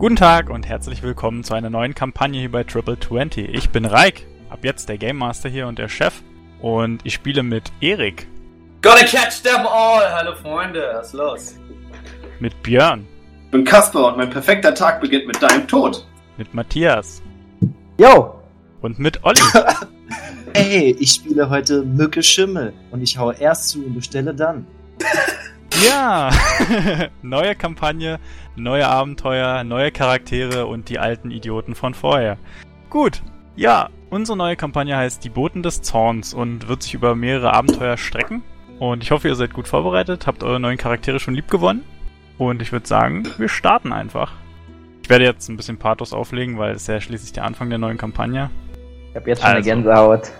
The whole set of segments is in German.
Guten Tag und herzlich willkommen zu einer neuen Kampagne hier bei Triple 20. Ich bin Reik, ab jetzt der Game Master hier und der Chef und ich spiele mit Erik. Gotta catch them all! Hallo Freunde, was ist los? Mit Björn. Ich bin Kasper und mein perfekter Tag beginnt mit deinem Tod. Mit Matthias. Yo! Und mit Olli. Ey, ich spiele heute Mücke Schimmel und ich haue erst zu und bestelle dann. Ja! neue Kampagne, neue Abenteuer, neue Charaktere und die alten Idioten von vorher. Gut, ja, unsere neue Kampagne heißt Die Boten des Zorns und wird sich über mehrere Abenteuer strecken. Und ich hoffe, ihr seid gut vorbereitet, habt eure neuen Charaktere schon lieb gewonnen. Und ich würde sagen, wir starten einfach. Ich werde jetzt ein bisschen Pathos auflegen, weil es ist ja schließlich der Anfang der neuen Kampagne. Ich hab jetzt schon Also. eine Gänsehaut.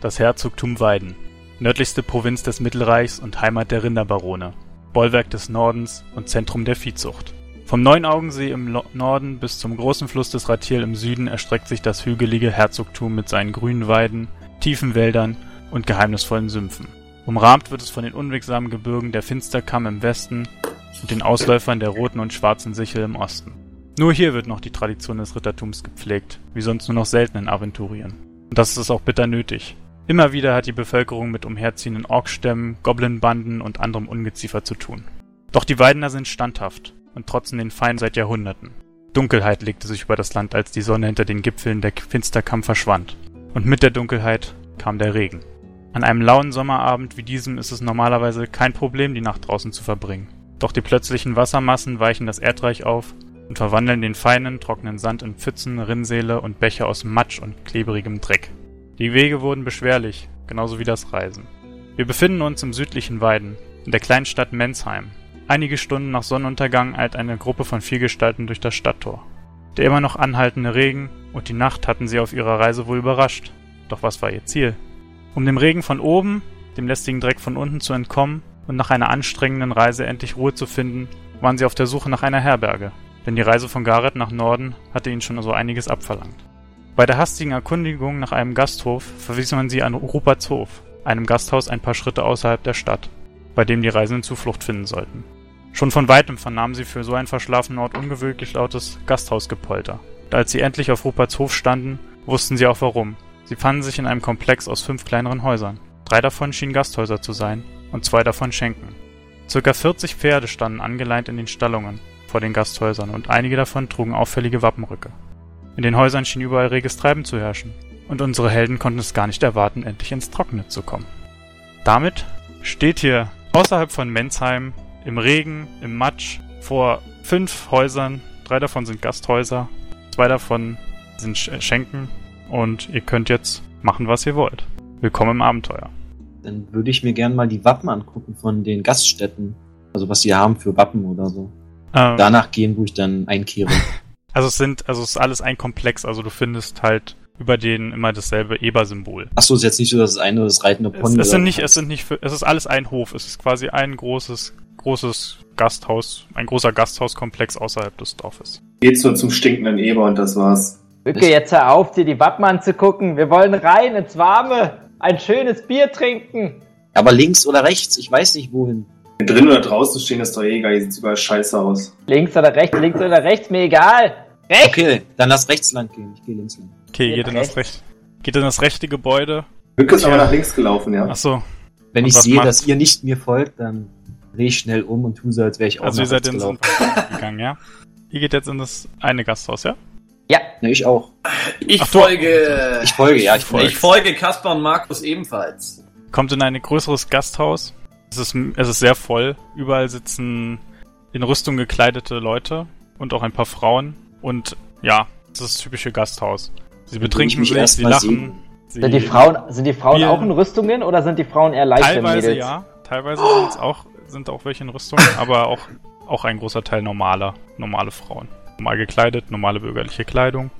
Das Herzogtum Weiden. Nördlichste Provinz des Mittelreichs und Heimat der Rinderbarone. Bollwerk des Nordens und Zentrum der Viehzucht. Vom Neunaugensee im Norden bis zum großen Fluss des Ratil im Süden erstreckt sich das hügelige Herzogtum mit seinen grünen Weiden, tiefen Wäldern und geheimnisvollen Sümpfen. Umrahmt wird es von den unwegsamen Gebirgen der Finsterkamm im Westen und den Ausläufern der roten und schwarzen Sichel im Osten. Nur hier wird noch die Tradition des Rittertums gepflegt, wie sonst nur noch selten in Aventurien. Und das ist auch bitter nötig. Immer wieder hat die Bevölkerung mit umherziehenden Orkstämmen, Goblinbanden und anderem Ungeziefer zu tun. Doch die Weidener sind standhaft und trotzen den Feind seit Jahrhunderten. Dunkelheit legte sich über das Land, als die Sonne hinter den Gipfeln der Finsterkamm verschwand. Und mit der Dunkelheit kam der Regen. An einem lauen Sommerabend wie diesem ist es normalerweise kein Problem, die Nacht draußen zu verbringen. Doch die plötzlichen Wassermassen weichen das Erdreich auf und verwandeln den feinen, trockenen Sand in Pfützen, Rinnsäle und Bäche aus Matsch und klebrigem Dreck. Die Wege wurden beschwerlich, genauso wie das Reisen. Wir befinden uns im südlichen Weiden, in der kleinen Stadt Mensheim. Einige Stunden nach Sonnenuntergang eilt eine Gruppe von vier Gestalten durch das Stadttor. Der immer noch anhaltende Regen und die Nacht hatten sie auf ihrer Reise wohl überrascht. Doch was war ihr Ziel? Um dem Regen von oben, dem lästigen Dreck von unten zu entkommen und nach einer anstrengenden Reise endlich Ruhe zu finden, waren sie auf der Suche nach einer Herberge. Denn die Reise von Gareth nach Norden hatte ihnen schon so einiges abverlangt. Bei der hastigen Erkundigung nach einem Gasthof verwies man sie an Ruperts Hof, einem Gasthaus ein paar Schritte außerhalb der Stadt, bei dem die Reisenden Zuflucht finden sollten. Schon von weitem vernahmen sie für so einen verschlafenen Ort ungewöhnlich lautes Gasthausgepolter. Und als sie endlich auf Ruperts Hof standen, wussten sie auch warum. Sie fanden sich in einem Komplex aus fünf kleineren Häusern. Drei davon schienen Gasthäuser zu sein und zwei davon Schenken. Circa 40 Pferde standen angeleint in den Stallungen vor den Gasthäusern und einige davon trugen auffällige Wappenrücke. In den Häusern schien überall reges Treiben zu herrschen, und unsere Helden konnten es gar nicht erwarten, endlich ins Trockene zu kommen. Damit steht hier außerhalb von Mensheim, im Regen, im Matsch, vor fünf Häusern, drei davon sind Gasthäuser, zwei davon sind Sch Schenken, und ihr könnt jetzt machen, was ihr wollt. Willkommen im Abenteuer. Dann würde ich mir gerne mal die Wappen angucken von den Gaststätten. Also was sie haben für Wappen oder so. Ähm, Danach gehen, wo ich dann einkehre. also es sind, also es ist alles ein Komplex, also du findest halt über den immer dasselbe Eber-Symbol. Achso, ist jetzt nicht so, dass das eine das reitende Es, Pony es sind oder nicht, es sind nicht, für, es ist alles ein Hof. Es ist quasi ein großes, großes Gasthaus, ein großer Gasthauskomplex außerhalb des Dorfes. Geht's nur zum stinkenden Eber und das war's. Mücke, jetzt hör auf, dir die Wappen anzugucken. Wir wollen rein ins Warme. Ein schönes Bier trinken. Aber links oder rechts, ich weiß nicht wohin. Wenn drin oder draußen stehen, ist doch eh egal, hier sieht's überall scheiße aus. Links oder rechts, links oder rechts, mir egal. Rechts! Okay, dann lass rechts lang gehen. Ich gehe links lang. Okay, Geht geht in das recht, geht in das rechte Gebäude. Mücke ist Ja. aber nach links gelaufen, ja. Ach so, Wenn Und ich sehe, macht- dass ihr nicht mir folgt, dann drehe ich schnell um und tue so, als wäre ich auch also ihr seid ins gelaufen. gegangen, ja? Ihr geht jetzt in das eine Gasthaus, ja? Ja, Ja, ich auch. Ich Ach, du- folge. Ich folge, ja, ich folge. Ich folge Kaspar und Markus ebenfalls. Kommt in ein größeres Gasthaus. Es ist, es ist sehr voll. Überall sitzen in Rüstung gekleidete Leute und auch ein paar Frauen. Und ja, es ist das typische Gasthaus. Sie betrinken sich, erst sie lachen. Sie sind die Frauen, sind die Frauen auch in Rüstungen oder sind die Frauen eher leichte Teilweise Mädels? ja, teilweise sind's auch, sind auch welche in Rüstung, aber auch, auch ein großer Teil normaler, normale Frauen. Normal gekleidet, normale bürgerliche Kleidung.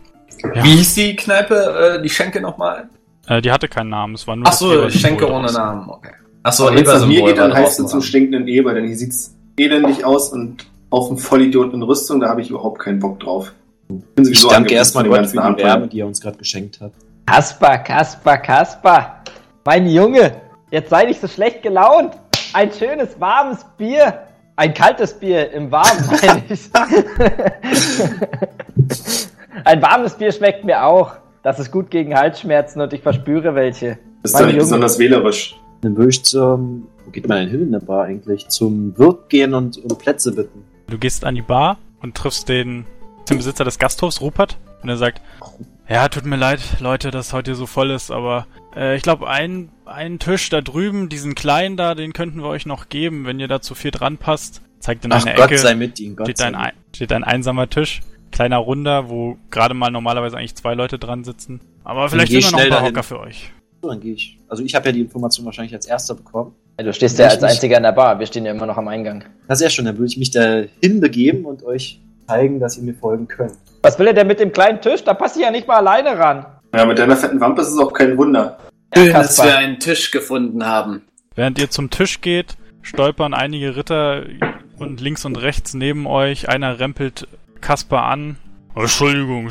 Ja. Wie hieß die Kneipe, äh, die Schenke nochmal? Äh, die hatte keinen Namen, es war nur das Achso, Eber-Symbol Schenke ohne draußen. Namen, okay. Achso, Aber wenn es mir Eber-Symbol geht, dann heißt es zum stinkenden Eber, denn hier sieht's elendig aus und auf einen Vollidioten in Rüstung, da habe ich überhaupt keinen Bock drauf. Ich bin Ich danke erstmal Gott für die ganzen Wärme, die er uns gerade geschenkt hat. Kasper, Kasper, Kasper. Mein Junge, jetzt sei nicht so schlecht gelaunt. Ein schönes, warmes Bier. ein kaltes Bier im Warmen, meine ich. ein warmes Bier schmeckt mir auch. Das ist gut gegen Halsschmerzen und ich verspüre welche. Das ist doch nicht Junge. besonders wählerisch. Dann würde ich zum, wo geht man denn hin in der Bar eigentlich? Zum Wirt gehen und um Plätze bitten. Du gehst an die Bar und triffst den, den Besitzer des Gasthofs, Rupert, und er sagt, ja, tut mir leid, Leute, dass heute so voll ist, aber äh, ich glaube, ein, einen Tisch da drüben, diesen kleinen da, den könnten wir euch noch geben, wenn ihr da zu viel dran passt. Zeigt in Ach eine Gott Ecke, sei mit Ihnen, Gott steht sei ein, mit. steht ein einsamer Tisch, kleiner Runder, wo gerade mal normalerweise eigentlich zwei Leute dran sitzen. Aber vielleicht sind wir noch ein paar dahin. Hocker für euch. So, dann gehe ich. Also ich habe ja die Information wahrscheinlich als erster bekommen. Du stehst ja als einziger in der Bar. Wir stehen ja immer noch am Eingang. Das ist ja schon, dann würde ich mich da hinbegeben und euch zeigen, dass ihr mir folgen könnt. Was will er denn mit dem kleinen Tisch? Da passe ich ja nicht mal alleine ran. Ja, mit deiner fetten Wampe ist es auch kein Wunder. Schön, dass wir einen Tisch gefunden haben. Während ihr zum Tisch geht, stolpern einige Ritter und links und rechts neben euch. Einer rempelt Kasper an. Oh, Entschuldigung,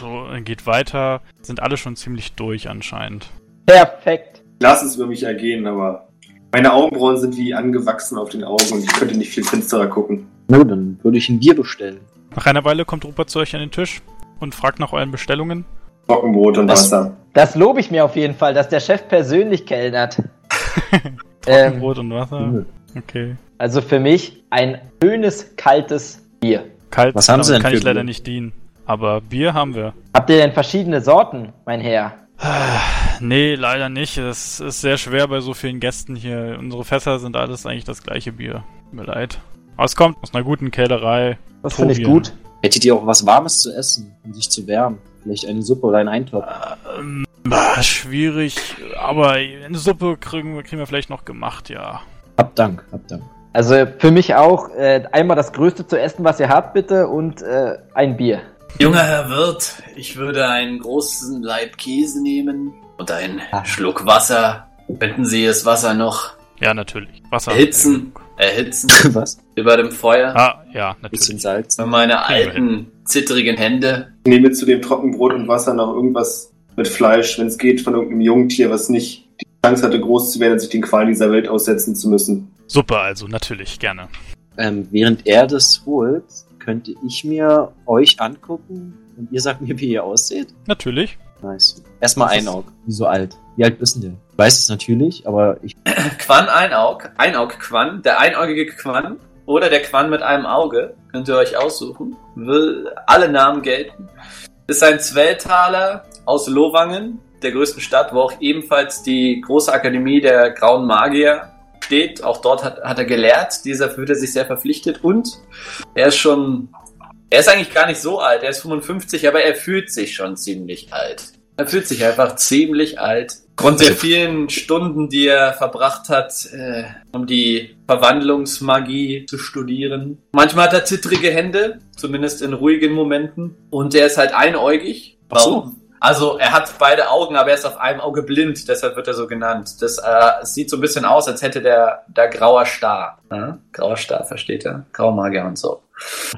so, er geht weiter. Sind alle schon ziemlich durch anscheinend. Perfekt. Ich lasse es über mich ergehen, aber meine Augenbrauen sind wie angewachsen auf den Augen und ich könnte nicht viel finsterer gucken. No, dann würde ich ein Bier bestellen. Nach einer Weile kommt Rupert zu euch an den Tisch und fragt nach euren Bestellungen. Trockenbrot und Was? Wasser. Das lobe ich mir auf jeden Fall, dass der Chef persönlich kellnert. ähm, Brot und Wasser. Nö. Okay. also für mich ein schönes, kaltes Bier. Kalt, Was haben Sie denn kann für ich leider Bier? nicht dienen. Aber Bier haben wir. Habt ihr denn verschiedene Sorten, mein Herr? Nee, leider nicht. Es ist sehr schwer bei so vielen Gästen hier. Unsere Fässer sind alles eigentlich das gleiche Bier. Tut Mir leid. Aber es kommt aus einer guten Källerei. Das finde ich gut. Hättet ihr auch was Warmes zu essen, um sich zu wärmen? Vielleicht eine Suppe oder ein Eintopf? Ähm, bah, schwierig. Aber eine Suppe kriegen wir, kriegen wir vielleicht noch gemacht, ja. Hab Dank, hab Dank. Also für mich auch äh, einmal das Größte zu essen, was ihr habt, bitte, und äh, ein Bier. Junger Herr Wirt, ich würde einen großen Laib Käse nehmen und einen Ah. Schluck Wasser. Könnten Sie das Wasser noch Ja, natürlich. Wasser. erhitzen, erhitzen was? über dem Feuer? Ah, ja, Bisschen natürlich. Salz. Für meine alten, zittrigen Hände. Ich nehme zu dem Trockenbrot und Wasser noch irgendwas mit Fleisch, wenn es geht, von irgendeinem Jungtier, was nicht die Chance hatte, groß zu werden und sich den Qualen dieser Welt aussetzen zu müssen. Suppe also, natürlich, gerne. Ähm, während er das holt, könnte ich mir euch angucken und ihr sagt mir, wie ihr ausseht? Natürlich. Nice. Erstmal Einaug. Wie so alt? Wie alt bist denn der? Ich weiß es natürlich, aber ich. Quan Einaug, Einaug Quan, der einäugige Quan oder der Quan mit einem Auge, könnt ihr euch aussuchen. Will alle Namen gelten. Ist ein Zwelltaler aus Lowangen, der größten Stadt, wo auch ebenfalls die große Akademie der Grauen Magier steht. Auch dort hat, hat er gelehrt. Dieser fühlt er sich sehr verpflichtet und er ist schon, er ist eigentlich gar nicht so alt. Er ist 55, aber er fühlt sich schon ziemlich alt. Er fühlt sich einfach ziemlich alt. Aufgrund der vielen Stunden, die er verbracht hat, äh, um die Verwandlungsmagie zu studieren. Manchmal hat er zittrige Hände, zumindest in ruhigen Momenten. Und er ist halt einäugig. Warum? Also er hat beide Augen, aber er ist auf einem Auge blind, deshalb wird er so genannt. Das äh, sieht so ein bisschen aus, als hätte der, der grauer Star. Ja? Grauer Star, versteht er? Graumagier und so.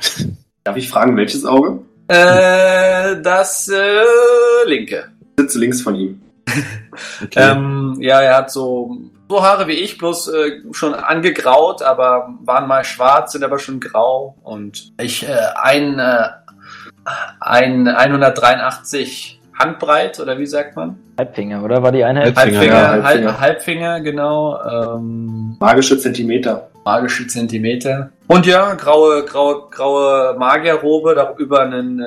Darf ich fragen, welches Auge? Äh, das äh, linke. Ich sitze links von ihm. Okay. Ähm, ja, er hat so, so Haare wie ich, bloß äh, schon angegraut, aber waren mal schwarz, sind aber schon grau. Und ich äh, ein, äh, ein 183 Handbreit, oder wie sagt man? Halbfinger, oder? War die Einheit? Halbfinger, Halbfinger, ja, Halbfinger, Halbfinger. Halbfinger genau. Ähm, Magische Zentimeter. magische Zentimeter. Und ja, graue, graue, graue Magierrobe, darüber einen, äh,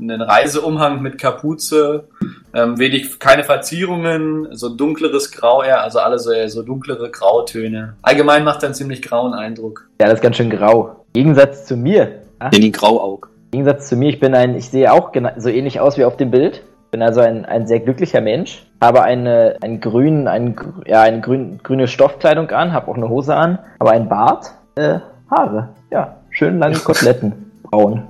einen Reiseumhang mit Kapuze, ähm, wenig, keine Verzierungen, so dunkleres Grau eher, also alle so, so dunklere Grautöne. Allgemein macht er einen ziemlich grauen Eindruck. Ja, das ist ganz schön grau. Im Gegensatz zu mir. Ah, Den Grauaug. Im Gegensatz zu mir, ich bin ein, ich sehe auch so ähnlich aus wie auf dem Bild. Bin also ein, ein sehr glücklicher Mensch. Habe eine, einen grünen, einen, ja, eine grün, grüne Stoffkleidung an, habe auch eine Hose an, aber ein Bart, äh, Haare. Ja, schön lange Koteletten. Braun.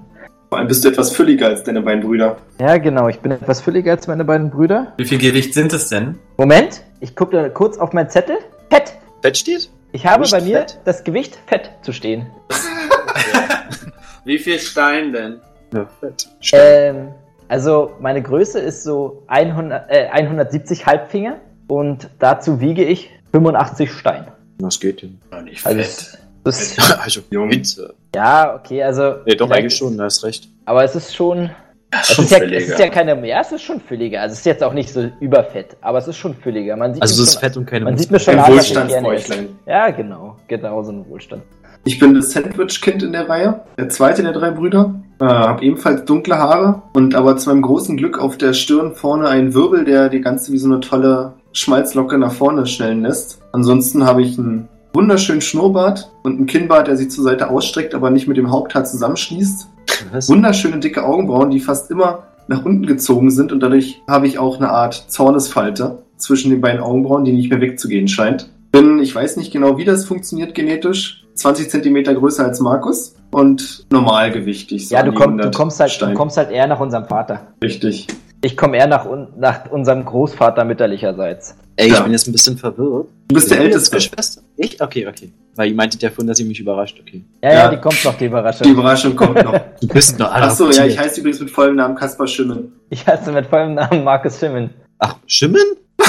Vor allem bist du etwas fülliger als deine beiden Brüder. Ja, genau. Ich bin etwas fülliger als meine beiden Brüder. Wie viel Gewicht sind es denn? Moment, ich gucke kurz auf meinen Zettel. Fett. Fett steht? Ich habe Gewicht bei mir Fett? das Gewicht Fett zu stehen. Wie viel Stein denn? Ja, Fett. Ähm, also meine Größe ist so 100, äh, 170 Halbfinger und dazu wiege ich 85 Stein. Das geht hin. Noch nicht Also fett. es- Das ist, Also, Jung. Winter. ja, okay, also. Nee, doch, eigentlich schon, da hast recht. Aber es ist schon. Es Schon ist, ja, es ist ja keine. Ja, es ist schon fülliger. Also es ist jetzt auch nicht so überfett, aber es ist schon fülliger. Man sieht Also, mir es ist schon, Fett und keine Man sieht mir schon Ein an. Wohlstandsbäuchlein. Ja, genau. Genau so ein Wohlstand. Ich bin das Sandwich-Kind in der Reihe, der zweite der drei Brüder. Äh, hab ebenfalls dunkle Haare und aber zu meinem großen Glück auf der Stirn vorne einen Wirbel, der die ganze wie so eine tolle Schmalzlocke nach vorne schnellen lässt. Ansonsten habe ich einen wunderschönen Schnurrbart und einen Kinnbart, der sich zur Seite ausstreckt, aber nicht mit dem Haupthaar zusammenschließt. Was? Wunderschöne dicke Augenbrauen, die fast immer nach unten gezogen sind und dadurch habe ich auch eine Art Zornesfalte zwischen den beiden Augenbrauen, die nicht mehr wegzugehen scheint. Bin, ich weiß nicht genau, wie das funktioniert genetisch, 20 Zentimeter größer als Markus und normalgewichtig. so Ja, du, komm, du, 100 kommst halt, du kommst halt eher nach unserem Vater. Richtig. Ich komme eher nach, nach unserem Großvater mütterlicherseits. Ey, ich Ja. bin jetzt ein bisschen verwirrt. Du bist der Älteste. jetzt Geschwister? Ich? Okay, okay. Weil ihr meintet ja vorhin, dass ihr mich überrascht. Okay. Ja, ja, Ja. die kommt noch, die Die Überraschung. Überraschung kommt noch. Du bist nur Achso, ja, ich heiße übrigens mit vollem Namen Kaspar Schimmen. Ich heiße mit vollem Namen Markus Schimmen. Ach, Schimmen?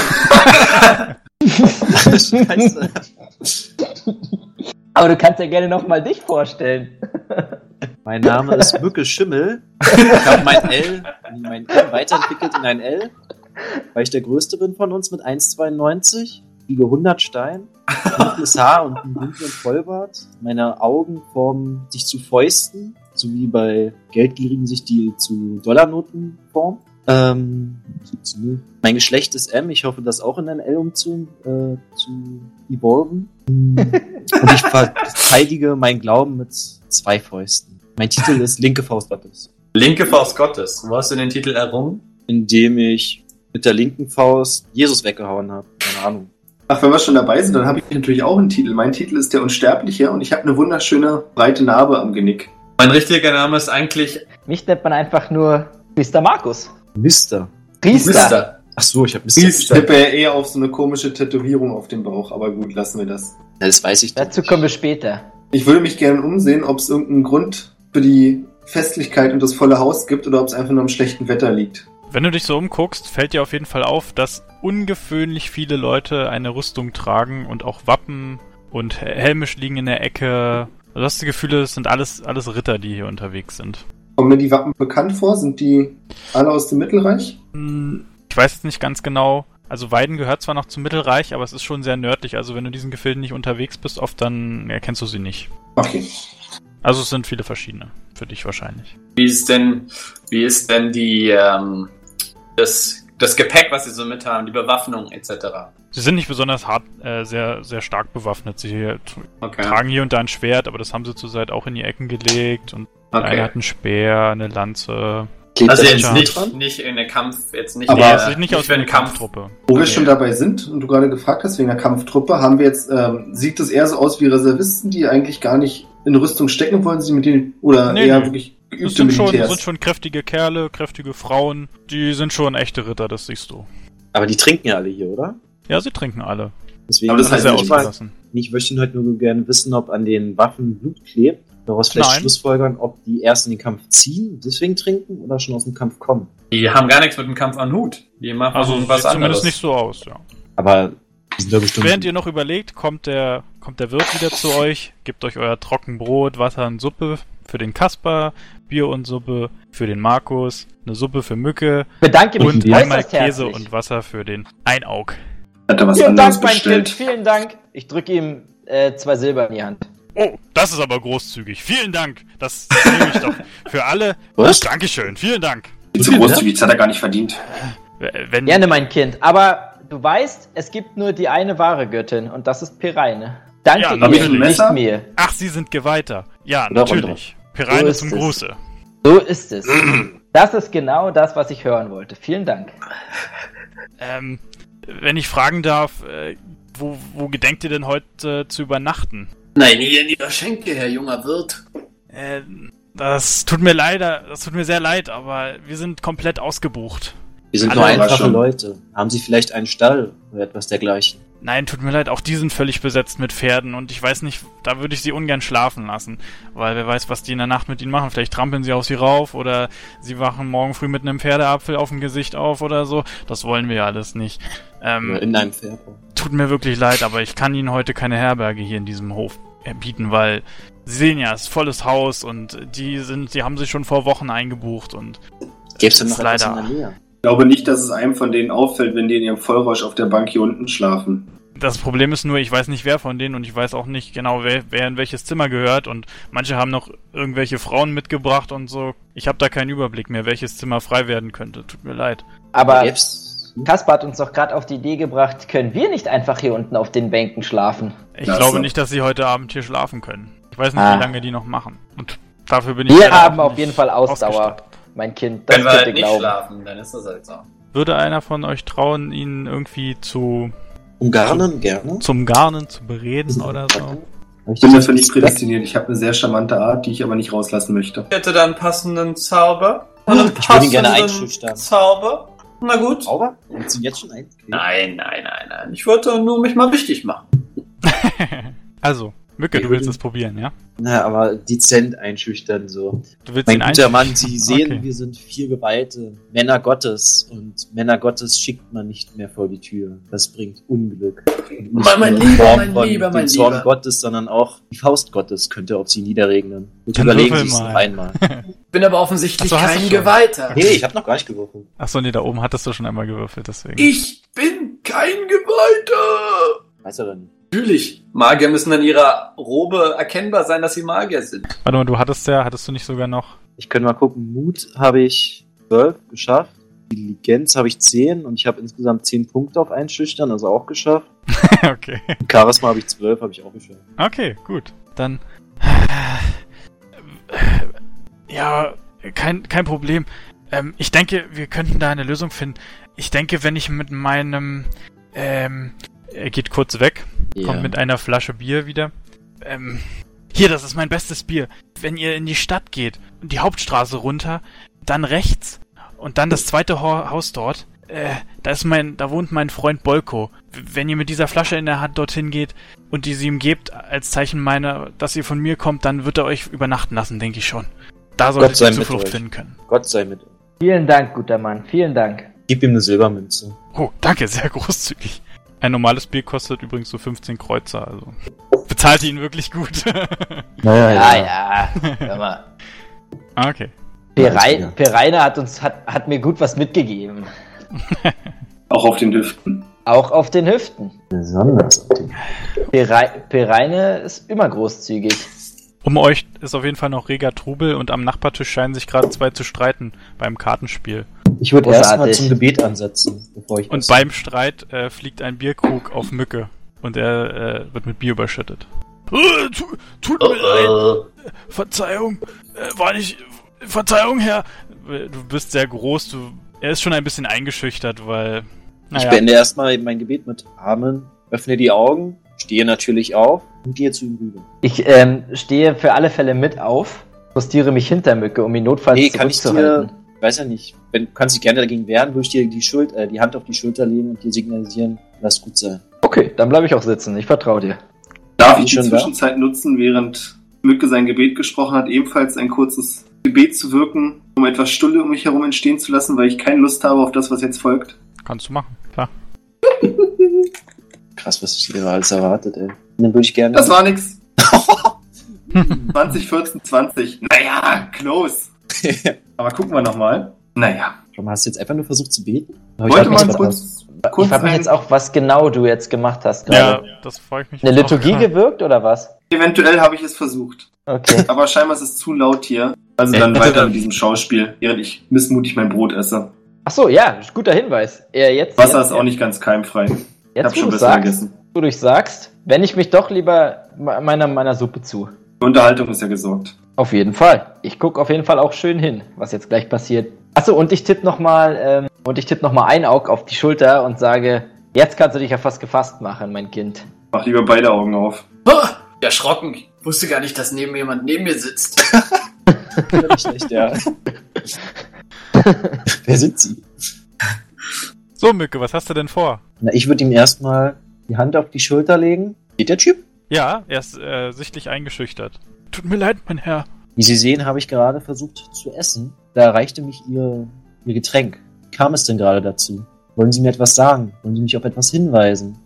Scheiße. Aber du kannst ja gerne nochmal dich vorstellen. Mein Name ist Mücke Schimmel. Ich habe mein L, mein L weiterentwickelt in ein L, weil ich der Größte bin von uns mit 1,92, wiege 100 Stein, dunkles Haar und einen dunklen Vollbart. Meine Augen formen sich zu Fäusten, so wie bei Geldgierigen sich die zu Dollarnoten formen. Ähm, mein Geschlecht ist M, ich hoffe, das auch in ein L umzu, äh, zu evolven. Und ich verteidige meinen Glauben mit zwei Fäusten. Mein Titel ist Linke Faust Gottes. Linke Faust Gottes. Wo hast du den Titel errungen? Indem ich mit der linken Faust Jesus weggehauen habe. Keine Ahnung. Ach, wenn wir schon dabei sind, dann habe ich natürlich auch einen Titel. Mein Titel ist der Unsterbliche und ich habe eine wunderschöne breite Narbe am Genick. Mein richtiger Name ist eigentlich Mich nennt man einfach nur Priester Markus. Mister. Priester. Mister. Ach so, ich habe Mister. Ich Priester. tippe ja eher auf so eine komische Tätowierung auf dem Bauch, aber gut, lassen wir das. Ja, das weiß ich. Dazu kommen wir später. Ich würde mich gerne umsehen, ob es irgendeinen Grund für die Festlichkeit und das volle Haus gibt oder ob es einfach nur am schlechten Wetter liegt. Wenn du dich so umguckst, fällt dir auf jeden Fall auf, dass ungewöhnlich viele Leute eine Rüstung tragen und auch Wappen und Helme liegen in der Ecke. Du hast das Gefühl, es sind alles, alles Ritter, die hier unterwegs sind. Kommen mir die Wappen bekannt vor? Sind die alle aus dem Mittelreich? Hm, Ich weiß jetzt nicht ganz genau. Also Weiden gehört zwar noch zum Mittelreich, aber es ist schon sehr nördlich. Also wenn du diesen Gefilden nicht unterwegs bist, oft dann erkennst du sie nicht. Okay. Also es sind viele verschiedene. Für dich wahrscheinlich. Wie ist denn, wie ist denn die, ähm, das, das Gepäck, was sie so mit haben, die Bewaffnung etc.? Sie sind nicht besonders hart, äh, sehr, sehr stark bewaffnet. Sie Okay. tragen hier und da ein Schwert, aber das haben sie zurzeit auch in die Ecken gelegt. Und einer okay. hat einen Speer, eine Lanze. Klebt Also jetzt nicht, nicht in der Kampf, jetzt nicht, Aber- Nee, der, es sieht nicht aus wie für eine Kampf. Kampftruppe. Wo wir Okay. schon dabei sind und du gerade gefragt hast wegen der Kampftruppe, haben wir jetzt, ähm, sieht das eher so aus wie Reservisten, die eigentlich gar nicht in Rüstung stecken wollen, sie mit denen, oder Nee, eher nee. wirklich Das geübte sind schon, sind schon kräftige Kerle, kräftige Frauen. Die sind schon echte Ritter, das siehst du. Aber die trinken ja alle hier, oder? Ja, sie trinken alle. Deswegen Aber das Das heißt nicht mal- ausgelassen. ich möchte heute nur gerne wissen, ob an den Waffen Blut klebt. Daraus vielleicht Nein. schlussfolgern, ob die erst in den Kampf ziehen, deswegen trinken oder schon aus dem Kampf kommen. Die haben gar nichts mit dem Kampf an Hut. Die machen Also was sieht zumindest anderes. nicht so aus, ja. Aber die sind ja bestimmt. Während ihr noch überlegt, kommt der, kommt der Wirt wieder zu euch, gibt euch euer Trockenbrot, Wasser und Suppe für den Kasper, Bier und Suppe für den Markus, eine Suppe für Mücke Bedanke mich und einmal Käse herzlich. und Wasser für den Einaug. Hat er was Vielen anderes Dank, mein Kind. bestellt? Vielen Dank. Ich drücke ihm äh, zwei Silber in die Hand. Oh, das ist aber großzügig. Vielen Dank. Das, nehme ich doch. Für alle. Was? Dankeschön. Vielen Dank. So großzügig, das hat er gar nicht verdient. Wenn, Gerne, mein Kind. Aber du weißt, es gibt nur die eine wahre Göttin und das ist Pereine. Danke Ja, ihr, natürlich. nicht mir. Ach, Sie sind Geweihter. Ja, Oder natürlich. Pereine So zum es. Gruße. So ist es. Das ist genau das, was ich hören wollte. Vielen Dank. Ähm, wenn ich fragen darf, äh, wo, wo gedenkt ihr denn heute äh, zu übernachten? Nein, hier in ihrer Schenke, Herr junger Wirt. Äh, das tut mir leider, das tut mir sehr leid, aber wir sind komplett ausgebucht. Wir sind Alle nur einfache. Leute. Haben sie vielleicht einen Stall oder etwas dergleichen? Nein, tut mir leid, auch die sind völlig besetzt mit Pferden und ich weiß nicht, da würde ich sie ungern schlafen lassen, weil wer weiß, was die in der Nacht mit ihnen machen. Vielleicht trampeln sie auf sie rauf oder sie wachen morgen früh mit einem Pferdeapfel auf dem Gesicht auf oder so. Das wollen wir ja alles nicht. Ähm, in einem Pferd? tut mir wirklich leid, aber ich kann Ihnen heute keine Herberge hier in diesem Hof bieten, weil sie sehen ja, es ist volles Haus und die sind, die haben sich schon vor Wochen eingebucht und Gäbe es denn noch etwas in leider- der Nähe? Ich glaube nicht, dass es einem von denen auffällt, wenn die in ihrem Vollrausch auf der Bank hier unten schlafen. das Problem ist nur, ich weiß nicht wer von denen und ich weiß auch nicht genau, wer, wer in welches Zimmer gehört und manche haben noch irgendwelche Frauen mitgebracht und so. Ich habe da keinen Überblick mehr, welches Zimmer frei werden könnte. Tut mir leid. Aber Kaspar hat uns doch gerade auf die Idee gebracht, können wir nicht einfach hier unten auf den Bänken schlafen? Ich Ach glaube so. nicht, dass sie heute Abend hier schlafen können. Ich weiß nicht, Ah. wie lange die noch machen. Und dafür bin ich Wir haben auf jeden Fall Ausdauer, ausgestattet. Mein Kind. Das Wenn wir halt nicht glauben. schlafen, dann ist das halt so. Würde einer von euch trauen, ihn irgendwie zu Umgarnen gerne. zum Garnen zu bereden oder so? Ich bin dafür nicht prädestiniert. Ich habe eine sehr charmante Art, die ich aber nicht rauslassen möchte. Ich hätte da einen passenden Zauber. Einen Ich würde ihn gerne einschüchtern. Zauber. Na gut. Zauber? Und sind jetzt schon ein? Nein, nein, nein, nein. Ich wollte nur mich mal wichtig machen. also, Mücke, Ich du willst es probieren, ja? Na, aber dezent einschüchtern so. Du willst Mein ihn guter Mann, Sie sehen, Okay. wir sind vier Geweihte, Männer Gottes. Und Männer Gottes schickt man nicht mehr vor die Tür. Das bringt Unglück. Und nicht Mein- mein Lieber, Form mein von Lieber, mein dem Zorn Lieber. Gottes, sondern auch die Faust Gottes könnte auf Sie niederregnen. Und Dann überlegen Sie es mal. noch einmal. Bin aber offensichtlich so, kein. Geweihter. Nee, ich habe noch gar nicht gewürfelt. Achso, nee, da oben hattest du schon einmal gewürfelt, deswegen. Ich bin kein Geweihter. Weiß er nicht. Natürlich. Magier müssen an ihrer Robe erkennbar sein, dass sie Magier sind. Warte mal, du hattest ja, hattest du nicht sogar noch. Ich könnte mal gucken. Mut habe ich 12 geschafft. Intelligenz habe ich 10 und ich habe insgesamt 10 Punkte auf Einschüchtern, also auch geschafft. okay. Charisma habe ich 12, habe ich auch geschafft. Okay, gut. Dann. Ja, kein, kein Problem. Ähm, ich denke, wir könnten da eine Lösung finden. Ich denke, wenn ich mit meinem. Ähm, er geht kurz weg, kommt mit einer Flasche Bier wieder. Ähm, hier, das ist mein bestes Bier. Wenn ihr in die Stadt geht, die Hauptstraße runter, dann rechts und dann das zweite Ho Haus dort. Äh, da ist mein, da wohnt mein Freund Bolko. Wenn ihr mit dieser Flasche in der Hand dorthin geht und die sie ihm gebt als Zeichen meiner, dass ihr von mir kommt, dann wird er euch übernachten lassen, denke ich schon. Da solltet sei ihr mit Zuflucht euch. finden können. Gott sei mit. euch. Vielen Dank, guter Mann. Vielen Dank. Gib ihm eine Silbermünze. Oh, danke, sehr großzügig. Ein normales Bier kostet übrigens so 15 Kreuzer, also bezahlt ihn wirklich gut. Naja, Ja, ja. Hör mal. Ah, okay. Perei- Ja. Pereine hat uns, hat, hat mir gut was mitgegeben. Auch auf den Hüften. Auch auf den Hüften. Besonders auf den Perei Pereine ist immer großzügig. Um euch ist auf jeden Fall noch reger Trubel und am Nachbartisch scheinen sich gerade zwei zu streiten beim Kartenspiel. Ich würde erstmal zum Gebet ansetzen, bevor ich Und was- beim Streit äh, fliegt ein Bierkrug auf Mücke und er äh, wird mit Bier überschüttet. Äh, tu, tut mir leid, Verzeihung, äh, war nicht. Verzeihung, Herr. Du bist sehr groß, du. Er ist schon ein bisschen eingeschüchtert, weil. Ich Naja, beende erstmal mein Gebet mit Amen, öffne die Augen, stehe natürlich auf und gehe zu ihm rüber. Ich ähm, stehe für alle Fälle mit auf, postiere mich hinter Mücke, um ihn notfalls Nee, kann ich zurückzuhalten. dir, ich weiß ja nicht, wenn, du kannst dich gerne dagegen wehren, würde ich dir die, Schuld, äh, die Hand auf die Schulter legen und dir signalisieren, lass gut sein. Okay, dann bleibe ich auch sitzen. Ich vertraue dir. Darf Bin ich die schon da? Zwischenzeit nutzen, während Mücke sein Gebet gesprochen hat, ebenfalls ein kurzes Gebet zu wirken, um etwas Stulle um mich herum entstehen zu lassen, weil ich keine Lust habe auf das, was jetzt folgt? kannst du machen, klar. Krass, was ich hier alles erwartet, ey. Dann würde ich gerne. Das war nix. 2014, 20. Naja, close. Aber gucken wir nochmal. Naja. Warum hast du jetzt einfach nur versucht zu beten? Hab ich Wollte mal kurz, kurz ich frage mich jetzt auch, was genau du jetzt gemacht hast Ja, gerade. das freue ich mich. Eine auch Liturgie gerade. gewirkt oder was? eventuell habe ich es versucht. Okay. Aber scheinbar ist es zu laut hier. Also dann bitte weiter mit diesem Schauspiel, während ich missmutig mein Brot esse. Ach so, ja, guter Hinweis. Ja, jetzt, Wasser jetzt, ist auch nicht ganz keimfrei. Ich Jetzt, habe wo schon du sagst, gegessen. wo du sagst, wende ich mich doch lieber me- meiner, meiner Suppe zu. Die Unterhaltung ist ja gesorgt. Auf jeden Fall. Ich gucke auf jeden Fall auch schön hin, was jetzt gleich passiert. Achso, und ich tippe nochmal, ähm, und ich tippe nochmal ein Auge auf die Schulter und sage, jetzt kannst du dich ja fast gefasst machen, mein Kind. Mach lieber beide Augen auf. Ah, erschrocken. Ich wusste gar nicht, dass neben mir jemand neben mir sitzt. Nicht schlecht, ja. Wer sind Sie? So, Mücke, was hast du denn vor? Na, ich würde ihm erstmal die Hand auf die Schulter legen. Geht der Typ? Ja, er ist äh, sichtlich eingeschüchtert. Tut mir leid, mein Herr. Wie Sie sehen, habe ich gerade versucht zu essen. Da erreichte mich Ihr, Ihr Getränk. Wie kam es denn gerade dazu? Wollen Sie mir etwas sagen? Wollen Sie mich auf etwas hinweisen?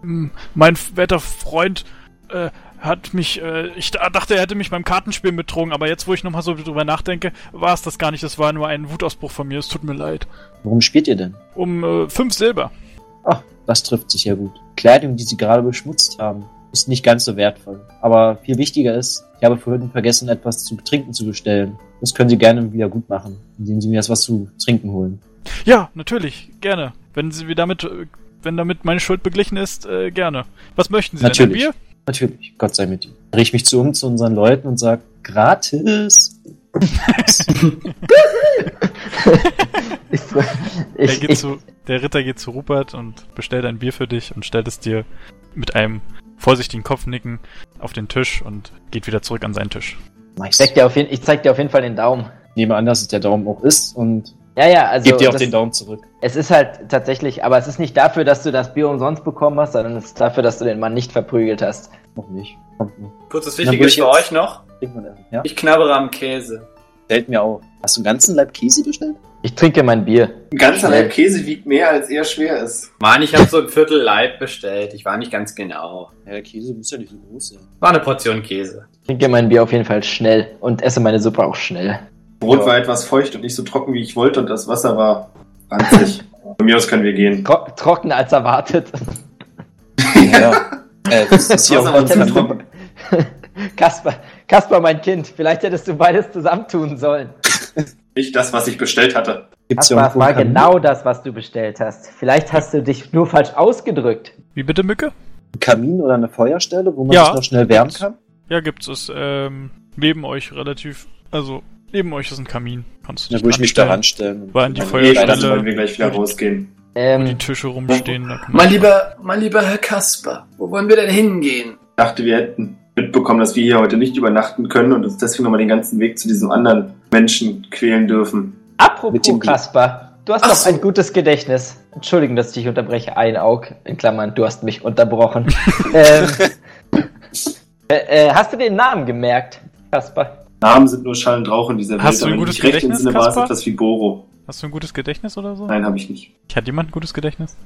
Hm, Mein werter Freund äh, hat mich, äh, ich da- dachte, er hätte mich beim Kartenspielen betrogen, aber jetzt, wo ich nochmal so drüber nachdenke, war es das gar nicht. Das war nur ein Wutausbruch von mir. Es tut mir leid. Worum spielt ihr denn? Um äh, fünf Silber. Ach, das trifft sich ja gut. Kleidung, die sie gerade beschmutzt haben, ist nicht ganz so wertvoll. Aber viel wichtiger ist, ich habe vorhin vergessen, etwas zu trinken zu bestellen. Das können Sie gerne wieder gut machen, indem Sie mir das was zu trinken holen. Ja, natürlich, gerne. Wenn Sie wie damit, äh, wenn damit meine Schuld beglichen ist, äh, gerne. Was möchten Sie Natürlich. denn? Ein Bier? Natürlich, Gott sei mit. Dreh ich mich zu um zu unseren Leuten und sage, gratis. Ich, Der, ich, geht ich, zu, der Ritter geht zu Rupert und bestellt ein Bier für dich und stellt es dir mit einem vorsichtigen Kopfnicken auf den Tisch und geht wieder zurück an seinen Tisch. Nice. zeig dir auf jeden, ich zeig dir auf jeden Fall den Daumen. Ich nehme an, dass es der Daumen auch ist und Ja, ja, also gebe dir auch das, den Daumen zurück. es ist halt tatsächlich, aber es ist nicht dafür, dass du das Bier umsonst bekommen hast, sondern es ist dafür, dass du den Mann nicht verprügelt hast. Noch nicht. Kurzes Wichtiges für ich euch noch. Trink mal erst, Ja? Ich knabbere am Käse. Fällt mir auf. Hast du einen ganzen Leib Käse bestellt? Ich trinke mein Bier. Ein ganzer. Leib Käse wiegt mehr, als er schwer ist. Mann, ich habe so ein Viertel Leib bestellt. Ich war nicht ganz genau. Ja, der Käse muss ja nicht so groß sein. War eine Portion Käse. Ich trinke mein Bier auf jeden Fall schnell und esse meine Suppe auch schnell. Brot Ja. war etwas feucht und nicht so trocken, wie ich wollte, und das Wasser war ranzig. Von mir aus können wir gehen. Tro trocken als erwartet. Ja. äh, das ist hier auch zu trocken. Kasper, Kasper, mein Kind, vielleicht hättest du beides zusammentun sollen. Nicht das, was ich bestellt hatte. Gibt's Kasper, hier es irgendwo war Kamin? genau das, was du bestellt hast. Vielleicht hast du dich nur falsch ausgedrückt. Wie bitte, Mücke? einen Kamin oder eine Feuerstelle, wo man Ja. sich noch schnell wärmen kann? Ja, gibt's es. Ähm, neben euch relativ, also neben euch ist ein Kamin. Kannst du Da dich würde ich mich da ranstellen, War an die Feuerstelle. Dann wollen wir gleich wieder rausgehen. Wo die Ähm, Tische rumstehen. Mein lieber, mein lieber Herr Kasper, wo wollen wir denn hingehen? Ich dachte, wir hätten mitbekommen, dass wir hier heute nicht übernachten können und uns deswegen nochmal den ganzen Weg zu diesem anderen Menschen quälen dürfen. Mit apropos. Kasper, du hast Ach doch so. ein gutes Gedächtnis. Entschuldigung, dass ich dich unterbreche. Ein Aug, in Klammern, du hast mich unterbrochen. ähm, äh, äh, hast du den Namen gemerkt, Kasper? Namen sind nur Schall und Rauch in dieser Hast Welt, du ein gutes recht Gedächtnis, entsinne, war es etwas wie Boro. Hast du ein gutes Gedächtnis oder so? Nein, habe ich nicht. Hat jemand ein gutes Gedächtnis?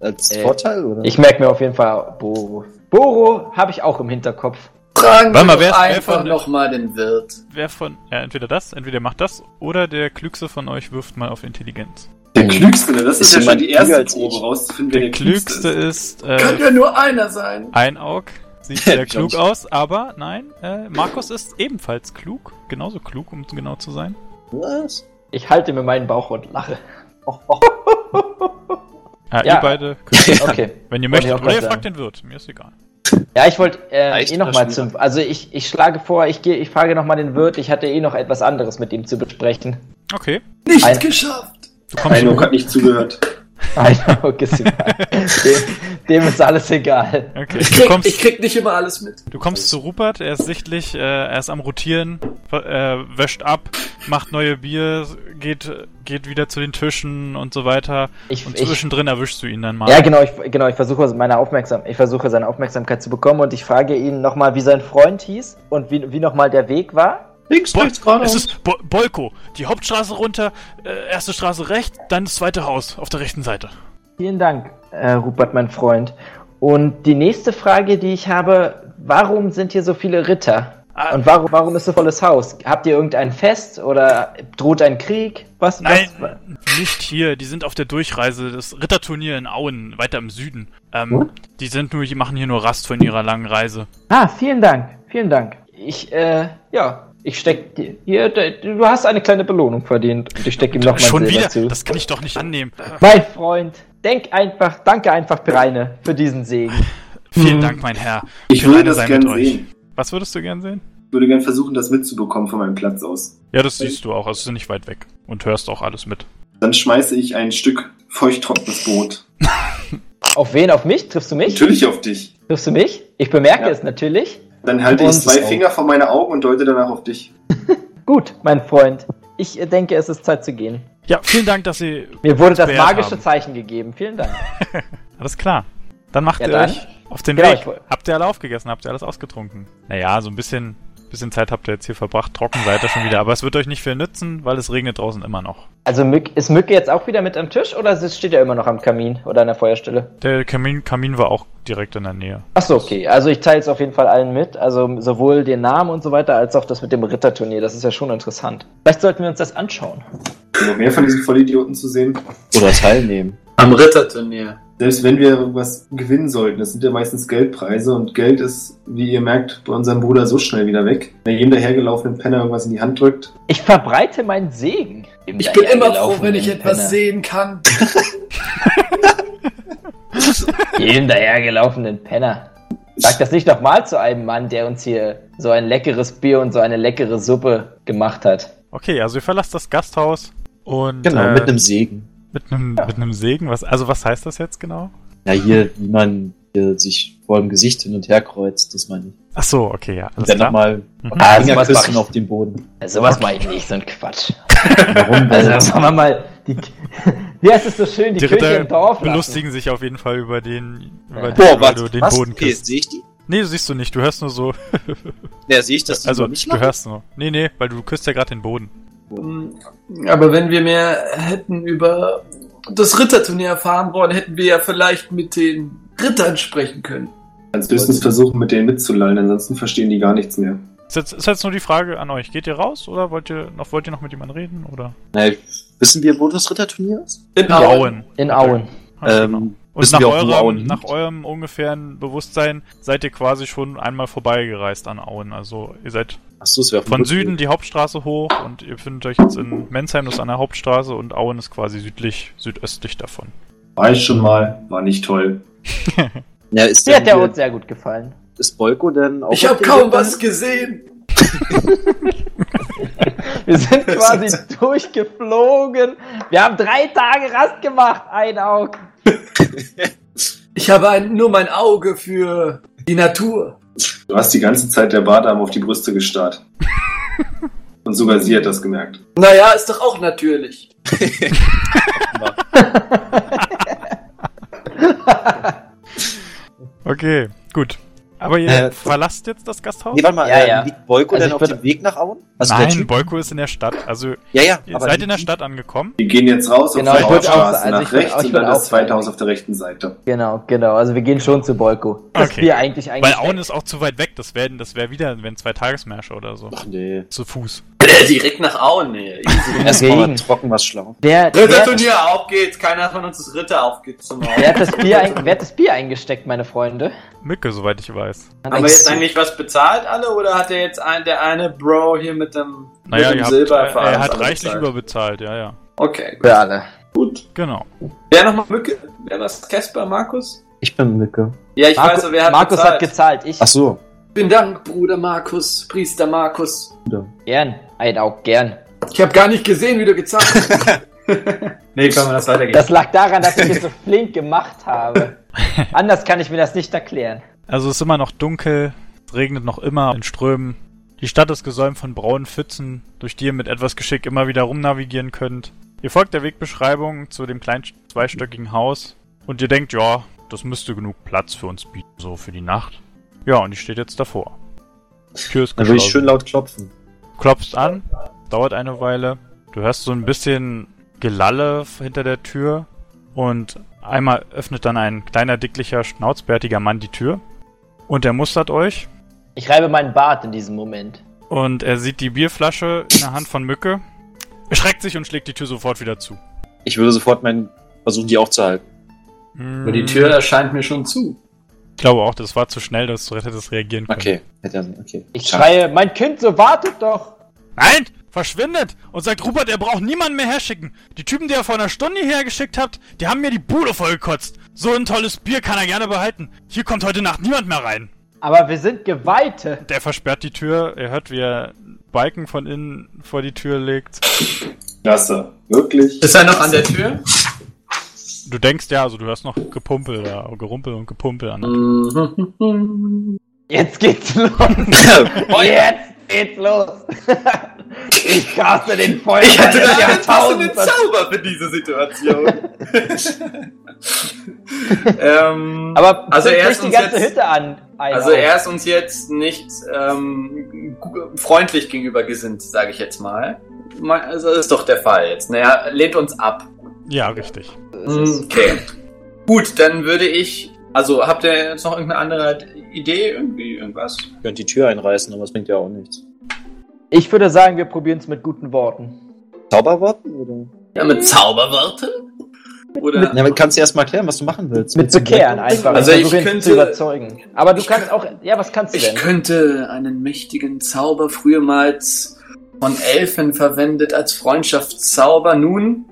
Als Äh, Vorteil, oder? Ich merke mir auf jeden Fall Boro. Boro habe ich auch im Hinterkopf. Fragen Warte mal, wir wer ist- einfach von- noch mal den Wirt. Wer von, ja, entweder das, entweder macht das, oder der Klügste von euch wirft mal auf Intelligenz. Der. Klügste, ne? das ist, Ist ja schon die erste als Probe, ich? rauszufinden, wer Der der, Klügste ist, Kann äh, ja nur einer sein. ein Aug. Sieht sehr klug aus, aber nein, äh, Markus ist ebenfalls klug. Genauso klug, um genau zu sein. Was? Ich halte mir meinen Bauch und lache. Oh, oh. Ja, Ja. ihr beide könnt, Okay. wenn ihr möchtet. Oder ihr fragt den Wirt, mir ist egal. Ja, ich wollte äh, eh nochmal zum. Also ich, ich schlage vor, ich gehe, ich frage nochmal den Wirt. Ich hatte eh noch etwas anderes mit ihm zu besprechen. Okay. Nicht Ein- geschafft. Du kommst, Eindruck hat nicht zugehört. Nein, okay, ist egal. dem, dem ist alles egal. okay. Ich Du krieg, kommst, ich krieg nicht immer alles mit. du kommst zu Rupert, er ist sichtlich, äh, er ist am Rotieren, äh, wäscht ab, macht neue Bier, geht, geht wieder zu den Tischen und so weiter. Ich, Und ich, zwischendrin erwischst du ihn dann mal. ja, genau, ich, genau, ich versuche meine Aufmerksam, ich versuche seine Aufmerksamkeit zu bekommen und ich frage ihn nochmal, wie sein Freund hieß und wie, wie nochmal der Weg war. Links, Bol rechts, geradeaus. es ist Bo Bolko. Die Hauptstraße runter, äh, erste Straße rechts, dann das zweite Haus auf der rechten Seite. Vielen Dank, äh, Rupert, mein Freund. Und die nächste Frage, die ich habe, warum sind hier so viele Ritter? Ah, Und warum, warum ist so volles Haus? Habt ihr irgendein Fest oder droht ein Krieg? Was? Nein, Was? nicht hier. Die sind auf der Durchreise. Das Ritterturnier in Auen, weiter im Süden. Ähm, Hm? die sind nur, die machen hier nur Rast von ihrer langen Reise. Ah, vielen Dank, vielen Dank. Ich, äh, ja, ich steck dir, hier, du hast eine kleine Belohnung verdient und ich steck ihm noch mein Schon Silber wieder? zu. Das kann ich doch nicht annehmen. Mein Freund, denk einfach, danke einfach, Breine, für diesen Segen. Vielen Mhm. Dank, mein Herr. Ich würde das sein gern mit euch. sehen. Was würdest du gern sehen? Ich würde gern versuchen, das mitzubekommen von meinem Platz aus. Ja, das siehst du auch. Also, es ist nicht weit weg. Und hörst auch alles mit. Dann schmeiße ich ein Stück feuchttrockenes Brot. Auf wen? Auf mich? Triffst du mich? Natürlich auf dich. Triffst du mich? Ich bemerke Ja. es natürlich. Dann halte ich zwei Finger vor meine Augen und deute danach auf dich. Gut, mein Freund. Ich denke, es ist Zeit zu gehen. Ja, vielen Dank, dass Sie. Mir wurde das magische haben. Zeichen gegeben. Vielen Dank. Alles klar. Dann macht Ja, ihr dann. euch auf den Genau, Weg. Habt ihr alle aufgegessen? Habt ihr alles ausgetrunken? Naja, so ein bisschen, bisschen Zeit habt ihr jetzt hier verbracht. Trocken seid ihr schon wieder. Aber es wird euch nicht viel nützen, weil es regnet draußen immer noch. Also ist Mücke jetzt auch wieder mit am Tisch oder es steht er immer noch am Kamin oder an der Feuerstelle? Der Kamin, Kamin war auch direkt in der Nähe. Achso, okay. Also ich teile es auf jeden Fall allen mit. Also sowohl den Namen und so weiter, als auch das mit dem Ritterturnier. Das ist ja schon interessant. Vielleicht sollten wir uns das anschauen. Noch mehr von diesen Vollidioten zu sehen. Oder teilnehmen. Am Ritterturnier. Selbst wenn wir irgendwas gewinnen sollten, das sind ja meistens Geldpreise und Geld ist, wie ihr merkt, bei unserem Bruder so schnell wieder weg. Wenn jedem dahergelaufenen Penner irgendwas in die Hand drückt. Ich verbreite meinen Segen. Ich bin immer froh, wenn ich etwas Penner. sehen kann. Jedem dahergelaufenen Penner. Sag das nicht nochmal zu einem Mann, der uns hier so ein leckeres Bier und so eine leckere Suppe gemacht hat. Okay, also ihr verlasst das Gasthaus und Genau, äh, mit einem Segen. Mit einem mit einem Segen. Was, also was heißt das jetzt genau? Ja, hier, wie man hier sich vor dem Gesicht hin und her kreuzt, das meine ich. Ach so, okay, ja, Und alles dann klar. nochmal Mhm. Ah, Finger sowas mach küssen ich. auf den Boden. Also, sowas mache ich nicht, so ein Quatsch. Warum Also, denn? sagen wir mal, die, wie heißt es so schön, die, Die Kirche Ritter im Dorf lassen. belustigen sich auf jeden Fall über den, über Ja. den, Boah, über was? du den was? Boden Okay, küsst. sehe ich die? Nee, du siehst du nicht, du hörst nur so. Ja, sehe ich das also, du hörst nur. Nee, nee, weil du küsst ja gerade den Boden. Aber wenn wir mehr hätten über das Ritterturnier erfahren wollen, hätten wir ja vielleicht mit den Rittern sprechen können. Kannst höchstens versuchen, mit denen mitzulallen, ansonsten verstehen die gar nichts mehr. Ist jetzt, ist jetzt nur die Frage an euch. Geht ihr raus oder wollt ihr noch, wollt ihr noch mit jemandem reden? Oder? Na, wissen wir, wo das Ritterturnier ist? In In Auen. Auen. In Auen. Ähm. Und nach eurem, nach eurem ungefähren Bewusstsein seid ihr quasi schon einmal vorbeigereist an Auen. Also ihr seid wäre von Süden die Hauptstraße hoch und ihr findet euch jetzt in Mensheim, das ist an der Hauptstraße und Auen ist quasi südlich, südöstlich davon. War ich schon mal, war nicht toll. Ja, ist Mir hat der Ort sehr gut gefallen. ist Bolko denn auch Ich habe dem kaum was gesehen. Wir sind quasi durchgeflogen. Wir haben drei Tage Rast gemacht, ein Auge. Ich habe ein, nur mein Auge für die Natur. Du hast die ganze Zeit der Bardame auf die Brüste gestarrt. Und sogar sie hat das gemerkt. Naja, ist doch auch natürlich. Okay, gut. Aber ihr Äh, verlasst jetzt das Gasthaus? Nee, warte mal, Ja, äh, ja. liegt Bolko Also denn auf dem Weg nach Auen? Also Nein, Boyko ist in der Stadt. Also Ja, ja. ihr aber seid in der Stadt angekommen. Wir gehen jetzt raus Genau, auf die Hauptstraße also nach rechts ich und dann das zweite. Haus auf der rechten Seite. Genau, genau. Also wir gehen schon zu Bolko. Das Okay. Bier eigentlich Weil eigentlich. Auen ist auch zu weit weg. Das wären das wär wieder, wenn zwei Tagesmärsche oder so. Ach nee. Zu Fuß. Direkt nach Auen, nee. Easy. Erstmal trocken was schlau. Der, der, Ritterturnier, auf geht's. Keiner von uns ist Ritter, auf geht's zum Auen. wer, hat das Bier ein, wer hat das Bier eingesteckt, meine Freunde? Mücke, soweit ich weiß. Haben wir jetzt eigentlich was bezahlt alle oder hat der jetzt ein, der eine Bro hier mit dem, Naja, mit dem habt, Silber er, er hat reichlich bezahlt? überbezahlt, ja, ja. Okay, Für alle. gut. Genau. Wer nochmal Mücke? Wer was? Casper, Markus? Ich bin Mücke. Ja, ich Marco- weiß, wer hat Markus bezahlt. hat gezahlt. Ich Ach so. Vielen Dank, Bruder Markus, Priester Markus. gern. Ein Auge gern. Ich habe gar nicht gesehen, wie du gezahlt hast. Nee, können wir das weitergehen. Das lag daran, dass ich es so flink gemacht habe. Anders kann ich mir das nicht erklären. Also es ist immer noch dunkel, es regnet noch immer in Strömen. Die Stadt ist gesäumt von braunen Pfützen, durch die ihr mit etwas Geschick immer wieder rumnavigieren könnt. Ihr folgt der Wegbeschreibung zu dem kleinen zweistöckigen Haus und ihr denkt, ja, das müsste genug Platz für uns bieten, so für die Nacht. Ja, und die steht jetzt davor. Die Tür ist Dann würde ich geschlossen. schön laut klopfen. Klopfst an, dauert eine Weile. Du hörst so ein bisschen Gelalle hinter der Tür und einmal öffnet dann ein kleiner, dicklicher, schnauzbärtiger Mann die Tür und er mustert euch Ich reibe meinen Bart in diesem Moment. und er sieht die Bierflasche in der Hand von Mücke, erschreckt sich und schlägt die Tür sofort wieder zu. Ich würde sofort meinen versuchen, die aufzuhalten. Hm, Aber die Tür erscheint mir schon zu. Ich glaube auch, das war zu schnell, dass du hättest reagieren können. Okay. Hätte er- Okay. Ich schreie, mein Kind, so wartet doch! Nein! Verschwindet! Und sagt Rupert, er braucht niemanden mehr herschicken. Die Typen, die er vor einer Stunde hierher geschickt habt, die haben mir die Bude vollgekotzt. So ein tolles Bier kann er gerne behalten. Hier kommt heute Nacht niemand mehr rein. Aber wir sind Geweihte. Der versperrt die Tür. Er hört, wie er Balken von innen vor die Tür legt. Klasse. Wirklich? Ist er noch an der Tür? Du denkst ja, also du hörst noch Gepumpel da, Gerumpel und Gepumpel an. Jetzt geht's los. Jetzt geht's los. ich caste den Feuer Ich hatte da einen passenden. Zauber für diese Situation. ähm, Aber Also er ist die uns ganze jetzt- Hütte an. Ein also er ist uns jetzt nicht ähm, freundlich gegenüber gesinnt, sage ich jetzt mal. Ma- Also das ist doch der Fall jetzt. Naja, lehnt uns ab. Ja, richtig. Es Okay. Gut, dann würde ich Also habt ihr jetzt noch irgendeine andere Idee, irgendwie, irgendwas? Ich könnte die Tür einreißen, aber das bringt ja auch nichts. Ich würde sagen, wir probieren es mit guten Worten. Zauberworten? Oder? Ja, mit Zauberworten? Oder? Ja, kannst du erst mal erklären, was du machen willst. Mit Bekehren einfach. Also ich könnte- zu überzeugen. Aber du ich kannst könnt- auch. Ja, was kannst du Ich denn? könnte einen mächtigen Zauber frühermals von Elfen verwendet als Freundschaftszauber, nun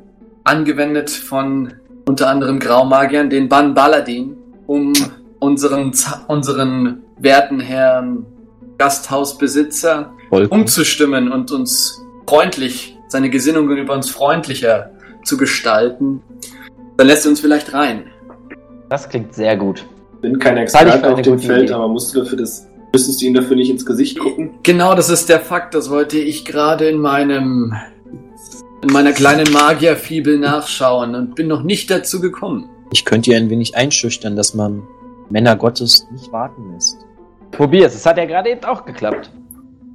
angewendet von unter anderem Graumagiern, den Ban Baladin, um unseren, unseren werten Herrn Gasthausbesitzer cool. umzustimmen und uns freundlich, seine Gesinnungen über uns freundlicher zu gestalten. Dann lässt er uns vielleicht rein. Das klingt sehr gut. bin kein ich Experte auf dem Feld, Idee. aber musst du dafür das, müsstest du ihm dafür nicht ins Gesicht gucken? Genau, das ist der Fakt. Das wollte ich gerade in meinem in meiner kleinen Magierfibel nachschauen und bin noch nicht dazu gekommen. Ich könnte ihr ein wenig einschüchtern, dass man Männer Gottes nicht warten lässt. Probier's. Es hat ja gerade eben auch geklappt.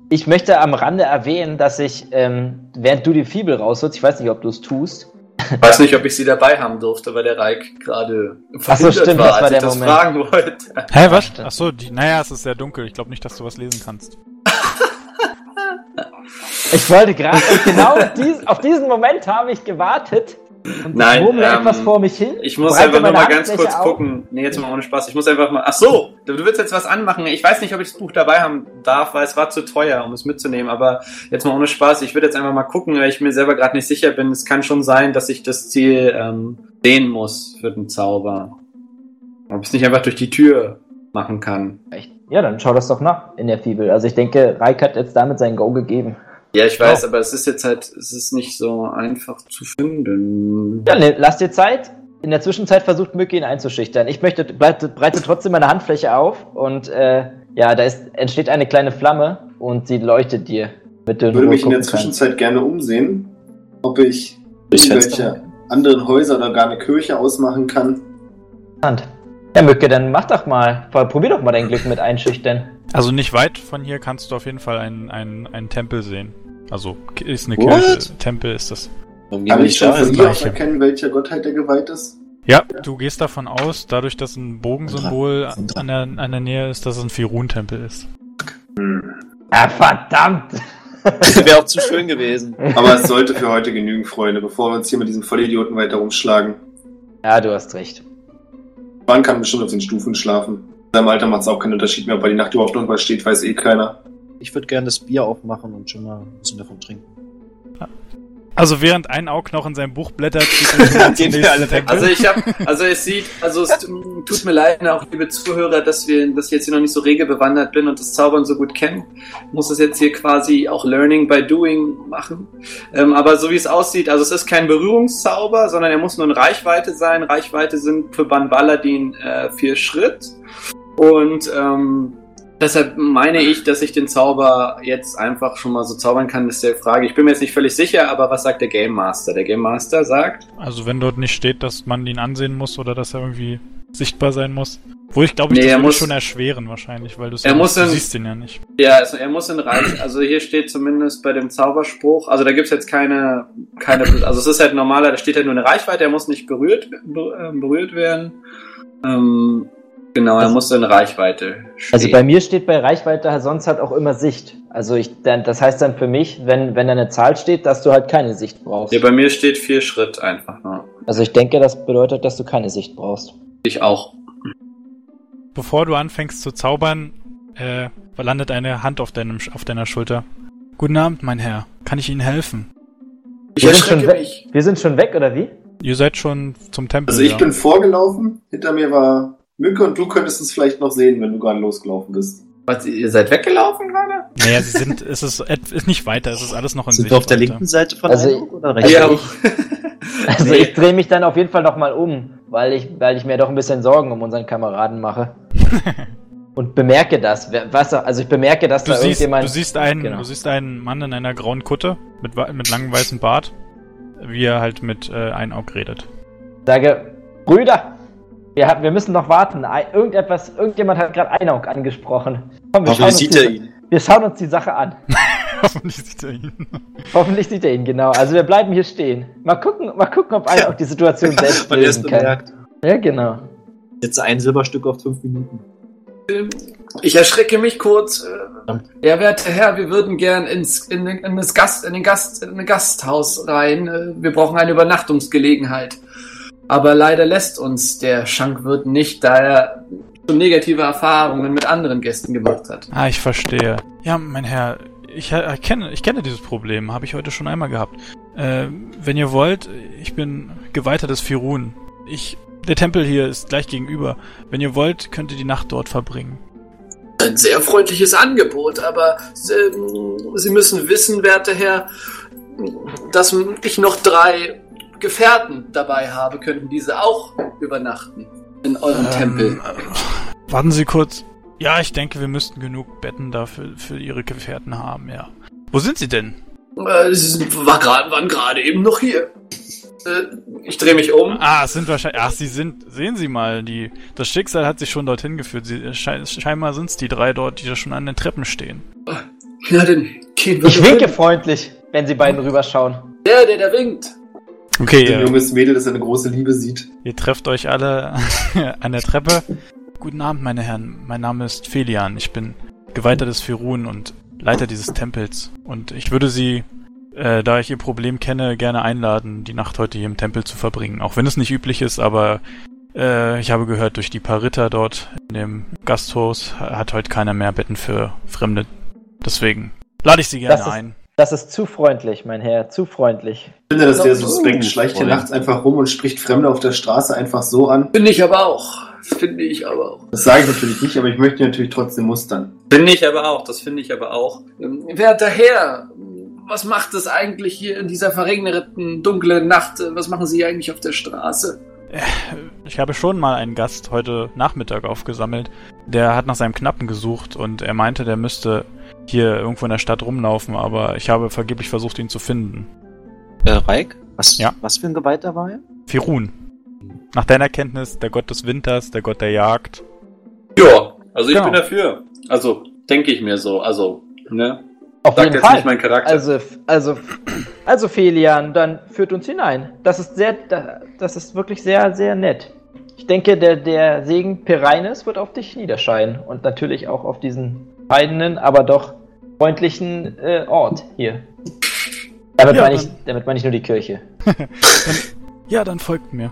Ich möchte am Rande erwähnen, dass ich, ähm, während du die Fibel rausholst, ich weiß nicht, ob du es tust, Ich weiß nicht, ob ich sie dabei haben durfte, weil der Reik gerade Ach so, stimmt, war, das war als ich der das Moment. fragen wollte. Hä, was? stimmt. Achso, die, naja, es ist sehr dunkel. Ich glaube nicht, dass du was lesen kannst. ich wollte gerade, genau dies, auf diesen Moment habe ich gewartet und Nein, ich ähm, etwas vor mich hin. Ich muss einfach meine nochmal ganz kurz auf. gucken. Nee, jetzt mal ohne Spaß. Ich muss einfach mal. Ach so, du willst jetzt was anmachen. Ich weiß nicht, ob ich das Buch dabei haben darf, weil es war zu teuer, um es mitzunehmen. Aber jetzt mal ohne Spaß. Ich würde jetzt einfach mal gucken, weil ich mir selber gerade nicht sicher bin. Es kann schon sein, dass ich das Ziel ähm, sehen muss für den Zauber. Ob ich es nicht einfach durch die Tür machen kann. Echt? Ja, dann schau das doch nach in der Fibel. Also ich denke, Reik hat jetzt damit sein Go gegeben. Ja, ich weiß, Oh. aber es ist jetzt halt, es ist nicht so einfach zu finden. Ja, ne, lass dir Zeit. In der Zwischenzeit versucht Mücke ihn einzuschüchtern. Ich möchte, breite, breite trotzdem meine Handfläche auf und äh, ja, da ist, entsteht eine kleine Flamme und sie leuchtet dir, du Ich würde mich in der. Zwischenzeit gerne umsehen, ob ich irgendwelche anderen Häuser oder gar eine Kirche ausmachen kann. Interessant. Ja, Mücke, dann mach doch mal. Probier doch mal dein Glück mit einschüchtern. Also nicht weit von hier kannst du auf jeden Fall einen, einen, einen Tempel sehen. Also ist eine What? Kirche. Tempel ist das. Kann ich nicht schon von hier aus erkennen, welcher Gottheit der geweiht ist? Ja, du gehst davon aus, dadurch, dass ein Bogensymbol an der, an der Nähe ist, dass es ein Firun-Tempel ist. Ah, verdammt! Wäre auch zu schön gewesen. Aber es sollte für heute genügen, Freunde, bevor wir uns hier mit diesem Vollidioten weiter rumschlagen. Ja, du hast recht. Man kann bestimmt auf den Stufen schlafen. In seinem Alter macht es auch keinen Unterschied mehr, ob er die Nacht überhaupt noch steht, weiß eh keiner. Ich würde gerne das Bier aufmachen und schon mal ein bisschen davon trinken. Also während ein Aug noch in seinem Buch blättert, er Gehen wir alle weg. Also ich habe, also es sieht, also es tut mir leid, auch liebe Zuhörer, dass wir, dass ich jetzt hier noch nicht so rege bewandert bin und das Zaubern so gut kenne. Ich muss das jetzt hier quasi auch Learning by Doing machen. Ähm, aber so wie es aussieht, also es ist kein Berührungszauber, sondern er muss nur in Reichweite sein. Reichweite sind für Ban Baladin äh, vier Schritt. Und ähm, deshalb meine ich, dass ich den Zauber jetzt einfach schon mal so zaubern kann, ist der Frage. Ich bin mir jetzt nicht völlig sicher, aber was sagt der Game Master? Der Game Master sagt, Also wenn dort nicht steht, dass man ihn ansehen muss oder dass er irgendwie sichtbar sein muss. Wo ich glaube, ich Nee, das muss- schon erschweren wahrscheinlich, weil du Er muss du in- siehst ihn ja nicht. Ja, also er muss in Reich, also hier steht zumindest bei dem Zauberspruch, also da gibt's jetzt keine, keine, also es ist halt normaler, da steht halt nur eine Reichweite, er muss nicht berührt, ber- äh, berührt werden. Ähm, genau, er Also- muss in Reichweite stehen. Also bei mir steht bei Reichweite sonst halt auch immer Sicht. Also ich, das heißt dann für mich, wenn, wenn da eine Zahl steht, dass du halt keine Sicht brauchst. ja, bei mir steht vier Schritt einfach nur. Also ich denke, das bedeutet, dass du keine Sicht brauchst. Ich auch. Bevor du anfängst zu zaubern, äh, landet eine Hand auf, deinem, auf deiner Schulter. Guten Abend, mein Herr. Kann ich Ihnen helfen? Ich Wir sind, schon weg, mich. wir sind schon weg, oder wie? Ihr seid schon zum Tempel. Also ich ja. bin vorgelaufen, hinter mir war Mücke und du könntest es vielleicht noch sehen, wenn du gerade losgelaufen bist. Was, ihr seid weggelaufen gerade? Naja, sie sind, es ist, ist nicht weiter, es ist alles noch in Sind wir auf der linken Seite von Also- Eindruck oder rechts? Also ja. ich- Also Nee. ich drehe mich dann auf jeden Fall noch mal um, weil ich, weil ich mir doch ein bisschen Sorgen um unseren Kameraden mache. Und bemerke das. Was, also ich bemerke, dass Du da siehst, irgendjemand... du, siehst einen, Genau. du siehst einen Mann in einer grauen Kutte mit, mit langem weißen Bart, wie er halt mit äh, Einaug redet. sage, Brüder, wir, haben, wir müssen noch warten. Irgendetwas, irgendjemand hat gerade Einaug angesprochen. Komm, wir schauen, Hoffentlich uns sieht die, er ihn. wir schauen uns die Sache an. Hoffentlich sieht er ihn. Hoffentlich sieht er ihn, genau. Also wir bleiben hier stehen. Mal gucken, mal gucken ob Einaug die Situation selbst er lösen kann. bemerkt. Ja, genau. Setze ein Silberstück auf fünf Minuten. Ich erschrecke mich kurz. äh. Ja, werte Herr, wir würden gern ins, in, den- in, das Gast, in, den Gast, in ein Gasthaus rein. Äh, Wir brauchen eine Übernachtungsgelegenheit. Aber leider lässt uns der Schankwirt nicht, da er schon negative Erfahrungen mit anderen Gästen gemacht hat. Ah, ich verstehe. Ja, mein Herr, ich äh, kenne, ich kenne dieses Problem, habe ich heute schon einmal gehabt. Äh, wenn ihr wollt, ich bin Geweihter des Firun. Ich, der Tempel hier ist gleich gegenüber. Wenn ihr wollt, könnt ihr die Nacht dort verbringen. Ein sehr freundliches Angebot, aber ähm, Sie müssen wissen, werte Herr, dass ich noch drei Gefährten dabei habe. Könnten diese auch übernachten in eurem Tempel? Ähm, äh, warten Sie kurz. Ja, ich denke, wir müssten genug Betten dafür für Ihre Gefährten haben, ja. Wo sind Sie denn? Äh, Sie war grad, waren gerade eben noch hier. Äh, ich drehe mich um. Ah, es sind wahrscheinlich. Ach, Sie sind. Sehen Sie mal, die. Das Schicksal hat sich schon dorthin geführt. Sie, schei- scheinbar sind es die drei dort, die da schon an den Treppen stehen. Ja, dann gehen wir Ich winke hin. freundlich, wenn sie beiden rüberschauen. Der, der, der winkt. Okay, Ein ihr, junges Mädel, das eine große Liebe sieht. ihr trefft euch alle an der Treppe. Guten Abend, meine Herren. Mein Name ist Felian. Ich bin Geweihter des Firun und Leiter dieses Tempels. Und ich würde Sie, äh, da ich Ihr Problem kenne, gerne einladen, die Nacht heute hier im Tempel zu verbringen. Auch wenn es nicht üblich ist, aber äh, ich habe gehört, durch die paar Ritter dort in dem Gasthaus hat heute keiner mehr Betten für Fremde. Deswegen lade ich Sie gerne Das ist- ein. Das ist zu freundlich, mein Herr, zu freundlich. Ich finde das sehr Oh, suspekt. Schleicht hier nachts einfach rum und spricht Fremde auf der Straße einfach so an. Finde ich aber auch. Finde ich aber auch. Das sage ich natürlich nicht, aber ich möchte ihn natürlich trotzdem mustern. Finde ich aber auch, das finde ich aber auch. Ähm, Werter Herr, was macht es eigentlich hier in dieser verregneten, dunklen Nacht? Äh, Was machen Sie eigentlich auf der Straße? Ich habe schon mal einen Gast heute Nachmittag aufgesammelt. Der hat nach seinem Knappen gesucht und er meinte, der müsste hier irgendwo in der Stadt rumlaufen, aber ich habe vergeblich versucht, ihn zu finden. Äh, Reik? Was, Ja. was für ein Geweihter war er? Firun. Nach deiner Kenntnis, der Gott des Winters, der Gott der Jagd. Ja, also ich Genau. bin dafür. Also, denke ich mir so. Also, ne? Auf Sagt jeden jetzt Fall. nicht mein Charakter. Also, also, also Felian, dann führt uns hinein. Das ist sehr, da- das ist wirklich sehr, sehr nett. Ich denke, der, der Segen Pereines wird auf dich niederscheinen und natürlich auch auf diesen bescheidenen, aber doch freundlichen äh, Ort hier. Damit Ja, meine ich, dann- damit meine ich nur die Kirche. Ja, dann folgt mir.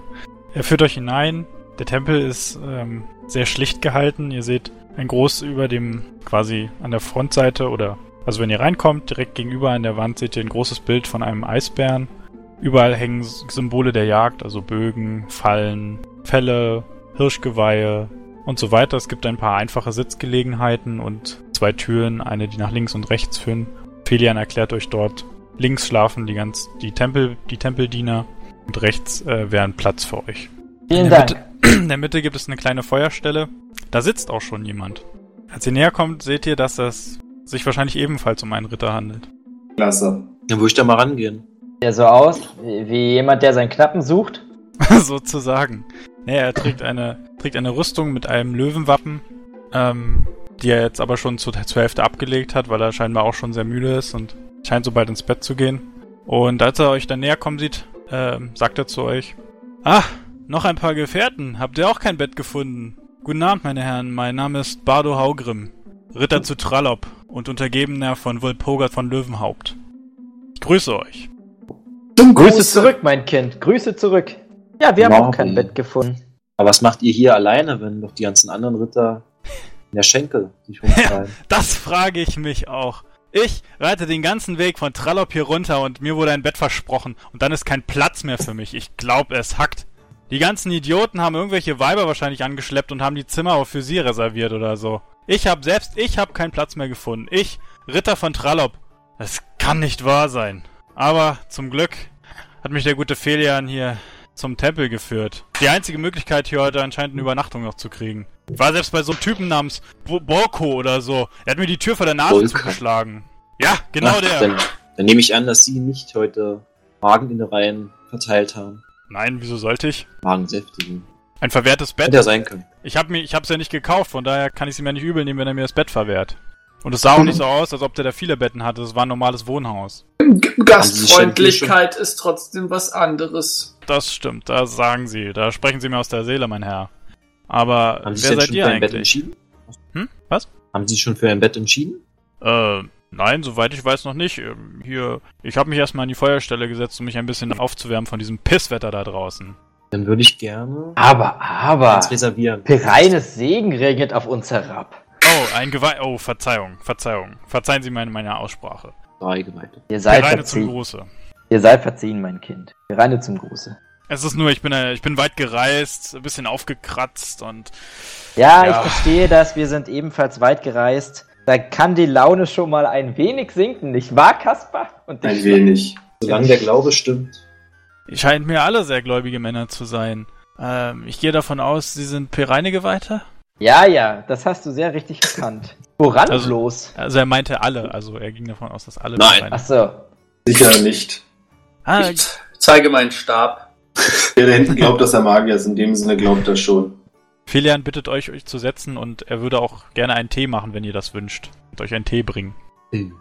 Er führt euch hinein. Der Tempel ist ähm, sehr schlicht gehalten. Ihr seht ein groß über dem, quasi an der Frontseite oder, also wenn ihr reinkommt, direkt gegenüber an der Wand seht ihr ein großes Bild von einem Eisbären. Überall hängen Symbole der Jagd, also Bögen, Fallen, Felle, Hirschgeweihe und so weiter. Es gibt ein paar einfache Sitzgelegenheiten und zwei Türen, eine, die nach links und rechts führen. Felian erklärt euch dort, links schlafen die ganz, die Tempel, die Tempeldiener und rechts äh, wäre ein Platz für euch. Vielen In der Dank. Mitte, in der Mitte gibt es eine kleine Feuerstelle. Da sitzt auch schon jemand. Als ihr näher kommt, seht ihr, dass es sich wahrscheinlich ebenfalls um einen Ritter handelt. Klasse. Dann würde ich da mal rangehen. Der so aus, wie, wie jemand, der seinen Knappen sucht. Sozusagen. Nee, er trägt eine, trägt eine Rüstung mit einem Löwenwappen, ähm, die er jetzt aber schon zur, zur Hälfte abgelegt hat, weil er scheinbar auch schon sehr müde ist und scheint so bald ins Bett zu gehen. Und als er euch dann näher kommen sieht, ähm, sagt er zu euch, Ah, noch ein paar Gefährten. Habt ihr auch kein Bett gefunden? Guten Abend, meine Herren. Mein Name ist Bardo Haugrim, Ritter zu Trallop und Untergebener von Wolpogard von Löwenhaupt. Ich grüße euch. Zum Grüße Gruße. zurück, mein Kind. Grüße zurück. Ja, wir haben Morgen. auch kein Bett gefunden. Aber was macht ihr hier alleine, wenn doch die ganzen anderen Ritter in der Schenkel sich rumtreiben? Das frage ich mich auch. Ich reite den ganzen Weg von Trallop hier runter und mir wurde ein Bett versprochen und dann ist kein Platz mehr für mich. Ich glaube, es hackt. Die ganzen Idioten haben irgendwelche Weiber wahrscheinlich angeschleppt und haben die Zimmer auch für sie reserviert oder so. Ich hab selbst, ich hab keinen Platz mehr gefunden. Ich, Ritter von Trallop. Das kann nicht wahr sein. Aber zum Glück hat mich der gute Felian hier zum Tempel geführt. Die einzige Möglichkeit hier heute anscheinend eine Übernachtung noch zu kriegen. Ich war selbst bei so einem Typen namens Bo Borko oder so. Er hat mir die Tür vor der Nase Bolko. zugeschlagen. Ja, genau Ach, der. Dann, dann nehme ich an, dass sie nicht heute Mageninnereien verteilt haben. Nein, wieso sollte ich? Magensäftigen. Ein verwehrtes Bett? Hätte ja sein können. Ich hab mir, ich hab's ja nicht gekauft, von daher kann ich es ihm ja nicht übel nehmen, wenn er mir das Bett verwehrt. Und es sah auch nicht so aus, als ob der da viele Betten hatte. Es war ein normales Wohnhaus. Gastfreundlichkeit ist trotzdem was anderes. Das stimmt, das sagen Sie. Da sprechen Sie mir aus der Seele, mein Herr. Aber Haben Sie wer seid schon ihr für ein Bett eigentlich? entschieden? Hm? Was? Haben Sie sich schon für ein Bett entschieden? Äh, nein, soweit ich weiß noch nicht. Ähm, Hier, ich habe mich erstmal an die Feuerstelle gesetzt, um mich ein bisschen aufzuwärmen von diesem Pisswetter da draußen. Dann würde ich gerne Aber, aber, reservieren. Pereines Segen regnet auf uns herab. Oh, ein Geweih. Oh, Verzeihung, Verzeihung. Verzeihen Sie meine, meine Aussprache. Drei Geweihte. Ihr seid Reine zum. Gruße. Ihr seid verziehen, mein Kind. Reine zum Gruße. Es ist nur, ich bin, äh, ich bin weit gereist, ein bisschen aufgekratzt und Ja, Ja. ich verstehe das. Wir sind ebenfalls weit gereist. Da kann die Laune schon mal ein wenig sinken, nicht wahr, Kaspar? Und Ein wenig. Solange der Glaube stimmt. scheint mir alle sehr gläubige Männer zu sein. Ähm, ich gehe davon aus, Sie sind Pereine-Geweihte? Ja, ja, das hast du sehr richtig erkannt. Woran Also- bloß? Also er meinte alle, also er ging davon aus, dass alle Nein. Ach so. Sicher nicht. Ah, Ich zeige meinen Stab. Der da hinten glaubt, dass er Magier ist. In dem Sinne glaubt er schon. Filian bittet euch, euch zu setzen und er würde auch gerne einen Tee machen, wenn ihr das wünscht. Und euch einen Tee bringen.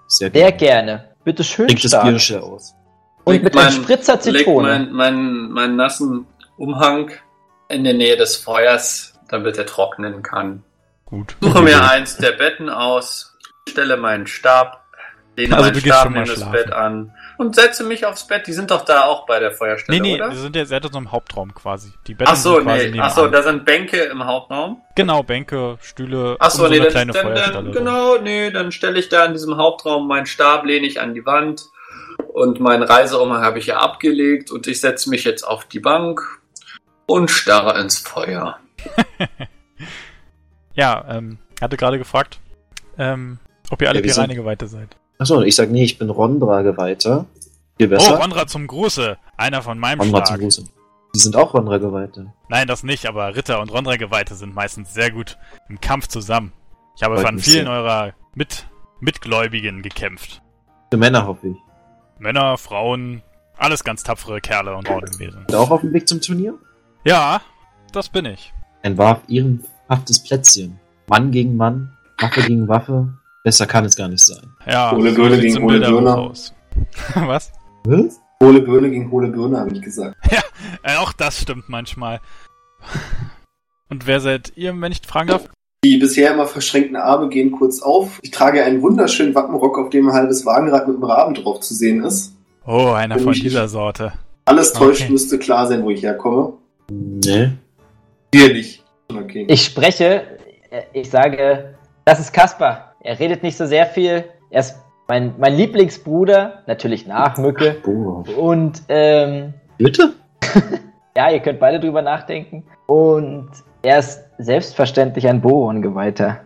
Sehr Sehr gerne. Bitte schön Bringt das stark. Bier schnell aus. Und Legt mit mein- einem Spritzer Leg Zitrone. meinen mein, mein nassen Umhang in der Nähe des Feuers, damit er trocknen kann. Gut. Suche mir eins der Betten aus, stelle meinen Stab, lehne Also meinen du gehst Stab schon mal neben das schlafen. Bett an und setze mich aufs Bett. Die sind doch da auch bei der Feuerstelle, Nee, nee, oder? wir sind jetzt, seid in so einem Hauptraum quasi. Die Betten Ach so, sind quasi nee. Ach so, da sind Bänke im Hauptraum. Genau, Bänke, Stühle, Ach so, um so nee, eine dann, kleine dann, Feuerstelle. dann genau, nee, dann stelle ich da in diesem Hauptraum meinen Stab, lehne ich an die Wand und meinen Reiseumhang habe ich ja abgelegt und ich setze mich jetzt auf die Bank und starre ins Feuer. Ja, ähm, hatte gerade gefragt, ähm, ob ihr alle Ja, wir sind- Pereine-Geweihte seid. Achso, ich sag, nee, ich bin Rondra-Geweihter. Viel Oh, besser. Rondra zum Gruße. Einer von meinem Rondra zum Schlag. Gruße. Die sind auch Rondra-Geweihte. Nein, das nicht, aber Ritter und Rondra-Geweihte sind meistens sehr gut im Kampf zusammen. Ich habe Freut von vielen sehr. eurer Mit Mitgläubigen gekämpft. Für Männer hoffe ich. Männer, Frauen, alles ganz tapfere Kerle und Frauen gewesen. Auch auf dem Weg zum Turnier? Ja, das bin ich. Ein wahr ehrenhaftes Plätzchen. Mann gegen Mann, Waffe gegen Waffe. Besser kann es gar nicht sein. Ja, so Birne sieht's gegen Bilderbuch Birne. Was? Was? Hohle Birne gegen hohle Birne, habe ich gesagt. Äh, auch das stimmt manchmal. Und wer seid ihr, wenn ich fragen darf? Die bisher immer verschränkten Arme gehen kurz auf. Ich trage einen wunderschönen Wappenrock, auf dem ein halbes Wagenrad mit einem Raben drauf zu sehen ist. Oh, einer von Ich- dieser Sorte. Alles täuscht, Okay. müsste klar sein, wo ich herkomme. Nee. Hier nicht. Okay. Ich spreche, äh, ich sage, das ist Kaspar. Er redet nicht so sehr viel. Er ist mein, mein Lieblingsbruder, natürlich nach Mücke. Boah. Und ähm, Bitte? ja, ihr könnt beide drüber nachdenken. Und er ist selbstverständlich ein Boron-Geweihter.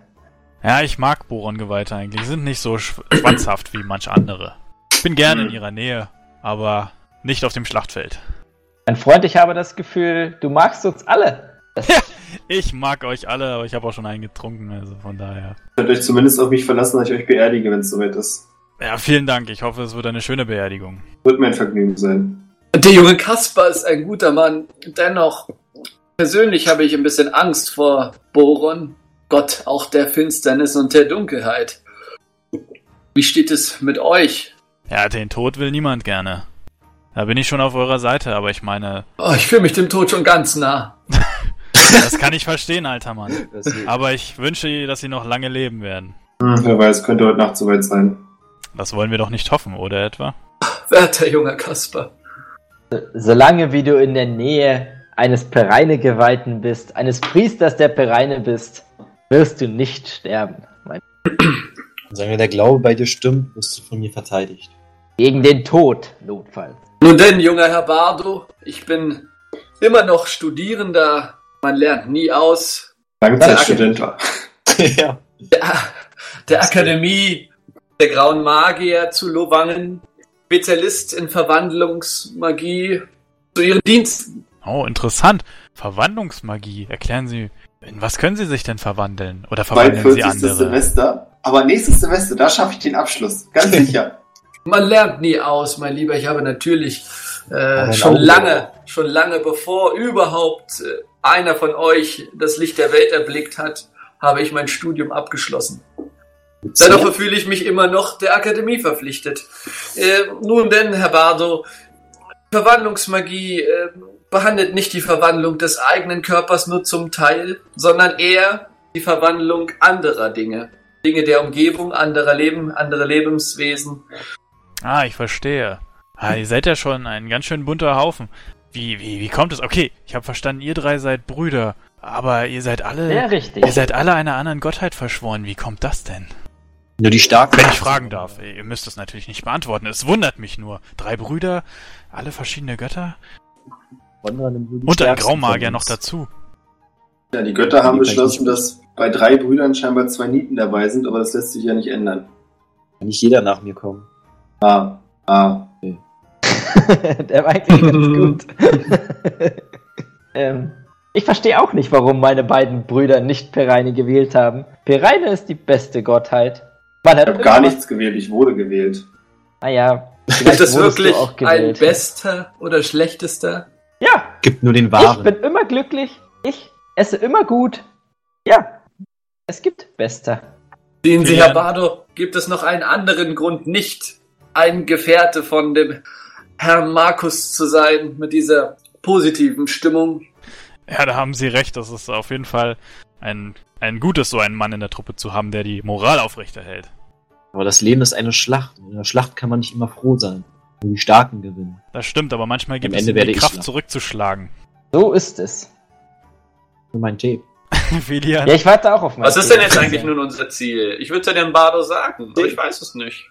Ja, ich mag Boron-Geweihte eigentlich. Sie sind nicht so schw- schwanzhaft wie manch andere. Ich bin gerne in ihrer Nähe, aber nicht auf dem Schlachtfeld. Mein Freund, ich habe das Gefühl, du magst uns alle. Ich mag euch alle, aber ich habe auch schon einen getrunken, also von daher. Könnt euch zumindest auf mich verlassen, dass ich euch beerdige, wenn es soweit ist. Ja, vielen Dank. Ich hoffe, es wird eine schöne Beerdigung. Wird mir ein Vergnügen sein. Der junge Kaspar ist ein guter Mann. Dennoch, persönlich habe ich ein bisschen Angst vor Boron, Gott auch der Finsternis und der Dunkelheit. Wie steht es mit euch? Ja, den Tod will niemand gerne. Da bin ich schon auf eurer Seite, aber ich meine, Oh, ich fühle mich dem Tod schon ganz nah. das kann ich verstehen, alter Mann. Aber ich wünsche, dass sie noch lange leben werden. Hm, wer weiß, könnte heute Nacht soweit sein. Das wollen wir doch nicht hoffen, oder etwa? Werter junger Kaspar. solange wie du in der Nähe eines Pereine-Geweihten bist, eines Priesters der Pereine bist, wirst du nicht sterben. Mein Solange der Glaube bei dir stimmt, wirst du von mir verteidigt. Gegen den Tod, notfalls. Nun denn, junger Herr Bardo, ich bin immer noch Studierender. Man lernt nie aus. Langzeitstudent war. ja. Der, der Akademie der Grauen Magier zu Lovangen, Spezialist in Verwandlungsmagie, zu ihren Diensten. Oh, interessant. Verwandlungsmagie. Erklären Sie, in was können Sie sich denn verwandeln? Oder verwandeln Sie 40. andere? Semester. Aber nächstes Semester, da schaffe ich den Abschluss. Ganz sicher. Man lernt nie aus, mein Lieber. Ich habe natürlich äh, schon lange, schon lange bevor überhaupt äh, einer von euch das Licht der Welt erblickt hat, habe ich mein Studium abgeschlossen. Dennoch fühle ich mich immer noch der Akademie verpflichtet. Äh, nun denn, Herr Bardo, Verwandlungsmagie, äh, behandelt nicht die Verwandlung des eigenen Körpers nur zum Teil, sondern eher die Verwandlung anderer Dinge. Dinge der Umgebung, anderer Leben, andere Lebenswesen. Ah, ich verstehe. Ah, ihr seid ja schon ein ganz schön bunter Haufen. Wie, wie, wie kommt es? Okay, ich habe verstanden, ihr drei seid Brüder. Aber ihr seid alle. Sehr richtig. Ihr seid alle einer anderen Gottheit verschworen. Wie kommt das denn? Nur die Starken. Wenn ich fragen darf. Ihr müsst es natürlich nicht beantworten. Es wundert mich nur. Drei Brüder, alle verschiedene Götter und ein Graumagier noch dazu. Ja, die Götter haben beschlossen, dass bei drei Brüdern scheinbar zwei Nieten dabei sind, aber das lässt sich ja nicht ändern. Kann nicht jeder nach mir kommen. Ah, ah. Der war eigentlich ganz gut. ähm, ich verstehe auch nicht, warum meine beiden Brüder nicht Pereine gewählt haben. Pereine ist die beste Gottheit. Man Ich hat habe gar nichts gewählt, ich wurde gewählt. Naja, Ist vielleicht das wirklich ein bester oder schlechtester? Ja, Gibt nur den ich wahren. bin immer glücklich. Ich esse immer gut. Ja, es gibt Bester. Sehen Sie. Herr Bardo, gibt es noch einen anderen Grund, nicht ein Gefährte von dem Herrn Markus zu sein, mit dieser positiven Stimmung? Ja, da haben Sie recht. Das ist auf jeden Fall ein, ein Gutes, so einen Mann in der Truppe zu haben, der die Moral aufrechterhält. Aber das Leben ist eine Schlacht. Und in der Schlacht kann man nicht immer froh sein. Nur die Starken gewinnen. Das stimmt, aber manchmal gibt Am es Ende die Kraft zurückzuschlagen. So ist es. Für mein Tee. Felian, Ja, ich warte auch auf mein Was ist denn jetzt eigentlich nun unser Ziel? Ich würde es ja dem Bardo sagen, aber ich weiß es nicht.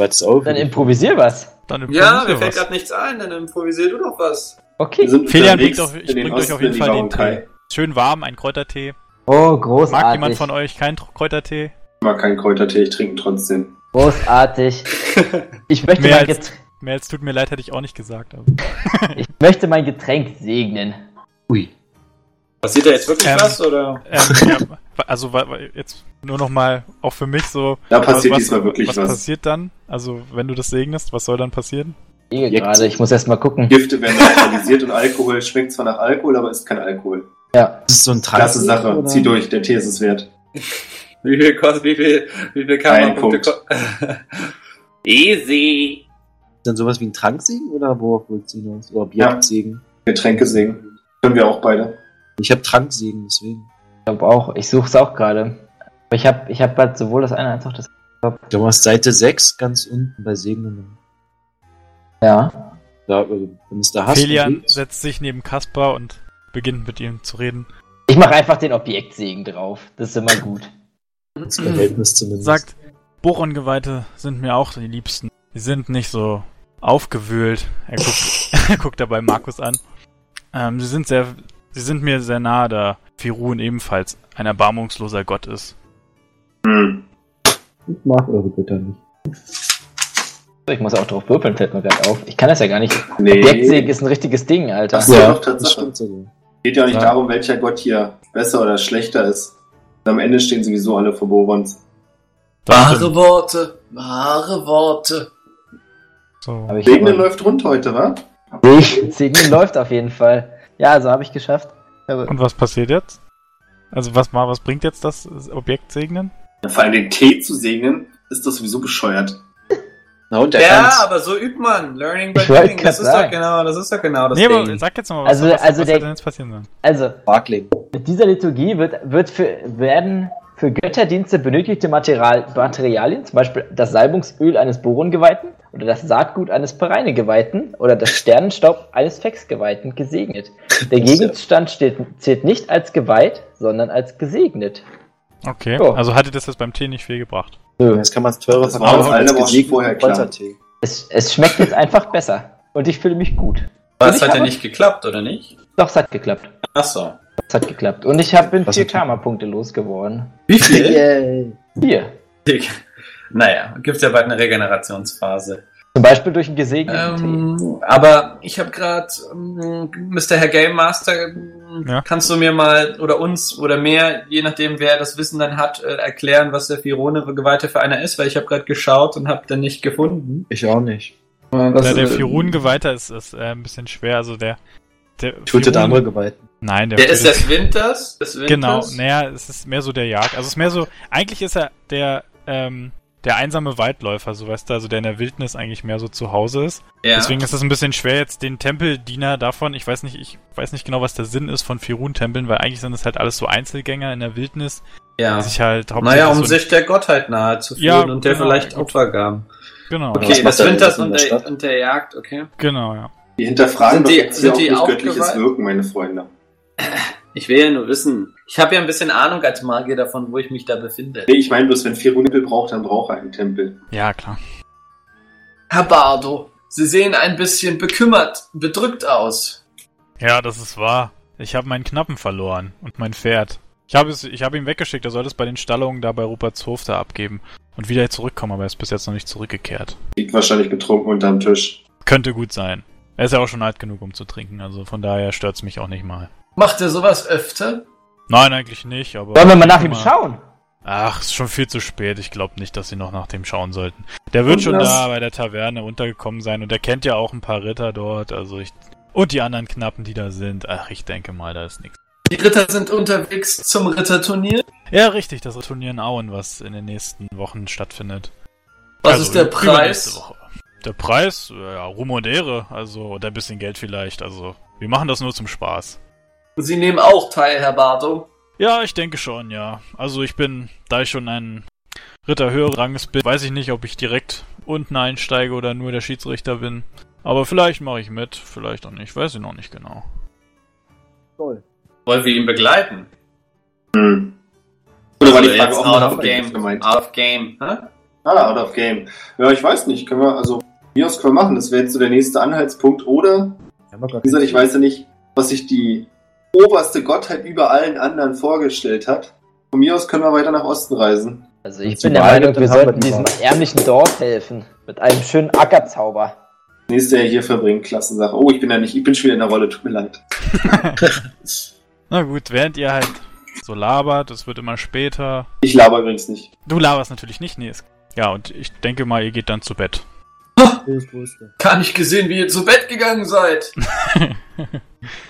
Auf. Dann improvisier was. dann Ja, improvisier mir fällt gerade nichts ein, dann improvisier du doch was. Wir Okay. sind Felian bringt auf- ich in den bring euch auf jeden Fall den. Tee. Schön warm, ein Kräutertee. Oh, großartig. Mag jemand von euch keinen Kräutertee? Ich mag keinen Kräutertee, ich trinke ihn trotzdem. Großartig. Ich möchte, Mehr mein als- Mehr als tut mir leid, hätte ich auch nicht gesagt. Aber. ich möchte mein Getränk segnen. Ui. Passiert da jetzt wirklich Ähm, was, oder? ähm, ja, also jetzt nur noch mal auch für mich so. Da passiert was, diesmal wirklich was. was. passiert dann? Also wenn du das segnest, was soll dann passieren? Jetzt. gerade, ich muss erst mal gucken. Gifte werden neutralisiert und Alkohol schmeckt zwar nach Alkohol, aber ist kein Alkohol. Ja. Das ist so ein Trank. Klasse Sache, oder? zieh durch, der Tee ist es wert. Wie viel kostet, wie viel, wie viel Karma-Punkte ko- Easy. Ist dann sowas wie ein Tranksegen oder worauf willst du hinaus? Oder Objektsegen? Getränke singen. Können wir auch beide. Ich habe Tranksegen, deswegen. Ich glaube auch. Ich suche es auch gerade. Aber ich habe ich hab halt sowohl das eine als auch das Du hast Seite 6 ganz unten bei Segnungen. Ja. Da, äh, wenn es da hast. Felian setzt sich neben Kaspar und beginnt mit ihm zu reden. Ich mache einfach den Objektsegen drauf. Das ist immer gut. Das Verhältnis zumindest. Sagt, Boron-Geweihte sind mir auch die Liebsten. Die sind nicht so aufgewühlt. Er guckt, er guckt dabei Markus an. Ähm, sie sind sehr, sie sind mir sehr nahe, da Firun ebenfalls ein erbarmungsloser Gott ist. Hm. Ich mag eure Götter nicht. Ich muss auch drauf würfeln, fällt mir gerade auf. Ich kann das ja gar nicht. Nee. Objektsegen ist ein richtiges Ding, Alter. Das ist ja doch das stimmt sogar. Geht ja auch nicht Ja. darum, welcher Gott hier besser oder schlechter ist. Und am Ende stehen sowieso alle vor Borons. Das Wahre. Worte, wahre Worte. So. Segnen läuft rund heute, wa? Seg- Segnen läuft auf jeden Fall. Ja, also habe ich geschafft. Aber Und was passiert jetzt? Also was mal, was bringt jetzt das Objekt segnen? Ja, vor allem den Tee zu segnen, ist das sowieso bescheuert. Na und der Ja, kann's. aber so übt man. Learning by doing. Das ist doch sagen. genau, das ist doch genau das nee, aber Ding. sag jetzt mal, was, Also- was, also was der- soll denn jetzt passieren soll. also, Sparkling. mit dieser Liturgie wird, wird für, werden für Götterdienste benötigte Material, Materialien, zum Beispiel das Salbungsöl eines Boron-Geweihten oder das Saatgut eines Pereine-Geweihten oder das Sternenstaub eines Fex-Geweihten gesegnet. Der Gegenstand steht, zählt nicht als geweiht, sondern als gesegnet. Okay, So. also hatte das jetzt beim Tee nicht viel gebracht. Nö. Jetzt kann man es teurer aber auch schon vorher klar. Kräutertee. Es, es schmeckt jetzt einfach besser. Und ich fühle mich gut. Was ich hat ja nicht geklappt, oder nicht? Doch, es hat geklappt. Ach so. Es hat geklappt. Und ich hab, bin Was vier Karma-Punkte losgeworden. Wie viel? Yay. Vier. naja, gibt's ja bald eine Regenerationsphase. Zum Beispiel durch einen gesegneten Tee. Ähm, aber ich habe gerade, ähm, Mr. Herr Game Master, ähm, Ja. kannst du mir mal oder uns oder mehr, je nachdem wer das Wissen dann hat, äh, erklären, was der Firone Geweihte für einer ist? Weil ich habe gerade geschaut und habe den nicht gefunden. Ich auch nicht. Was, der der äh, Firun-Geweihter ist, ist äh, ein bisschen schwer, also der... der Tötet andere Geweihten. Nein, der, Der ist des Winters. Des Winters. Genau, naja, es ist mehr so der Jagd. Also es ist mehr so, eigentlich ist er der, ähm, der einsame Waldläufer, so weißt du, also der in der Wildnis eigentlich mehr so zu Hause ist. Ja. Deswegen ist es ein bisschen schwer, jetzt den Tempeldiener davon, ich weiß nicht, ich weiß nicht genau, was der Sinn ist von Firun-Tempeln, weil eigentlich sind es halt alles so Einzelgänger in der Wildnis, ja. die sich halt hauptsächlich Naja, um so sich der Gottheit nahe zu fühlen Ja, und der genau, vielleicht. Opfer gaben. Genau, Okay, denn Winters in und der und der Jagd, okay. genau, ja. Die hinterfragen Sind doch die- jetzt sind hier die auch göttliches geweiht? Wirken, meine Freunde. Ich will ja nur wissen. Ich habe ja ein bisschen Ahnung als Magier davon, wo ich mich da befinde. Nee, ich meine bloß, wenn Firunipel braucht, dann braucht er einen Tempel. Ja, klar. Herr Bardo, Sie sehen ein bisschen bekümmert, bedrückt aus. Ja, das ist wahr. Ich habe meinen Knappen verloren und mein Pferd. Ich habe es, ich habe ihn weggeschickt, er soll es bei den Stallungen da bei Rupertshof da abgeben und wieder zurückkommen, aber er ist bis jetzt noch nicht zurückgekehrt. Liegt wahrscheinlich betrunken unterm Tisch. Könnte gut sein. Er ist ja auch schon alt genug, um zu trinken, also von daher stört's mich auch nicht mal. Macht er sowas öfter? Nein, eigentlich nicht, aber. Wollen wir mal nach ihm schauen? Ach, ist schon viel zu spät. Ich glaube nicht, dass sie noch nach dem schauen sollten. Der wird Und schon das- da bei der Taverne untergekommen sein und er kennt ja auch ein paar Ritter dort, also ich. Und die anderen Knappen, die da sind. Ach, ich denke mal, da ist nichts. Die Ritter sind unterwegs zum Ritterturnier. Ja, richtig, das Turnier in Auen, was in den nächsten Wochen stattfindet. Was Also, ist der Preis? Woche. Der Preis, ja, Ruhm und Ehre, also, oder ein bisschen Geld vielleicht, also, wir machen das nur zum Spaß. Sie nehmen auch teil, Herr Bardo. Ja, ich denke schon, ja. Also, ich bin, da ich schon ein Ritter höheren Ranges bin, weiß ich nicht, ob ich direkt unten einsteige oder nur der Schiedsrichter bin. Aber vielleicht mache ich mit, vielleicht auch nicht, weiß ich noch nicht genau. Toll. Wollen wir ihn begleiten? Hm. Oder war die Also Frage jetzt auch out mal of game. gemeint? Out of game. Hä? Ah, out of game. Ja, ich weiß nicht. Können wir, also, wie aus können wir machen? Das wäre jetzt so der nächste Anhaltspunkt. Oder, wie gesagt, ich weiß ja nicht, was sich die oberste Gottheit über allen anderen vorgestellt hat. Von mir aus können wir weiter nach Osten reisen. Also ich bin der Meinung, wir sollten die diesem ärmlichen Dorf helfen. Mit einem schönen Ackerzauber. Nächste Jahr hier verbringen, Klassensache. Oh, ich bin ja nicht, ich bin schon wieder in der Rolle, tut mir leid. Na gut, während ihr halt so labert, es wird immer später. Ich laber übrigens nicht. Du laberst natürlich nicht, nee. ist- Ja, und ich denke mal, ihr geht dann zu Bett. Gar nicht gesehen, wie ihr zu Bett gegangen seid.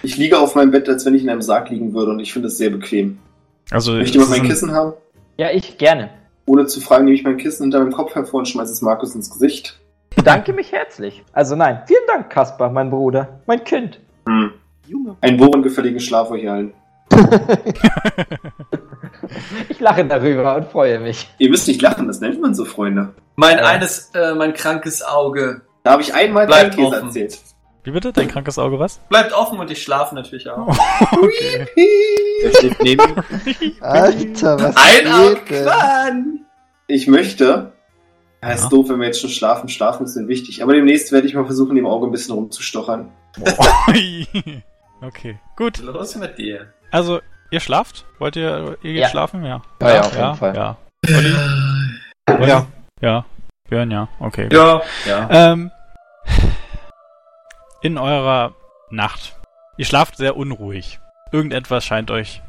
Ich liege auf meinem Bett, als wenn ich in einem Sarg liegen würde und ich finde es sehr bequem. Also, Möchte jemand mein ein- Kissen haben? Ja, ich gerne. Ohne zu fragen, nehme ich mein Kissen hinter meinem Kopf hervor und schmeiße es Markus ins Gesicht. Bedanke mich herzlich. Also nein, vielen Dank, Kaspar, mein Bruder, mein Kind. Hm. Junge. Ein wohlgefälligen Schlaf euch allen. Ich lache darüber und freue mich. Ihr müsst nicht lachen, das nennt man so, Freunde. Mein Ja. eines, äh, mein krankes Auge. Da habe ich einmal Bleibt Käse offen. erzählt. Wie bitte? Dein krankes Auge was? Bleibt offen und ich schlafe natürlich auch. okay. Der steht neben. Alter, was Ein Augenquan! Ich möchte. Ja, ist Ja. doof, wenn wir jetzt schon schlafen. Schlafen ist denn wichtig. Aber demnächst werde ich mal versuchen, dem Auge ein bisschen rumzustochern. okay, gut. Los mit dir. Also, ihr schlaft? Wollt ihr, ihr geht Ja. schlafen? Ja. Ja, ja, auf jeden ja, Fall. Ja. Olli? Olli? Ja. Ja. Björn, ja. Okay. Ja, ja. Ähm, in eurer Nacht. Ihr schlaft sehr unruhig. Irgendetwas scheint euch,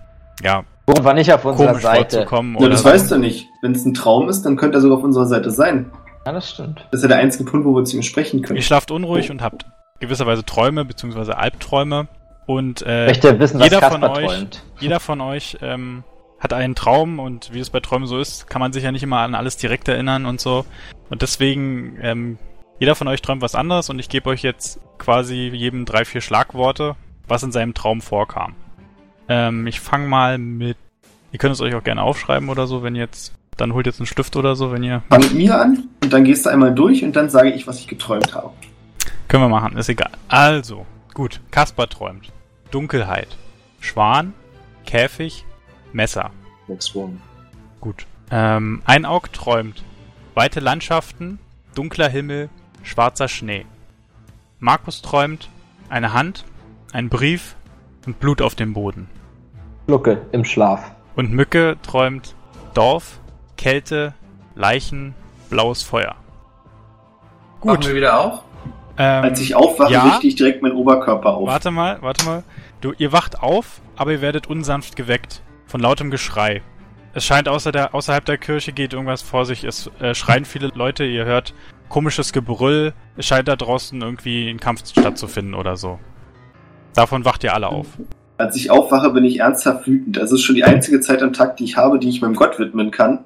ja, Worum war nicht auf unserer Seite? vorzukommen. Ja, oder das so. weißt du nicht. Wenn es ein Traum ist, dann könnte er sogar auf unserer Seite sein. Ja, das stimmt. Das ist ja der einzige Punkt, wo wir zu ihm sprechen können. Ihr schlaft unruhig und habt gewisserweise Träume bzw. Albträume. Und äh, möchte wissen, was jeder von euch- träumt. jeder von euch ähm, hat einen Traum und wie es bei Träumen so ist, kann man sich ja nicht immer an alles direkt erinnern und so. Und deswegen, ähm, jeder von euch träumt was anderes und ich gebe euch jetzt quasi jedem drei, vier Schlagworte, was in seinem Traum vorkam. Ähm, ich fange mal mit. Ihr könnt es euch auch gerne aufschreiben oder so, wenn jetzt. Dann holt jetzt einen Stift oder so, wenn ihr. Fang mit mir an und dann gehst du einmal durch und dann sage ich, was ich geträumt habe. Können wir machen, ist egal. Also, gut. Kaspar träumt. Dunkelheit. Schwan. Käfig. Messer. Black Swan. Gut. Ähm, Einaug träumt. Weite Landschaften, dunkler Himmel, schwarzer Schnee. Markus träumt. Eine Hand, ein Brief und Blut auf dem Boden. Schlucke im Schlaf. Und Mücke träumt Dorf, Kälte, Leichen, blaues Feuer. Machen Gut. wir wieder auf? Ähm, Als ich aufwache, ja. richte ich direkt meinen Oberkörper auf. Warte mal, warte mal. Du, ihr wacht auf, aber ihr werdet unsanft geweckt von lautem Geschrei. Es scheint außer der, außerhalb der Kirche geht irgendwas vor sich. Es äh, schreien viele Leute, ihr hört komisches Gebrüll. Es scheint da draußen irgendwie ein Kampf stattzufinden oder so. Davon wacht ihr alle auf. Als ich aufwache, bin ich ernsthaft wütend. Das ist schon die einzige Zeit am Tag, die ich habe, die ich meinem Gott widmen kann.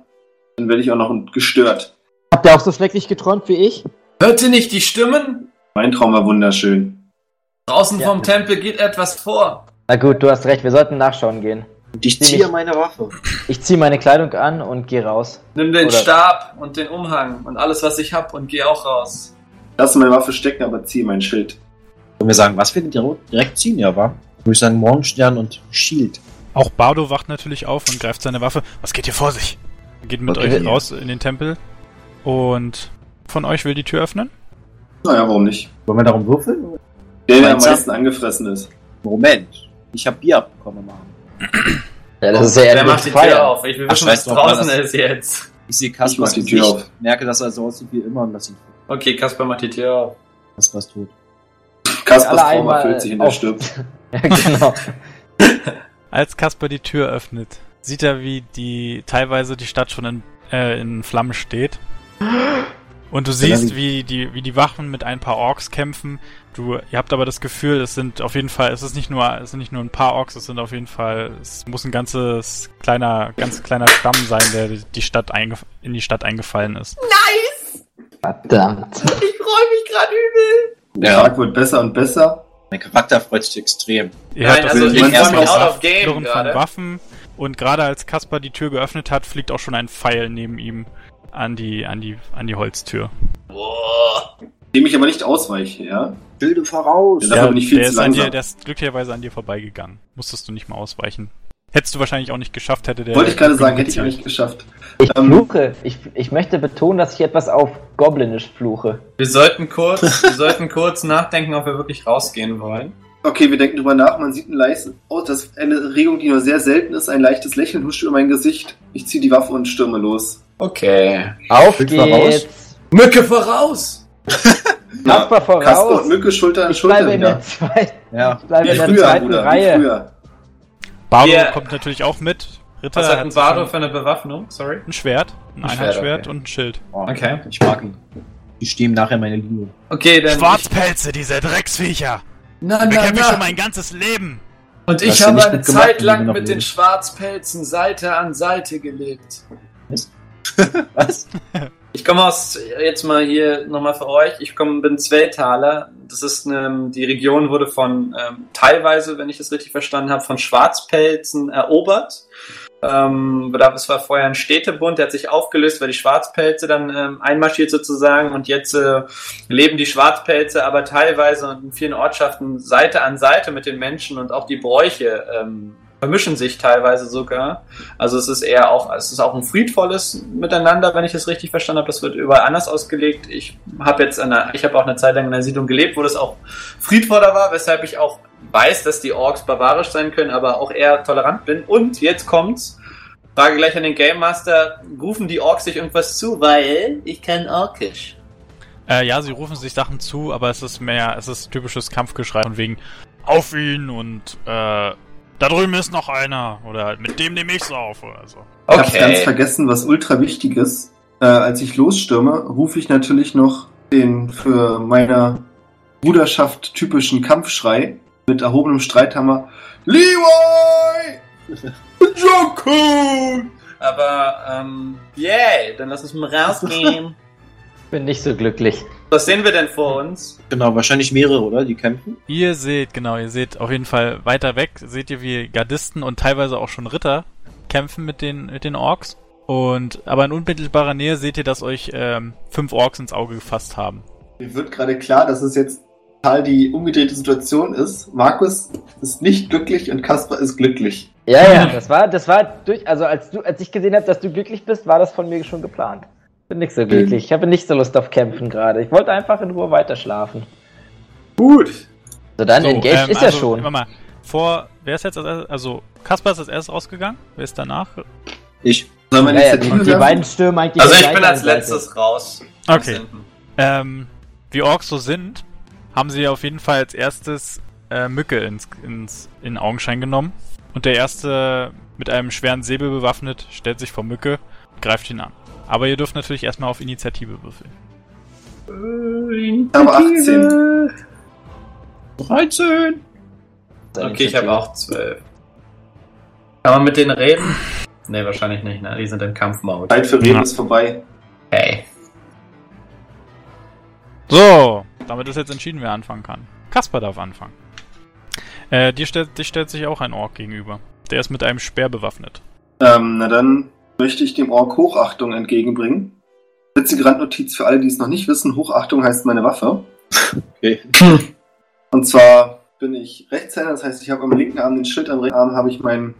Dann werde ich auch noch gestört. Habt ihr auch so schrecklich geträumt wie ich? Hört ihr nicht die Stimmen? Mein Traum war wunderschön. Draußen Ja. vom Tempel geht etwas vor. Na gut, du hast recht, wir sollten nachschauen gehen. Und ich Zieh ziehe mich- meine Waffe. Ich ziehe meine Kleidung an und gehe raus. Nimm den Oder- Stab und den Umhang und alles, was ich hab und geh auch raus. Lass meine Waffe stecken, aber zieh mein Schild. Wollen wir sagen, was wir denn direkt ziehen, ja, war? Würde ich sagen, Morgenstern und Shield. Auch Bardo wacht natürlich auf und greift seine Waffe. Was geht hier vor sich? Geht mit Okay. euch raus in den Tempel. Und von euch will die Tür öffnen? Naja, warum nicht? Wollen wir darum würfeln? Der, der am meisten angefressen ist. Moment. Ich habe Bier abbekommen, Mann. Ja, das ist ja Wer endlich macht die Feier. Tür auf? Ich will Ach, wissen, was draußen das- ist jetzt. Ich sehe Ich Kaspers mach die Tür auf. merke, dass er so aussieht wie immer und lass ihn Okay, Kasper macht die Tür auf. Kaspers tot. Kaspers Traum einmal erfüllt sich und er stirbt. Ja, genau. Als Kasper die Tür öffnet, sieht er, wie die teilweise die Stadt schon in, äh, in Flammen steht. Und du siehst, wie die, wie die Wachen mit ein paar Orks kämpfen. Du, ihr habt aber das Gefühl, es sind auf jeden Fall, es ist nicht nur, es sind nicht nur ein paar Orks, es sind auf jeden Fall, es muss ein ganzes kleiner, ganz kleiner Stamm sein, der die Stadt eingef in die Stadt eingefallen ist. Verdammt. Ich freue mich gerade übel. Der. Tag wird besser und besser. Mein Charakter freut sich extrem. Ihr Nein, hört also das ich Klirren freu von mich out of Waffen- game von. Waffen und gerade als Kasper die Tür geöffnet hat, fliegt auch schon ein Pfeil neben ihm an die, an die, an die Holztür. Boah. Dem ich aber nicht ausweiche, ja? Bilde voraus. Ja. Bin ich viel der zu ist an dir, der ist glücklicherweise an dir vorbeigegangen. Musstest du nicht mal ausweichen. Hättest du wahrscheinlich auch nicht geschafft, hätte der. Wollte ich gerade sagen, hätte ich auch nicht geschafft. Ich Ähm, fluche. Ich, ich möchte betonen, dass ich etwas auf Goblinisch fluche. Wir sollten kurz, wir sollten kurz nachdenken, ob wir wirklich rausgehen wollen. Okay, wir denken drüber nach. Man sieht ein leichtes, oh, das ist eine Regung, die nur sehr selten ist. Ein leichtes Lächeln huscht über mein Gesicht. Ich ziehe die Waffe und stürme los. Okay. Auf Schild geht's. voraus. Mücke voraus! Kasper voraus. Kasper und Mücke Schulter an Ich bleibe Schulter in der, wieder. zweiten, Ja. ich bleibe Wie in der früher, zweiten Bruder, Reihe. früher. Bardo Wir- kommt natürlich auch mit. Ritter Was hat ein Bardo für eine Bewaffnung? Sorry. ein Schwert, ein Ein Schwert, Einheitsschwert okay. und ein Schild. Oh, Okay. Ich mag ihn. Die stehen nachher meine Linie. Okay, dann. Schwarzpelze, diese Drecksviecher! Na, Da na, kämpfe ich schon mein ganzes Leben! Und ich habe eine Zeit lang mit den. Schwarzpelzen Seite an Seite gelebt. Was? Ich komme aus, jetzt mal hier nochmal für euch, ich komme, bin Zwelltaler. Das ist eine, die Region wurde von, ähm, teilweise, wenn ich das richtig verstanden habe, von Schwarzpelzen erobert. Ähm, das war vorher ein Städtebund, der hat sich aufgelöst, weil die Schwarzpelze dann ähm, einmarschiert sozusagen und jetzt äh, leben die Schwarzpelze aber teilweise und in vielen Ortschaften Seite an Seite mit den Menschen und auch die Bräuche ähm, vermischen sich teilweise sogar. Also es ist eher auch, es ist auch ein friedvolles Miteinander, wenn ich das richtig verstanden habe. Das wird überall anders ausgelegt. Ich habe jetzt eine, ich habe auch eine Zeit lang in einer Siedlung gelebt, wo das auch friedvoller war, weshalb ich auch weiß, dass die Orks barbarisch sein können, aber auch eher tolerant bin. Und jetzt kommt's. Frage gleich an den Game Master, rufen die Orks sich irgendwas zu, weil ich kann Orkisch. Äh, ja, sie rufen sich Sachen zu, aber es ist mehr, es ist typisches Kampfgeschrei von wegen auf ihn und äh, da drüben ist noch einer oder halt, mit dem nehme ich's auf oder so. Ich hab's ganz vergessen, was ultra wichtig ist. Äh, als ich losstürme, rufe ich natürlich noch den für meine Bruderschaft typischen Kampfschrei mit erhobenem Streithammer. Leroy! Joku! Aber, ähm, yay, dann lass uns mal rausgehen. Bin nicht so glücklich. Was sehen wir denn vor uns? Genau, wahrscheinlich mehrere, oder? Die kämpfen. Ihr seht, genau, ihr seht auf jeden Fall weiter weg, seht ihr wie Gardisten und teilweise auch schon Ritter kämpfen mit den, mit den Orks. Und, aber in unmittelbarer Nähe seht ihr, dass euch ähm, fünf Orks ins Auge gefasst haben. Mir wird gerade klar, dass es jetzt total die umgedrehte Situation ist. Markus ist nicht glücklich und Kasper ist glücklich. Ja, ja, das war, das war durch, also als du, als ich gesehen habe, dass du glücklich bist, war das von mir schon geplant. Bin nicht so glücklich. Ich habe nicht so Lust auf Kämpfen gerade. Ich wollte einfach in Ruhe weiter schlafen. Gut. So, dann So, engaged ähm, ist er also, schon. Warte mal, vor, wer ist jetzt als erstes, also Kaspar ist als erstes rausgegangen, wer ist danach? Ich. Sollen wir Ja, die, die beiden stürmen eigentlich Also ich bin als an Seite. letztes raus. Okay. Ähm, wie Orks so sind, haben sie auf jeden Fall als erstes äh, Mücke ins, ins, in Augenschein genommen. Und der erste mit einem schweren Säbel bewaffnet stellt sich vor Mücke und greift ihn an. Aber ihr dürft natürlich erstmal auf Initiative würfeln. Ich habe 18. 13. Okay, ich habe auch zwölf. Kann man mit denen reden? Ne, wahrscheinlich nicht, ne? Die sind im Kampfmode. Zeit für Reden Ja. ist vorbei. Hey. So, damit ist jetzt entschieden, wer anfangen kann. Kasper darf anfangen. Äh, dir stellt, dir stellt sich auch ein Ork gegenüber. Der ist mit einem Speer bewaffnet. Ähm, na dann möchte ich dem Ork Hochachtung entgegenbringen. Witzige Randnotiz für alle, die es noch nicht wissen. Hochachtung heißt meine Waffe. Okay. Und zwar bin ich Rechtshänder, das heißt, ich habe am linken Arm den Schild, am rechten Arm habe ich meinen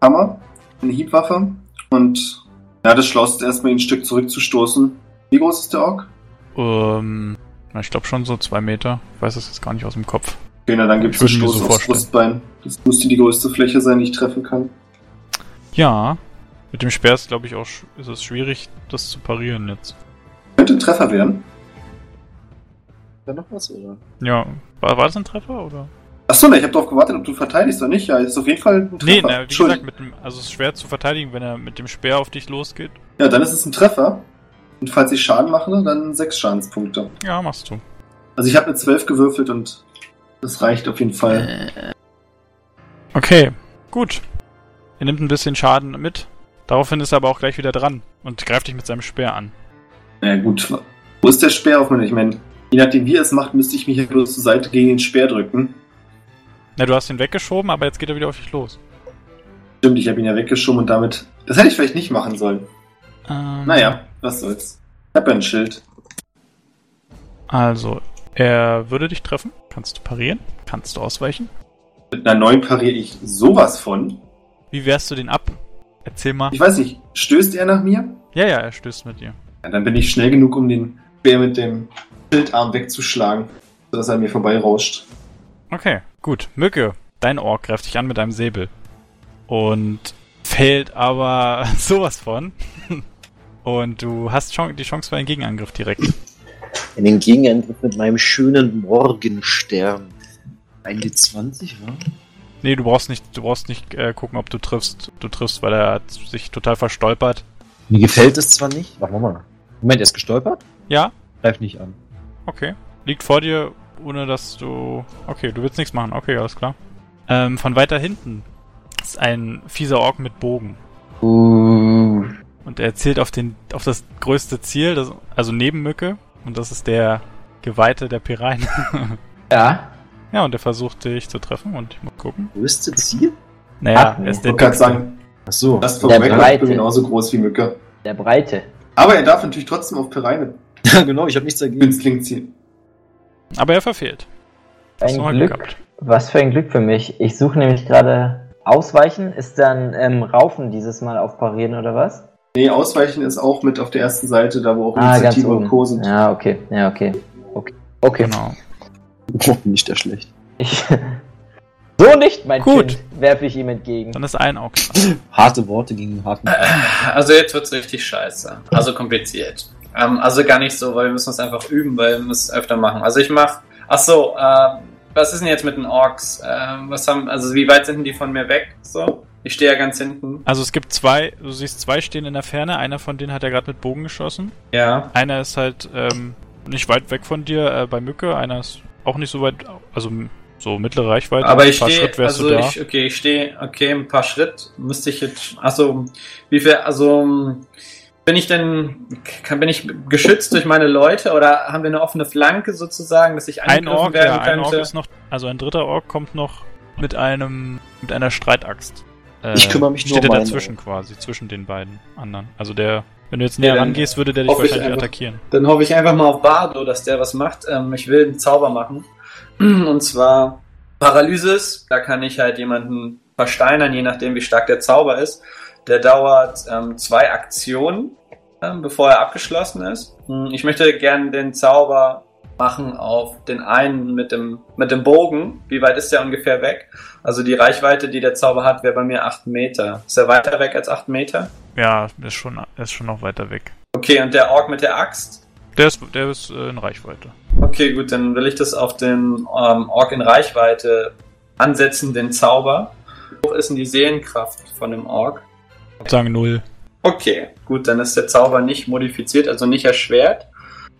Hammer, eine Hiebwaffe. Und ja, das Schloss ist erstmal ihn ein Stück zurückzustoßen. Wie groß ist der Ork? Ähm, na, ich glaube schon so zwei Meter. Ich weiß es jetzt gar nicht aus dem Kopf. Okay, na dann gibt es Ich einen Stoß so aufs. Brustbein. Das müsste die größte Fläche sein, die ich treffen kann. Ja, mit dem Speer ist, glaube ich, auch ist es schwierig, das zu parieren jetzt. Könnte ein Treffer werden. Da noch was, oder? Ja, war, war das ein Treffer oder? Achso, ne, ich habe darauf gewartet, ob du verteidigst oder nicht. Ja, ist auf jeden Fall ein Treffer. Nee, na, wie gesagt, mit dem, also es ist schwer zu verteidigen, wenn er mit dem Speer auf dich losgeht. Ja, dann ist es ein Treffer. Und falls ich Schaden mache, dann sechs Schadenspunkte. Ja, machst du. Also ich habe eine 12 gewürfelt und das reicht auf jeden Fall. Okay, gut. Er nimmt ein bisschen Schaden mit. Daraufhin ist er aber auch gleich wieder dran und greift dich mit seinem Speer an. Na gut. Wo ist der Speer auf mir? Ich meine, je nachdem wie er es macht, müsste ich mich hier bloß zur Seite gegen den Speer drücken. Na, du hast ihn weggeschoben, aber jetzt geht er wieder auf dich los. Stimmt, ich habe ihn ja weggeschoben und damit... Das hätte ich vielleicht nicht machen sollen. Ähm, Naja, was soll's. Ich habe ja ein Schild. Also, er würde dich treffen. Kannst du parieren? Kannst du ausweichen? Mit einer 9 pariere ich sowas von. Wie wehrst du den ab? Erzähl mal. Ich weiß nicht, stößt er nach mir? Ja, ja, er stößt mit dir. Ja, dann bin ich schnell genug, um den Speer mit dem Schildarm wegzuschlagen, sodass er mir vorbeirauscht. Okay, gut. Mücke, dein Ork greift dich an mit einem Säbel. Und fällt aber sowas von. Und du hast Chance, die Chance für einen Gegenangriff direkt. In den Gegenangriff mit meinem schönen Morgenstern. Ein D20, wa? Nee, du brauchst nicht, du brauchst nicht äh, gucken, ob du triffst. Du triffst, weil er hat sich total verstolpert. Mir gefällt es zwar nicht. Warte mal. Moment, er ist gestolpert? Ja, Greif nicht an. okay. Liegt vor dir, ohne dass du. Okay, du willst nichts machen. Okay, alles klar. Ähm, von weiter hinten ist ein fieser Ork mit Bogen. Uh, Und er zielt auf den, auf das größte Ziel, das, also neben Mücke. Und das ist der Geweihte der Pirein. ja. Ja, und er versucht dich zu treffen und ich muss gucken. Größte Ziel? Naja, Ah, er ist Ich der gerade sagen, Ach so. das Der vorweg, ich Breite. genauso groß wie Mücke. Der Breite. Aber er darf natürlich trotzdem auf Pereine Ja, genau, ich habe nichts dagegen. Günstling ziehen. Aber er verfehlt. Ein Glück. gehabt. Was für ein Glück für mich. Ich suche nämlich gerade Ausweichen. Ist dann ähm, Raufen dieses Mal auf Parieren oder was? Nee, Ausweichen ist auch mit auf der ersten Seite, da wo auch Ah, Initiative und. Co. sind. Ja, okay. Ja, okay. Okay. Okay. Genau. Nicht der schlecht. Ich, so nicht, mein Gut. Kind, werfe ich ihm entgegen. Dann ist ein Auge dran. Harte Worte gegen einen harten Also jetzt wird's richtig scheiße. Also kompliziert. Ähm, also gar nicht so, weil wir müssen es einfach üben, weil wir müssen es öfter machen. Also ich mach. Ach so, äh, was ist denn jetzt mit den Orks? Ähm, was haben, also wie weit sind denn die von mir weg? So, ich stehe ja ganz hinten. Also es gibt zwei, du siehst zwei stehen in der Ferne. Einer von denen hat er gerade mit Bogen geschossen. Ja. Einer ist halt ähm, nicht weit weg von dir äh, bei Mücke. Einer ist auch nicht so weit, also so mittlere Reichweite. Aber Ein ich stehe, also ich, okay, ich stehe, okay, ein paar Schritt müsste ich jetzt, also wie viel, also bin ich denn, kann, bin ich geschützt durch meine Leute oder haben wir eine offene Flanke sozusagen, dass ich ein angegriffen Ork, werden ja, ein könnte? Ork ist noch, also ein dritter Ork kommt noch mit einem, mit einer Streitaxt. Äh, Ich kümmere mich nur steht um er meine dazwischen quasi, zwischen den beiden anderen. Also der, wenn du jetzt näher Ja, rangehst, würde der dich wahrscheinlich einfach- attackieren. Dann hoffe ich einfach mal auf Bardo, dass der was macht. Ähm, ich will einen Zauber machen. Und zwar Paralysis. Da kann ich halt jemanden versteinern, je nachdem wie stark der Zauber ist. Der dauert ähm, zwei Aktionen, ähm, bevor er abgeschlossen ist. Hm, Ich möchte gerne den Zauber machen auf den einen mit dem, mit dem Bogen. Wie weit ist der ungefähr weg? Also die Reichweite, die der Zauber hat, wäre bei mir 8 Meter. Ist er weiter weg als 8 Meter? Ja, ist schon, ist schon noch weiter weg. Okay, und der Ork mit der Axt? Der ist, der ist äh, in Reichweite. Okay, gut, dann will ich das auf den ähm, Ork in Reichweite ansetzen, den Zauber. Wie hoch ist denn die Seelenkraft von dem Ork? Ich würd sagen null. Okay, gut, dann ist der Zauber nicht modifiziert, also nicht erschwert.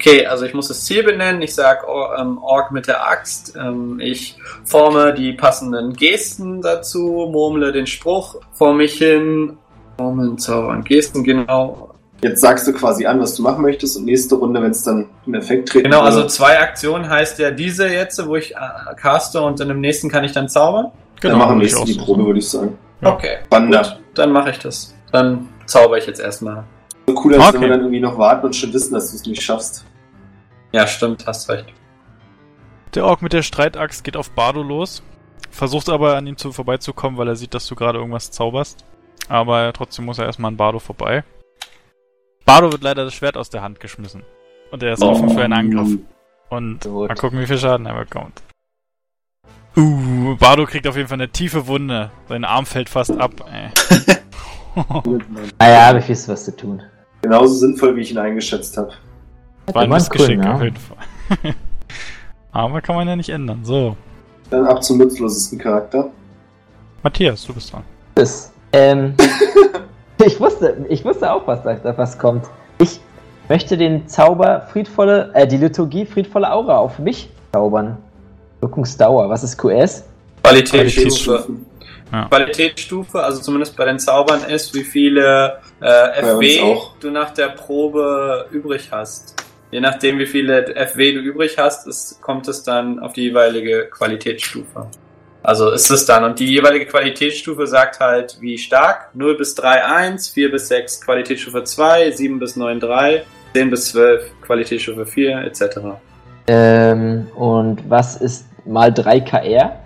Okay, also ich muss das Ziel benennen. Ich sage ähm, Ork mit der Axt. Ähm, ich forme die passenden Gesten dazu, murmle den Spruch vor mich hin. Formeln, Zauber und Gesten, genau. Jetzt sagst du quasi an, was du machen möchtest und nächste Runde, wenn es dann in Effekt treten Genau, also zwei Aktionen heißt ja diese jetzt, wo ich äh, caste und in dem nächsten kann ich dann zaubern. dann machen wir würde ich nächste die Probe, würde ich sagen. Ja. Okay, Wander. gut, dann mache ich das. Dann zauber ich jetzt erstmal. So cool, als wenn Okay. wir dann irgendwie noch warten und schon wissen, dass du es nicht schaffst. Ja, stimmt, hast recht. Der Ork mit der Streitaxt geht auf Bardo los, versucht aber an ihm zu vorbeizukommen, weil er sieht, dass du gerade irgendwas zauberst. Aber trotzdem muss er erstmal an Bardo vorbei. Bardo wird leider das Schwert aus der Hand geschmissen. Und er ist offen für einen Angriff. Und Gut. mal gucken, wie viel Schaden er bekommt. Uh, Bardo kriegt auf jeden Fall eine tiefe Wunde. Sein Arm fällt fast ab. Ey. Naja, habe ich wisst, was zu tun. Genauso sinnvoll, wie ich ihn eingeschätzt habe. War ein Missgeschick cool, ne? auf jeden Fall. aber kann man ja nicht ändern. So, Dann ab zum nutzlosesten Charakter. Matthias, du bist dran. Das, ähm, ich wusste, ich wusste auch, was da was kommt. Ich möchte den Zauber friedvolle, äh, die Liturgie friedvolle Aura auf mich zaubern. Wirkungsdauer. Was ist QS? Qualitätsstufe. Ja. Qualitätsstufe, also zumindest bei den Zaubern ist, wie viele äh, FW du nach der Probe übrig hast. Je nachdem, wie viele FW du übrig hast, ist, kommt es dann auf die jeweilige Qualitätsstufe. Also ist es dann. Und die jeweilige Qualitätsstufe sagt halt, wie stark. 0 bis 3, 1, 4 bis 6, Qualitätsstufe 2, 7 bis 9, 3, 10 bis 12, Qualitätsstufe 4, etc. Ähm, und was ist mal 3 KR?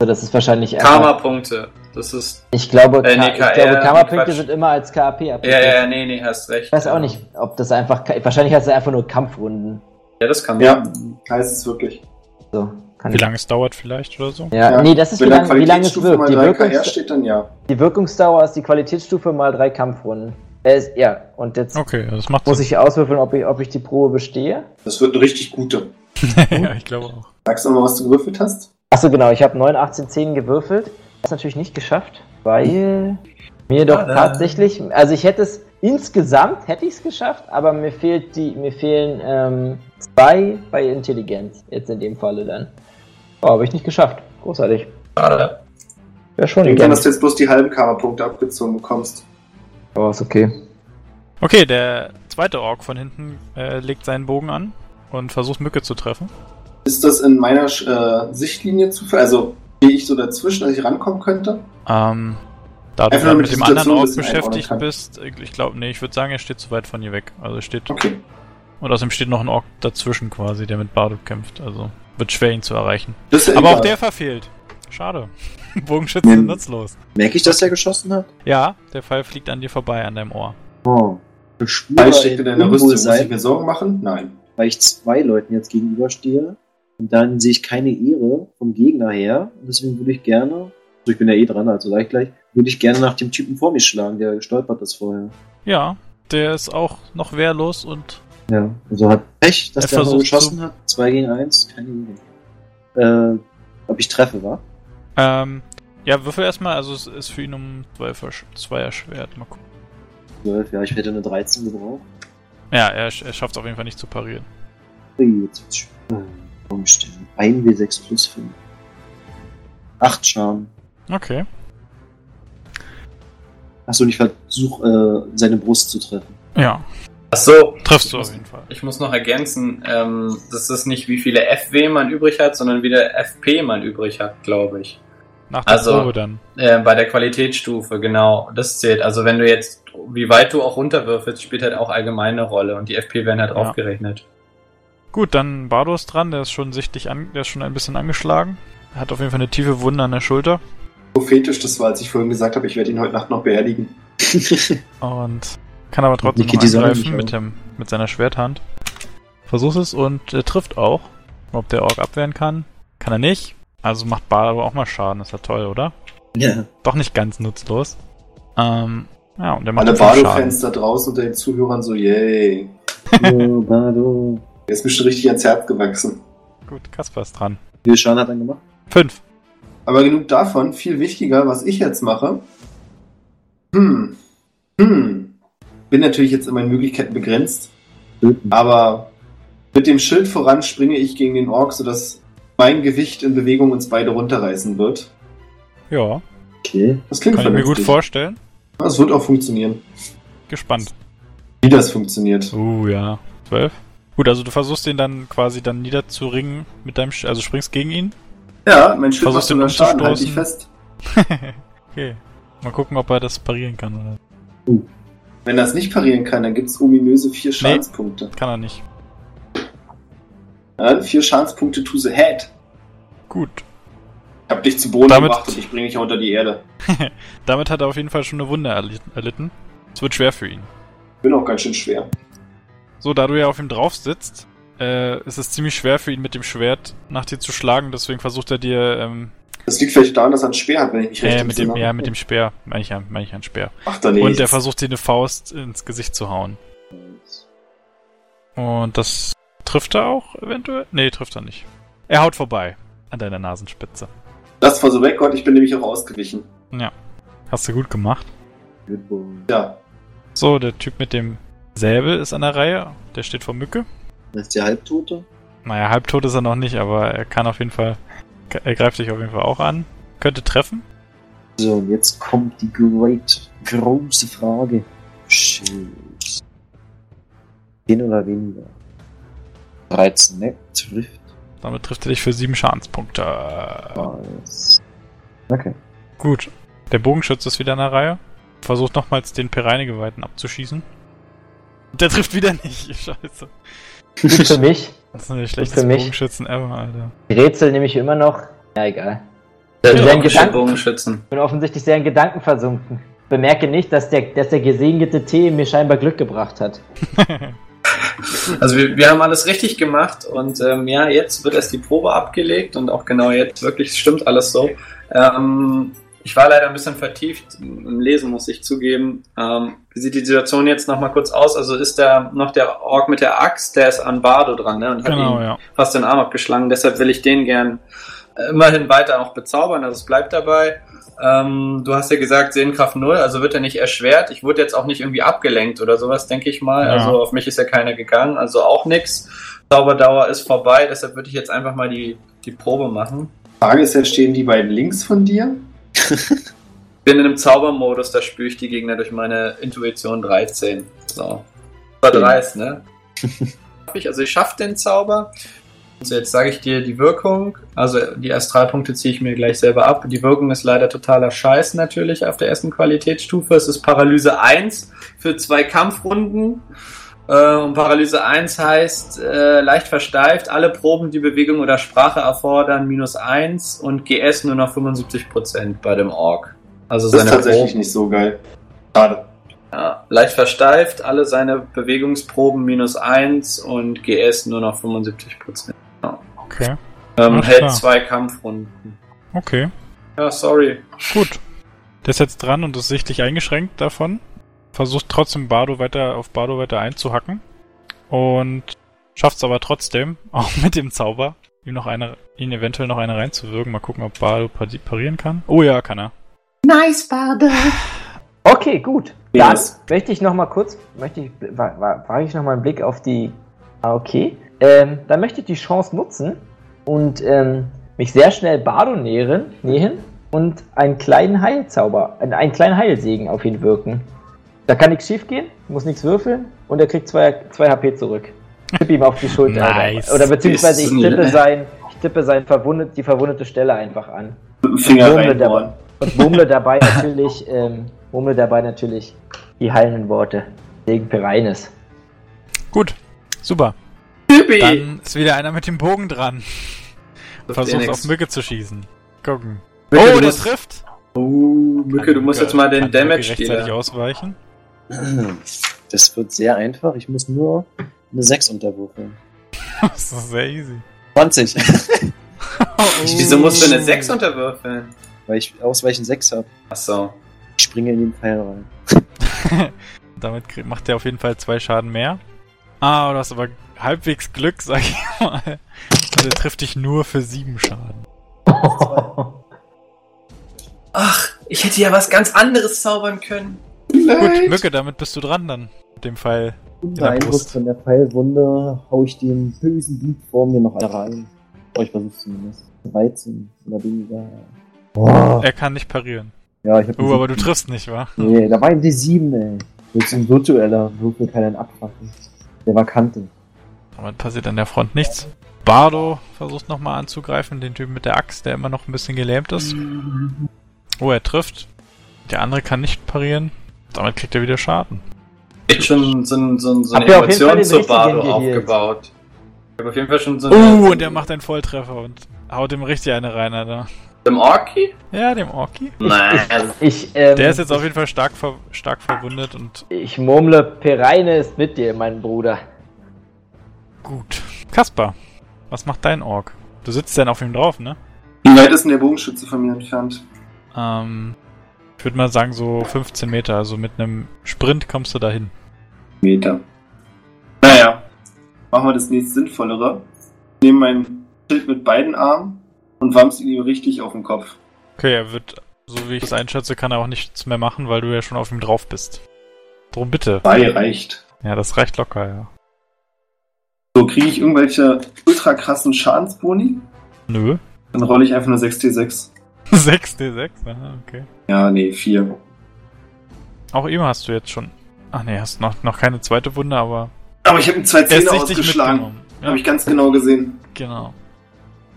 So, das ist wahrscheinlich Karma-Punkte. Das ist. Ich glaube, Äh, nee, ich glaube Karma-Punkte sind immer als KAP Ja, abgegeben. ja, ja, nee, nee, hast recht. Ich weiß auch nicht, ob das einfach, wahrscheinlich heißt es einfach nur Kampfrunden. Ja, das kann Ja, heißt es wirklich. So, Wie lange es dauert vielleicht oder so? Ja, nee, das ist wie lange wie lang es wirkt. Die, 3 KR Wirkungs steht, dann ja. die Wirkungsdauer ist die Qualitätsstufe mal drei Kampfrunden. Äh, ja, und jetzt Okay, das macht muss Sinn. ich auswürfeln, ob ich, ob ich die Probe bestehe. Das wird eine richtig gute. ja, ich glaube auch. Sagst du mal, was du gewürfelt hast? Achso, genau, ich habe 9, 18, 10 gewürfelt. Das natürlich nicht geschafft, weil mir doch tatsächlich, also ich hätte es insgesamt hätte ich es geschafft, aber mir fehlt die, mir fehlen ähm, zwei bei Intelligenz jetzt in dem Falle dann. Oh, habe ich nicht geschafft. Großartig. Schade. Wäre schon Ich dass du jetzt bloß die halben Karma-Punkte abgezogen bekommst. Aber ist okay. Okay, der zweite Ork von hinten äh, legt seinen Bogen an und versucht Mücke zu treffen. Ist das in meiner äh, Sichtlinie zu Also gehe ich so dazwischen, dass ich rankommen könnte? Ähm, da du mit dem anderen Ork beschäftigt bist, ich, glaube, nee, ich würde sagen, er steht zu weit von dir weg. Also er steht. Okay. Und außerdem steht noch ein Ork dazwischen quasi, der mit Bardo kämpft. Also wird schwer, ihn zu erreichen. Ja Aber egal. auch der verfehlt. Schade. Bogenschützen sind Hm. nutzlos. Merke ich, dass er geschossen hat? Ja, der Pfeil fliegt an dir vorbei, an deinem Ohr. Oh. Ich spüre Fall steckt in ein deiner Rüstung. Muss ich mir Sorgen machen? Nein. weil ich zwei Leuten jetzt gegenüberstehe. Und dann sehe ich keine Ehre vom Gegner her. Und deswegen würde ich gerne, also ich bin ja eh dran, also gleich gleich, würde ich gerne nach dem Typen vor mir schlagen, der gestolpert ist vorher. Ja, der ist auch noch wehrlos und Ja, also hat Pech, dass Er der versucht geschossen hat. Zwei gegen eins, keine Ehre. Äh, ob ich treffe, wa? ähm, ja, würfel erstmal, also es ist für ihn um Zweier, Zweier Schwert. Mal gucken. Zwölf, ja, ich hätte eine 13 gebraucht. Ja, er, er schafft es auf jeden Fall nicht zu parieren. Jetzt wird's schwer. Umstellen. 1W6 plus 5. 8 Schaden. Okay. Achso, und ich versuche, äh, seine Brust zu treffen. Ja, Ach so. triffst du Ich auf muss- jeden Fall. Ich muss noch ergänzen, ähm, das ist nicht wie viele FW man übrig hat, sondern wie der FP man übrig hat, glaube ich. Nach der Also- Probe dann. Äh, bei der Qualitätsstufe, genau. Das zählt. Also wenn du jetzt, wie weit du auch runterwürfelst, spielt halt auch allgemeine Rolle und die FP werden halt Ja. aufgerechnet. Gut, dann Bardo ist dran, der ist schon sichtlich an, der ist schon ein bisschen angeschlagen. Er hat auf jeden Fall eine tiefe Wunde an der Schulter. Prophetisch, das war, als ich vorhin gesagt habe, ich werde ihn heute Nacht noch beerdigen. Und kann aber trotzdem noch angreifen mit, dem, mit seiner Schwerthand. Versucht es und äh, trifft auch. Ob der Ork abwehren kann, kann er nicht. Also macht Bardo auch mal Schaden, ist ja toll, oder? ja. Doch nicht ganz nutzlos. Ähm, ja, und der macht Alle. Bardo-Fans da draußen unter den Zuhörern so, yay. Oh, Bardo. Der ist mir schon richtig ans Herz gewachsen. Gut, Kasper ist dran. Wie viel Schaden hat er gemacht? Fünf. Aber genug davon, viel wichtiger, was ich jetzt mache. Hm. Hm. Bin natürlich jetzt in meinen Möglichkeiten begrenzt, aber mit dem Schild voran springe ich gegen den Ork, sodass mein Gewicht in Bewegung uns beide runterreißen wird. Ja, Das klingt kann ich mir gut vorstellen. Das wird auch funktionieren. Gespannt. Wie das funktioniert. Uh, ja. 12. Gut, also du versuchst ihn dann quasi dann niederzuringen mit deinem, Sch also springst gegen ihn. Ja, mein Schild Versuchst macht sogar Schaden, halt dich fest. okay. Mal gucken, ob er das parieren kann oder. Wenn er es nicht parieren kann, dann gibt's ominöse vier Schadenspunkte. Kann er nicht. Ja, vier Schadenspunkte to the head. Gut. Ich hab dich zu Boden Damit- gebracht und ich bringe dich unter die Erde. Damit hat er auf jeden Fall schon eine Wunde erli- erlitten. Es wird schwer für ihn. Bin auch ganz schön schwer. So, da du ja auf ihm drauf sitzt, äh, ist es ziemlich schwer für ihn mit dem Schwert nach dir zu schlagen, deswegen versucht er dir, ähm, Das liegt vielleicht daran, dass er ein Speer hat, wenn ich mich recht äh, mit dem, ja, mit dem Speer, meine ich, meine ich ein Speer. Ach, da nicht. Und er versucht dir eine Faust ins Gesicht zu hauen. Und das trifft er auch eventuell? Nee, trifft er nicht. Er haut vorbei an deiner Nasenspitze. Das war so weg, Gott, ich bin nämlich auch ausgewichen. Ja. Hast du gut gemacht. Ja. So, der Typ mit dem Säbel ist an der Reihe. Der steht vor Mücke. Das ist der Halbtote? Naja, halbtot ist er noch nicht, aber er kann auf jeden Fall. Er greift dich auf jeden Fall auch an. Könnte treffen. So, und jetzt kommt die great, große Frage. Shit. 10 oder weniger? 13, ne? Trifft. Damit trifft er dich für sieben Schadenspunkte. Was? Okay. Gut. Der Bogenschütze ist wieder an der Reihe. Versucht nochmals den Pereinegeweihten abzuschießen. Der trifft wieder nicht. Scheiße. Gut für mich. Das sind die schlechtesten für mich. Bogenschützen ever, Alter. Die Rätsel nehme ich immer noch. Ja, egal. Der Ja, orkische Gedanken- Bogenschützen. bin offensichtlich sehr in Gedanken versunken. Bemerke nicht, dass der, dass der gesegnete Tee mir scheinbar Glück gebracht hat. Also wir, wir haben alles richtig gemacht und ähm, ja, jetzt wird erst die Probe abgelegt und auch genau jetzt wirklich stimmt alles so. Ähm, ich war leider ein bisschen vertieft im Lesen, muss ich zugeben. Ähm, wie sieht die Situation jetzt nochmal kurz aus? Also ist da noch der Ork mit der Axt, der ist an Bardo dran, ne? Und hat Genau, ihm ja. fast den Arm abgeschlagen. Deshalb will ich den gern äh, immerhin weiter auch bezaubern. Also es bleibt dabei. Ähm, du hast ja gesagt, Sehenkraft 0, also wird er nicht erschwert. Ich wurde jetzt auch nicht irgendwie abgelenkt oder sowas, denke ich mal. Ja. Also auf mich ist ja keiner gegangen, also auch nix. Zauberdauer ist vorbei, deshalb würde ich jetzt einfach mal die, die Probe machen. Frage ist ja, stehen die beiden links von dir? Bin in einem Zaubermodus, da spüre ich die Gegner durch meine Intuition 13. So. War dreist, ne? Ich- also ich schaffe den Zauber. Also jetzt sage ich dir die Wirkung. Also die Astralpunkte ziehe ich mir gleich selber ab. Die Wirkung ist leider totaler Scheiß natürlich auf der ersten Qualitätsstufe. Es ist Paralyse 1 für zwei Kampfrunden. Äh, Und Paralyse 1 heißt äh, leicht versteift, alle Proben, die Bewegung oder Sprache erfordern, minus 1 und GS nur noch 75% bei dem Ork. Also Das ist tatsächlich Proben, nicht so geil. Schade. ja, leicht versteift, alle seine Bewegungsproben minus 1 und GS nur noch 75%. Okay. Ähm, hält klar. zwei Kampfrunden. Okay. Ja, sorry. Gut. Der ist jetzt dran und ist sichtlich eingeschränkt davon. Versucht trotzdem Bardo weiter auf Bardo weiter einzuhacken. Und schafft es aber trotzdem, auch mit dem Zauber, ihm noch eine, ihn eventuell noch eine reinzuwirken. Mal gucken, ob Bardo pari- parieren kann. Oh ja, kann er. Okay, gut. Dann Yes. möchte ich noch mal kurz, möchte ich, wa- wa- wage ich noch mal einen Blick auf die. Ah, okay. Ähm, dann möchte ich die Chance nutzen und ähm, mich sehr schnell Bardo nähern, nähen und einen kleinen Heilzauber, einen, einen kleinen Heilsegen auf ihn wirken. Da kann nichts schief gehen, muss nichts würfeln und er kriegt zwei, zwei HP zurück. Ich tippe ihm auf die Schulter. Nice. Oder, oder beziehungsweise ich tippe sein, ich tippe sein verwundet, die verwundete Stelle einfach an. Finger Murmle reinbohren. dabei, und murmle dabei natürlich, ähm, murmle dabei natürlich die heilenden Worte. Segen Pereines. Gut. Super. Tippi! Dann ist wieder einer mit dem Bogen dran. Versucht auf. Mücke zu schießen. Gucken. Mücke, oh, du der musst- trifft. Oh, Mücke, du musst jetzt mal den Mücke Damage rechtzeitig Dealer. ausweichen. Das wird sehr einfach. Ich muss nur eine 6 unterwürfeln. das ist sehr easy. 20. Wieso musst du eine 6 unterwürfeln? Weil ich ausweichen 6 habe. Achso. Ich springe in den Pfeil rein. Damit macht er auf jeden Fall zwei Schaden mehr. Ah, du hast aber halbwegs Glück, sag ich mal. Und er trifft dich nur für sieben Schaden. Ach, ich hätte ja was ganz anderes zaubern können. Gut, Mücke, damit bist du dran dann. Mit dem Pfeil. Unbeeindruckt Brust. von der Pfeilwunde hau ich den bösen Blut vor mir noch rein. Oh, ich versuch's zumindest. 13 oder weniger. Boah. Er kann nicht parieren. Ja, ich hab Oh, aber du triffst nicht, wa? Nee, da war die 7, ey. Jetzt ein virtueller Würfel kann einen abfacken. Der war Kante. Damit passiert an der Front nichts. Bardo versucht nochmal anzugreifen, den Typen mit der Axt, der immer noch ein bisschen gelähmt ist. Oh, er trifft. Der andere kann nicht parieren. Damit kriegt er wieder Schaden. Ich schon so, ein- so, ein- so eine Habt ihr auf jeden Fall Emotion den zu richtigen Bardo aufgebaut. Ich habe auf jeden Fall schon so eine. Oh, und der macht einen Volltreffer und haut ihm richtig eine rein, Alter. Dem Orki? Ja, dem Orki. Nein. Ich, ähm, Der ist jetzt auf jeden Fall stark, ver stark verwundet und ich murmle, Pereine ist mit dir, mein Bruder. gut. Kaspar, was macht dein Ork? Du sitzt dann auf ihm drauf, ne? Wie weit ist denn der Bogenschütze von mir entfernt? Ähm, ich würde mal sagen so 15 Meter, also mit einem Sprint kommst du dahin. Meter. Naja, machen wir das nächst Sinnvollere. Ich nehme mein Schild mit beiden Armen und wamms ihn ihm richtig auf den Kopf. Okay, er wird, so wie ich es einschätze, kann er auch nichts mehr machen, weil du ja schon auf ihm drauf bist. Drum bitte. Zwei reicht. Ja, das reicht locker, ja. So, kriege ich irgendwelche ultra krassen Schadensboni? Nö. Dann rolle ich einfach nur 6d6. 6d6? Aha, okay. Ja, nee, 4. Auch ihm hast du jetzt schon. Ach nee, hast noch, noch keine zweite Wunde, aber Aber ich habe ist Zähne sichtlich ausgeschlagen. mitgenommen. Ja, Habe ich ganz genau gesehen. genau.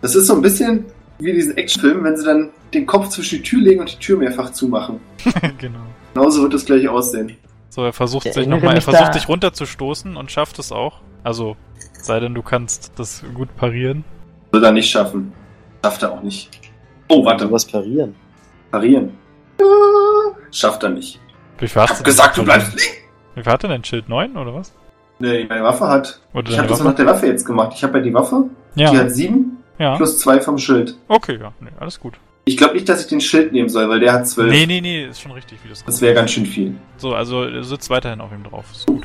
Das ist so ein bisschen wie diesen Actionfilm, wenn sie dann den Kopf zwischen die Tür legen und die Tür mehrfach zumachen. genau. Genauso wird es gleich aussehen. So, er versucht Ich sich nochmal, er versucht da- dich runterzustoßen und schafft es auch. Also, sei denn du kannst das gut parieren. Wird er nicht schaffen. Schafft er auch nicht. Oh, warte, Du was parieren. parieren. Ja, Schafft er nicht. Wie viel Ich hast hab du gesagt, du bleibst liegen. Wie viel hat er denn? Schild 9 oder was? Nee, meine Waffe hat. Oder Ich habe das nach der Waffe jetzt gemacht. Ich habe ja die Waffe, die Ja, hat 7 ja. plus 2 vom Schild. Okay, ja. Nee, alles gut. Ich glaube nicht, dass ich den Schild nehmen soll, weil der hat 12. Nee, nee, nee, ist schon richtig, wie du es Das wäre ganz schön viel. So, also sitzt weiterhin auf ihm drauf. Ist gut.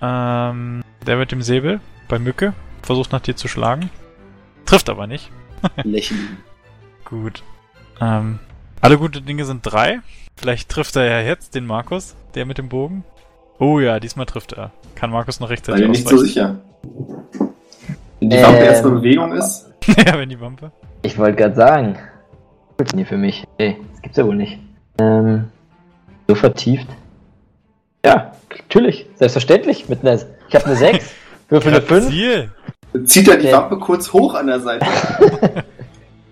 Ähm, der mit dem Säbel bei Mücke versucht nach dir zu schlagen. Trifft aber nicht. Lächeln. Gut. Ähm, alle gute Dinge sind drei. Vielleicht trifft er ja jetzt den Markus, der mit dem Bogen. Oh ja, diesmal trifft er. Kann Markus noch rechtzeitig er nicht so ausweichen? sicher. Wenn die Ähm. Waffe erst in Bewegung ist. ja, wenn die Wampe. Ich wollte gerade sagen. Gut, nee, für mich. Nee, das gibt's ja wohl nicht. Ähm, so vertieft. Ja, natürlich. Selbstverständlich. Mit einer, ich habe eine 6. Würfel eine 5. Ziel. Dann zieht er die Okay. Wampe kurz hoch an der Seite.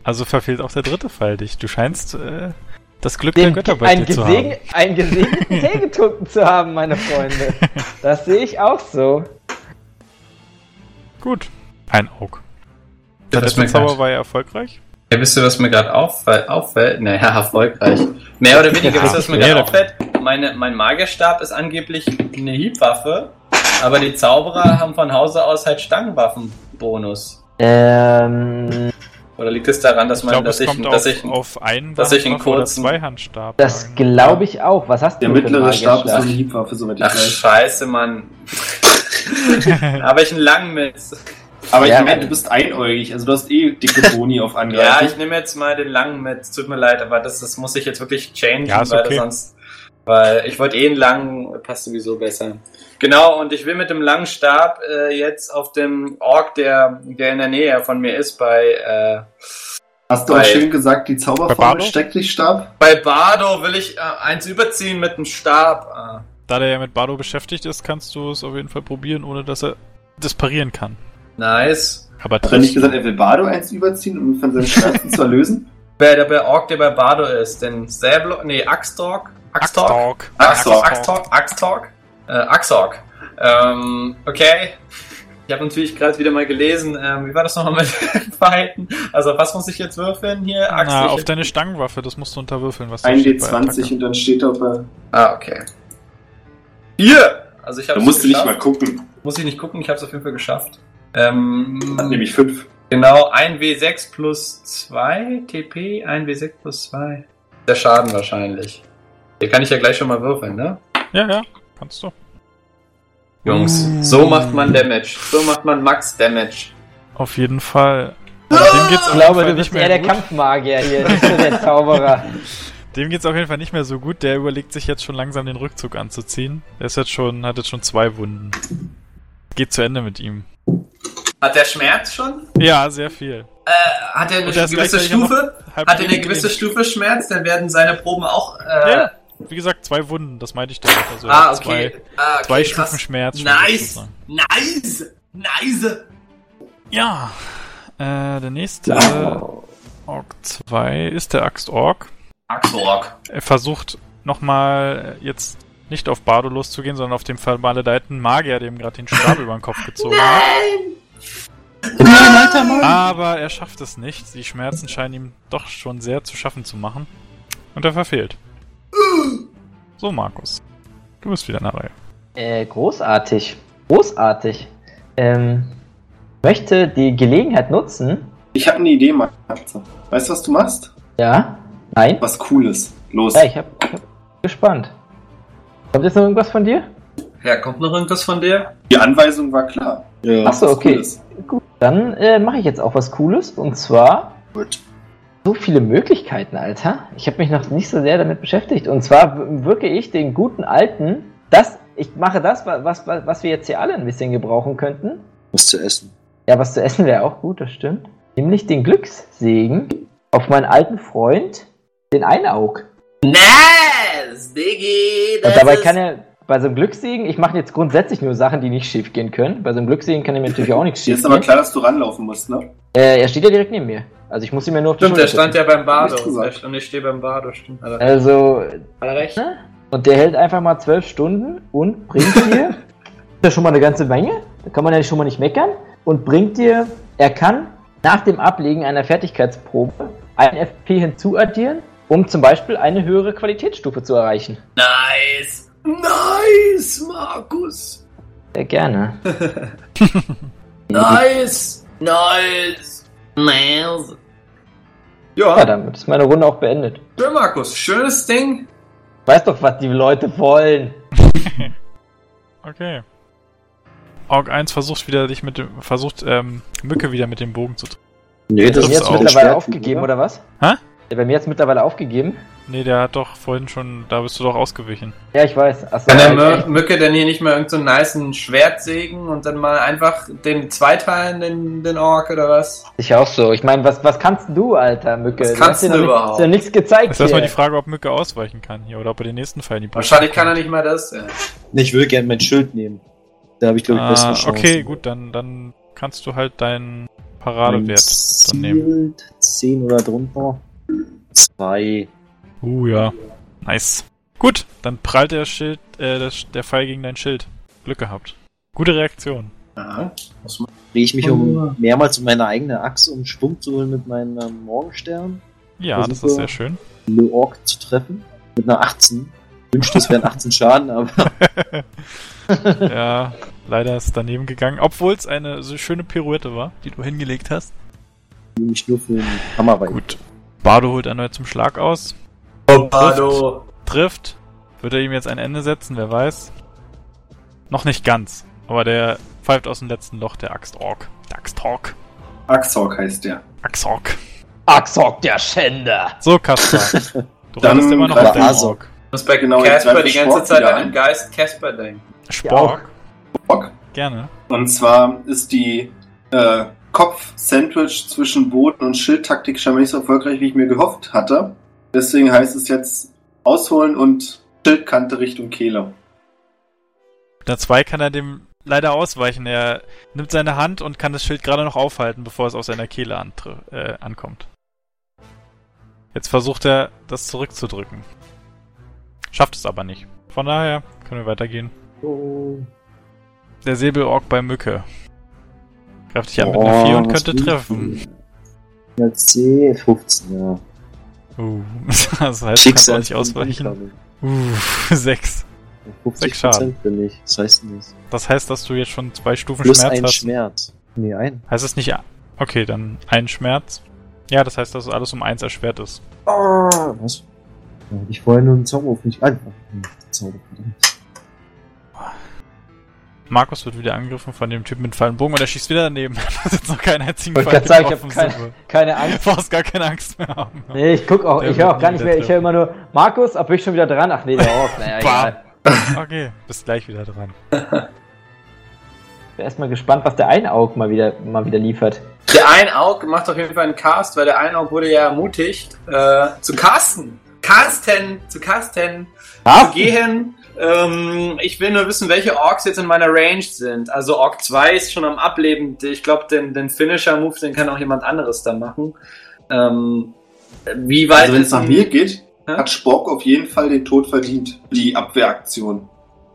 Also verfehlt auch der dritte Fall dich. Du scheinst äh, das Glück der Den, Götter bei einen, dir zu gesegen, haben. einen gesegneten Tee getrunken zu haben, meine Freunde. Das sehe ich auch so. Gut. Ein Aug. Ja, Der letzte Zauber war ja erfolgreich. Ja, wisst ihr, was mir gerade auffällt? auffällt? Naja, erfolgreich. Mehr oder weniger, wisst ihr, was mir gerade auffällt? Meine, mein Magierstab ist angeblich eine Hiebwaffe, aber die Zauberer haben von Hause aus halt Stangenwaffenbonus. Ähm, Oder liegt es daran, dass Ich man, glaube, dass es ich, dass auf, ich, auf einen dass ich einen kurzen- Zweihandstab. das glaube ich auch. Was hast du Der mittlere Stab ist eine Hiebwaffe, soweit ich ach weiß. scheiße, Mann. aber ich einen langen mit. Aber Ja. ich meine, du bist einäugig, also du hast eh dicke Boni auf Ja, Angreifen. ich nehme jetzt mal den langen mit. Tut mir leid, aber das, das muss ich jetzt wirklich changen, Ja, weil okay. sonst. Weil ich wollte eh einen langen, passt sowieso besser. Genau, und ich will mit dem langen Stab äh, jetzt auf dem Ork, der, der in der Nähe von mir ist, bei, äh, hast du auch Bei- schön gesagt, die Bei Zauberformel Bardo? steckt dich Stab? bei Bardo will ich äh, eins überziehen mit dem Stab. Da der ja mit Bardo beschäftigt ist, kannst du es auf jeden Fall probieren, ohne dass er das parieren kann. Äh, nice. Aber Hat er nicht gesagt, er will Bardo eins überziehen, um ihn von seinen Schmerzen zu erlösen? Wer der bei Ork, der bei Bardo ist, denn Säblo, nee, Axtork? Axtork? Axtalk. Axtork, Axtork, Axtork, äh, Axork. Ähm, okay. Ich habe natürlich gerade wieder mal gelesen, ähm, wie war das nochmal mit Verhalten? Also, was muss ich jetzt würfeln hier? Axt, Na, auf deine Stangenwaffe, das musst du unterwürfeln, was da Ein steht bei D20 Attacke. und dann steht da, ob er. Ah, okay. Hier! Also, ich habe Da musst du nicht mal gucken. Muss ich nicht gucken, ich habe es auf jeden Fall geschafft. Ähm, Hat nämlich fünf. genau, 1W6 plus 2 TP, 1W6 plus 2. Der Schaden wahrscheinlich. Hier kann ich ja gleich schon mal würfeln, ne? Ja, ja, kannst du. Jungs, so macht man Damage. So macht man Max Damage. Auf jeden Fall. Also dem geht's Ich auf glaube, jeden Fall du nicht bist eher mehr der gut. Kampfmagier hier, nicht so der Zauberer. Dem geht's auf jeden Fall nicht mehr so gut. Der überlegt sich jetzt schon langsam den Rückzug anzuziehen. Der ist jetzt schon, hat jetzt schon zwei Wunden. Geht zu Ende mit ihm. Hat der Schmerz schon? Ja, sehr viel. Äh, hat er eine gewisse Stufe? Hat er eine gewisse. Stufe Schmerz? Dann werden seine Proben auch äh, Ja. Wie gesagt, zwei Wunden, das meinte ich damit. Also ah, zwei, okay. ah, okay. zwei. Stufen Schmerz. Nice. Nice! Nice! Ja, äh, der nächste Ork 2 ist der Axt-Ork. Axorok. Er versucht nochmal jetzt nicht auf Bardo loszugehen, sondern auf den vermaledeiten Magier, dem gerade den Stab über den Kopf gezogen hat. Nein, alter Mann! Aber er schafft es nicht. Die Schmerzen scheinen ihm doch schon sehr zu schaffen zu machen. Und er verfehlt. So, Markus. Du bist wieder in der Reihe. Äh, großartig. Großartig. Ähm, möchte die Gelegenheit nutzen. Ich habe eine Idee, Matze. Weißt du, was du machst? Ja? Nein? Was Cooles. Los. Ja, ich hab, ich hab gespannt. Kommt jetzt noch irgendwas von dir? Ja, kommt noch irgendwas von dir? Die Anweisung war klar. Ja. Ach so, Was okay. Cooles. Gut. Dann äh, mache ich jetzt auch was Cooles. Und zwar Gut. So viele Möglichkeiten, Alter. Ich habe mich noch nicht so sehr damit beschäftigt. Und zwar wirke ich den guten alten, das, ich mache das, wa- was, was, was wir jetzt hier alle ein bisschen gebrauchen könnten. Was zu essen. Ja, was zu essen wäre auch gut, das stimmt. Nämlich den Glückssegen auf meinen alten Freund, den Einaug. Nice, Diggi! Und dabei kann er bei so einem Glückssegen, ich mache jetzt grundsätzlich nur Sachen, die nicht schief gehen können. Bei so einem Glückssegen kann er mir natürlich auch nichts schief ist aber gehen. klar, dass du ranlaufen musst, ne? Äh, er steht ja direkt neben mir. Also ich muss ihn mir nur auf die Stimmt, der stand ja beim Bardo. Und ich stehe beim Bardo, stimmt. Also, hat er recht? ne? Und der hält einfach mal zwölf Stunden und bringt dir, das ist ja schon mal eine ganze Menge, da kann man ja schon mal nicht meckern, und bringt dir, er kann nach dem Ablegen einer Fertigkeitsprobe ein FP hinzuaddieren, um zum Beispiel eine höhere Qualitätsstufe zu erreichen. Nice! Nice, Markus! Sehr gerne. Nice! Nice! Nice! Ja, Ja, damit ist meine Runde auch beendet. schön, Markus. Schönes Ding. Weiß doch, was die Leute wollen. Okay. Ork 1 versucht wieder dich mit dem, versucht, ähm, Mücke wieder mit dem Bogen zu treffen. Nee, Der das bei mir ist jetzt mittlerweile aufgegeben, oder was? Hä? Der bei mir jetzt mittlerweile aufgegeben? Nee, der hat doch vorhin schon, da bist du doch ausgewichen. Ja, ich weiß. Achso, Kann der Mö Mücke denn hier nicht mal irgendeinen so niceen Schwert sägen und dann mal einfach den zweiteilen, den, den Ork oder was? ich auch so. Ich meine, was, was kannst du, alter Mücke? Was Du kannst du nicht- überhaupt? hast ja nichts gezeigt Das ist erstmal die Frage, ob Mücke ausweichen kann hier oder ob er den nächsten Fall in die Brust Wahrscheinlich kann er nicht mal das. Ja. Ich würde gerne mein Schild nehmen. Da habe ich, glaube ich, bessere Ah, Chancen. okay, gut, dann, dann kannst du halt deinen Paradewert dann nehmen. Shield, 10 oder drunter. 2. Uh, ja. Nice. Gut, dann prallt der Schild, äh, das, der Pfeil gegen dein Schild. Glück gehabt. Gute Reaktion. Aha. Drehe ich mich um mehrmals um meine eigene Achse, um Schwung zu holen mit meinem ähm, Morgenstern. Ja, das ist sehr schön. Le Orc zu treffen. Mit einer 18. Ich wünschte, es wären 18 Schaden, aber ja, leider ist daneben gegangen, obwohl es eine so schöne Pirouette war, die du hingelegt hast. nehme ich nur für den Hammer. Gut. Bardo holt erneut zum Schlag aus. Bardo. Trifft. Wird er ihm jetzt ein Ende setzen, wer weiß. Noch nicht ganz. Aber der pfeift aus dem letzten Loch, der Axtork. Der Axtork. Axork heißt der. Axork. Axork, der Schänder. So, Kaspar. Du Dann immer noch auf den Asok. muss bei Genau, Casper die ganze Spork Zeit an den. Geist Casper denken. Spork. Bock. Gerne. Und zwar ist die äh, Kopf-Sandwich zwischen Boden und Schildtaktik scheinbar nicht so erfolgreich, wie ich mir gehofft hatte. Deswegen heißt es jetzt ausholen und Schildkante Richtung Kehle. Der 2 kann er dem leider ausweichen. Er nimmt seine Hand und kann das Schild gerade noch aufhalten, bevor es aus seiner Kehle antr- äh, ankommt. Jetzt versucht er, das zurückzudrücken. Schafft es aber nicht. Von daher können wir weitergehen. Oh. Der Säbelork bei Mücke. Greift dich an mit Oh, einer 4 und könnte treffen. Ja, C, 15, ja. Uh, das heißt, du kannst auch nicht ausweichen. Uh, 6. 50 Sechs Schaden. bin ich. Das heißt nicht. Das heißt, dass du jetzt schon zwei Stufen Plus Schmerz ein hast. Schmerz. Nee, ein. Heißt es nicht. Okay, dann ein Schmerz. Ja, das heißt, dass alles um eins erschwert ist. Ah, was? Ich vorher nur einen Zauber auf mich. Einfach. Zauber, verdammt. Markus wird wieder angegriffen von dem Typen mit fallen Bogen und er schießt wieder daneben. Das ist noch keinen einzigen Wollte Fall grad sagen, ich hab getroffen, keine-. Keine Angst. Du brauchst gar keine Angst mehr haben. Nee, ich guck auch, Der ich höre auch gar nicht mehr, ich höre immer nur, Markus, ob ich schon wieder dran? Ach nee, der Ork, naja, egal. Okay, bist gleich wieder dran. bin erstmal gespannt, was der Einaug mal wieder, mal wieder liefert. Der Einaug macht auf jeden Fall einen Cast, weil der Einaug wurde ja ermutigt, äh, zu casten. Carsten, zu Carsten Ah, zu gehen. Ähm, ich will nur wissen, welche Orks jetzt in meiner Range sind. Also Ork 2 ist schon am Ableben. Ich glaube, den, den Finisher-Move, den kann auch jemand anderes da machen. Ähm, wie weit Also wenn es nach mir geht, Ja? hat Spork auf jeden Fall den Tod verdient. Die Abwehraktion.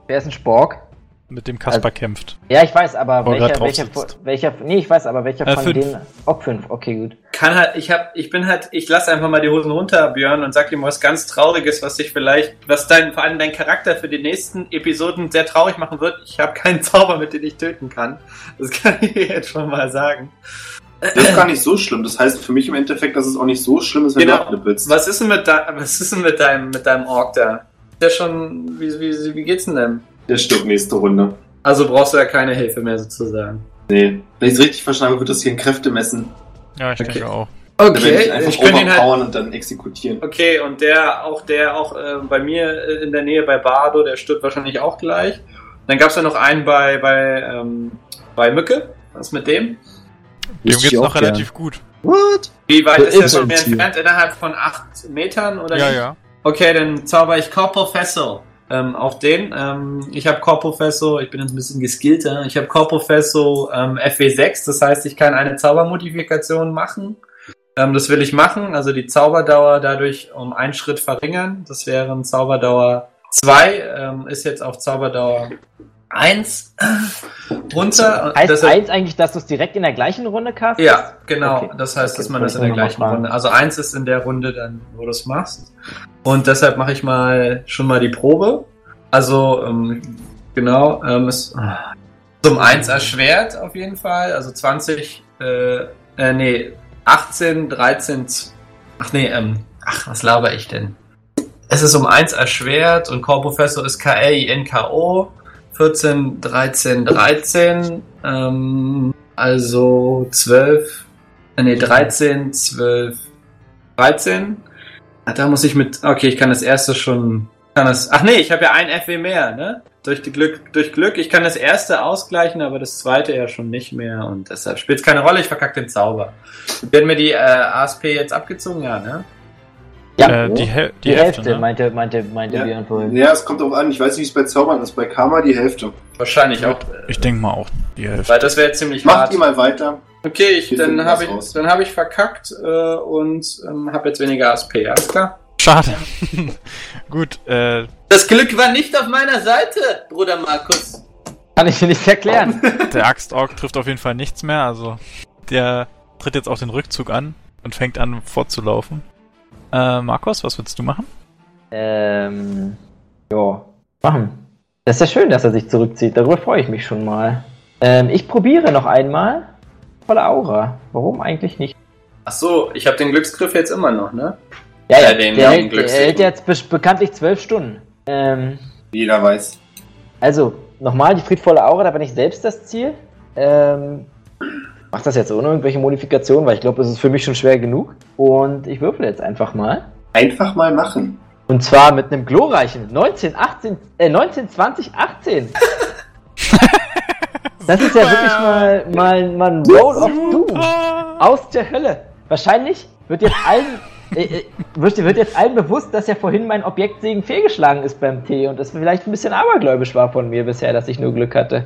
wer ist ein Spork? Mit dem Kasper kämpft. Ja, ich weiß, aber er welcher, welcher, welcher, nee, ich weiß, aber welcher Äh, von fünf. denen, auch fünf, okay, gut. kann halt, ich hab, ich bin halt, ich lasse einfach mal die Hosen runter, Björn, und sag dir mal was ganz Trauriges, was dich vielleicht, was dein, vor allem dein Charakter für die nächsten Episoden sehr traurig machen wird. Ich habe keinen Zauber, mit dem ich töten kann. Das kann ich dir jetzt schon mal sagen. Das ist gar nicht so schlimm. Das heißt für mich im Endeffekt, dass es auch nicht so schlimm ist, wenn Genau. du abnippelst. Was ist denn mit, de was ist denn mit deinem, mit deinem Ork da? Der schon, wie, wie, wie geht's denn denn? Der stirbt nächste Runde. Also brauchst du ja keine Hilfe mehr sozusagen. Nee. Wenn ich es richtig verstanden habe, wird das hier ein Kräftemessen. Ja, ich Okay. denke auch. Okay, ich einfach ich könnte ihn halt, und dann exekutieren. okay, und der, auch der, auch äh, bei mir äh, in der Nähe bei Bardo, der stirbt wahrscheinlich auch gleich. Dann gab's ja noch einen bei, bei, ähm, bei Mücke. Was ist mit dem? Dem geht's noch auch gern. relativ gut. What? Wie weit Für ist der von mir entfernt? Innerhalb von acht Metern oder Ja, wie? ja. Okay, dann zauber ich Corpofesso ähm, auf den. Ähm, ich habe Corpofesso, ich bin jetzt ein bisschen geskillter. Ich habe Corpofesso ähm, FW6, das heißt, ich kann eine Zaubermodifikation machen. Ähm, das will ich machen, also die Zauberdauer dadurch um einen Schritt verringern. Das wäre ein Zauberdauer 2, ähm, ist jetzt auf Zauberdauer 1 runter. Heißt Deshalb- eins eigentlich, dass du es direkt in der gleichen Runde castest? ja, genau. Okay. Das heißt, Okay, dass man das in der gleichen. Runde. Also eins ist in der Runde dann, wo du es machst. Und deshalb mache ich mal schon mal die Probe. Also ähm, genau, ähm, ist zum eins erschwert auf jeden Fall. Also 20, äh, äh, nee, 18, 13, z- ach nee, ähm, ach, was laber ich denn? Es ist um eins erschwert und Corpofessor ist KLINKO. 14, 13, 13, ähm, also 12, äh, nee, 13, 12, 13. Ah, Da muss ich mit, okay, ich kann das erste schon, kann das, ach nee, ich habe ja ein FW mehr, ne? Durch Glück, durch Glück, ich kann das erste ausgleichen, aber das zweite ja schon nicht mehr und deshalb spielt es keine Rolle, ich verkacke den Zauber. Werden mir die äh, ASP jetzt abgezogen, ja, ne? Ja, Äh, die, Hel die, die, Hälfte, Hälfte, ne? meinte, meinte, meinte Ja. Björn vorhin. Ja, es kommt drauf an. Ich weiß nicht, wie es bei Zaubern ist. Bei Karma die Hälfte. Wahrscheinlich auch, Ich denke mal auch die Hälfte. weil das wäre ziemlich Macht hart. ihr mal weiter. Okay, ich, dann habe ich, dann habe ich verkackt äh, und ähm, habe jetzt weniger ASP, alles klar? Schade. Gut, äh, Das Glück war nicht auf meiner Seite, Bruder Markus. Kann ich dir nicht erklären. der Axtorg trifft auf jeden Fall nichts mehr, also der tritt jetzt auch den Rückzug an und fängt an fortzulaufen. Äh, Markus, was würdest du machen? ähm, ja, machen. Das ist ja schön, dass er sich zurückzieht. Darüber freue ich mich schon mal. Ähm, ich probiere noch einmal. Volle Aura. Warum eigentlich nicht? Ach so, ich habe den Glücksgriff jetzt immer noch, ne? Ja, Ja, ja, den- der, hält, der hält jetzt be bekanntlich zwölf Stunden. Ähm, Jeder weiß. also, nochmal die friedvolle Aura, da bin ich selbst das Ziel. Ähm, mach das jetzt ohne irgendwelche Modifikationen, weil ich glaube, es ist für mich schon schwer genug. Und ich würfel jetzt einfach mal. Einfach mal machen. Und zwar mit einem glorreichen 19, 18, äh, 19, 20, 18. Das ist ja wirklich mal, mal, mal ein Roll of Doom aus der Hölle. Wahrscheinlich wird jetzt allen, äh, äh, wird, wird jetzt allen bewusst, dass ja vorhin mein Objektsegen fehlgeschlagen ist beim T und das vielleicht ein bisschen abergläubisch war von mir bisher, dass ich nur Glück hatte.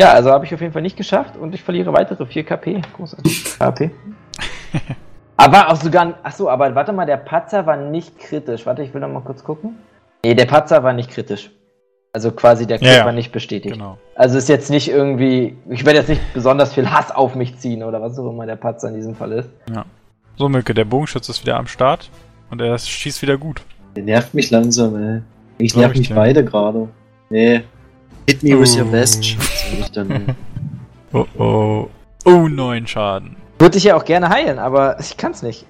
Ja, also habe ich auf jeden Fall nicht geschafft und ich verliere weitere 4 KP. Großartig. KP. Aber auch sogar, ach so, aber warte mal, der Patzer war nicht kritisch. Warte, ich will noch mal kurz gucken. Nee, der Patzer war nicht kritisch. Also quasi der Crit Ja, ja. war nicht bestätigt. Genau. Also ist jetzt nicht irgendwie, ich werde jetzt nicht besonders viel Hass auf mich ziehen oder was auch immer der Patzer in diesem Fall ist. So, Mücke, der Bogenschütze ist wieder am Start und er schießt wieder gut. Der nervt mich langsam, ey. Ich Glaub nerv ich mich beide gerade. Nee. Hit me with your Oh. best sag ich dann. Oh oh. Oh, neun Schaden. Würde ich ja auch gerne heilen, aber ich kann's nicht.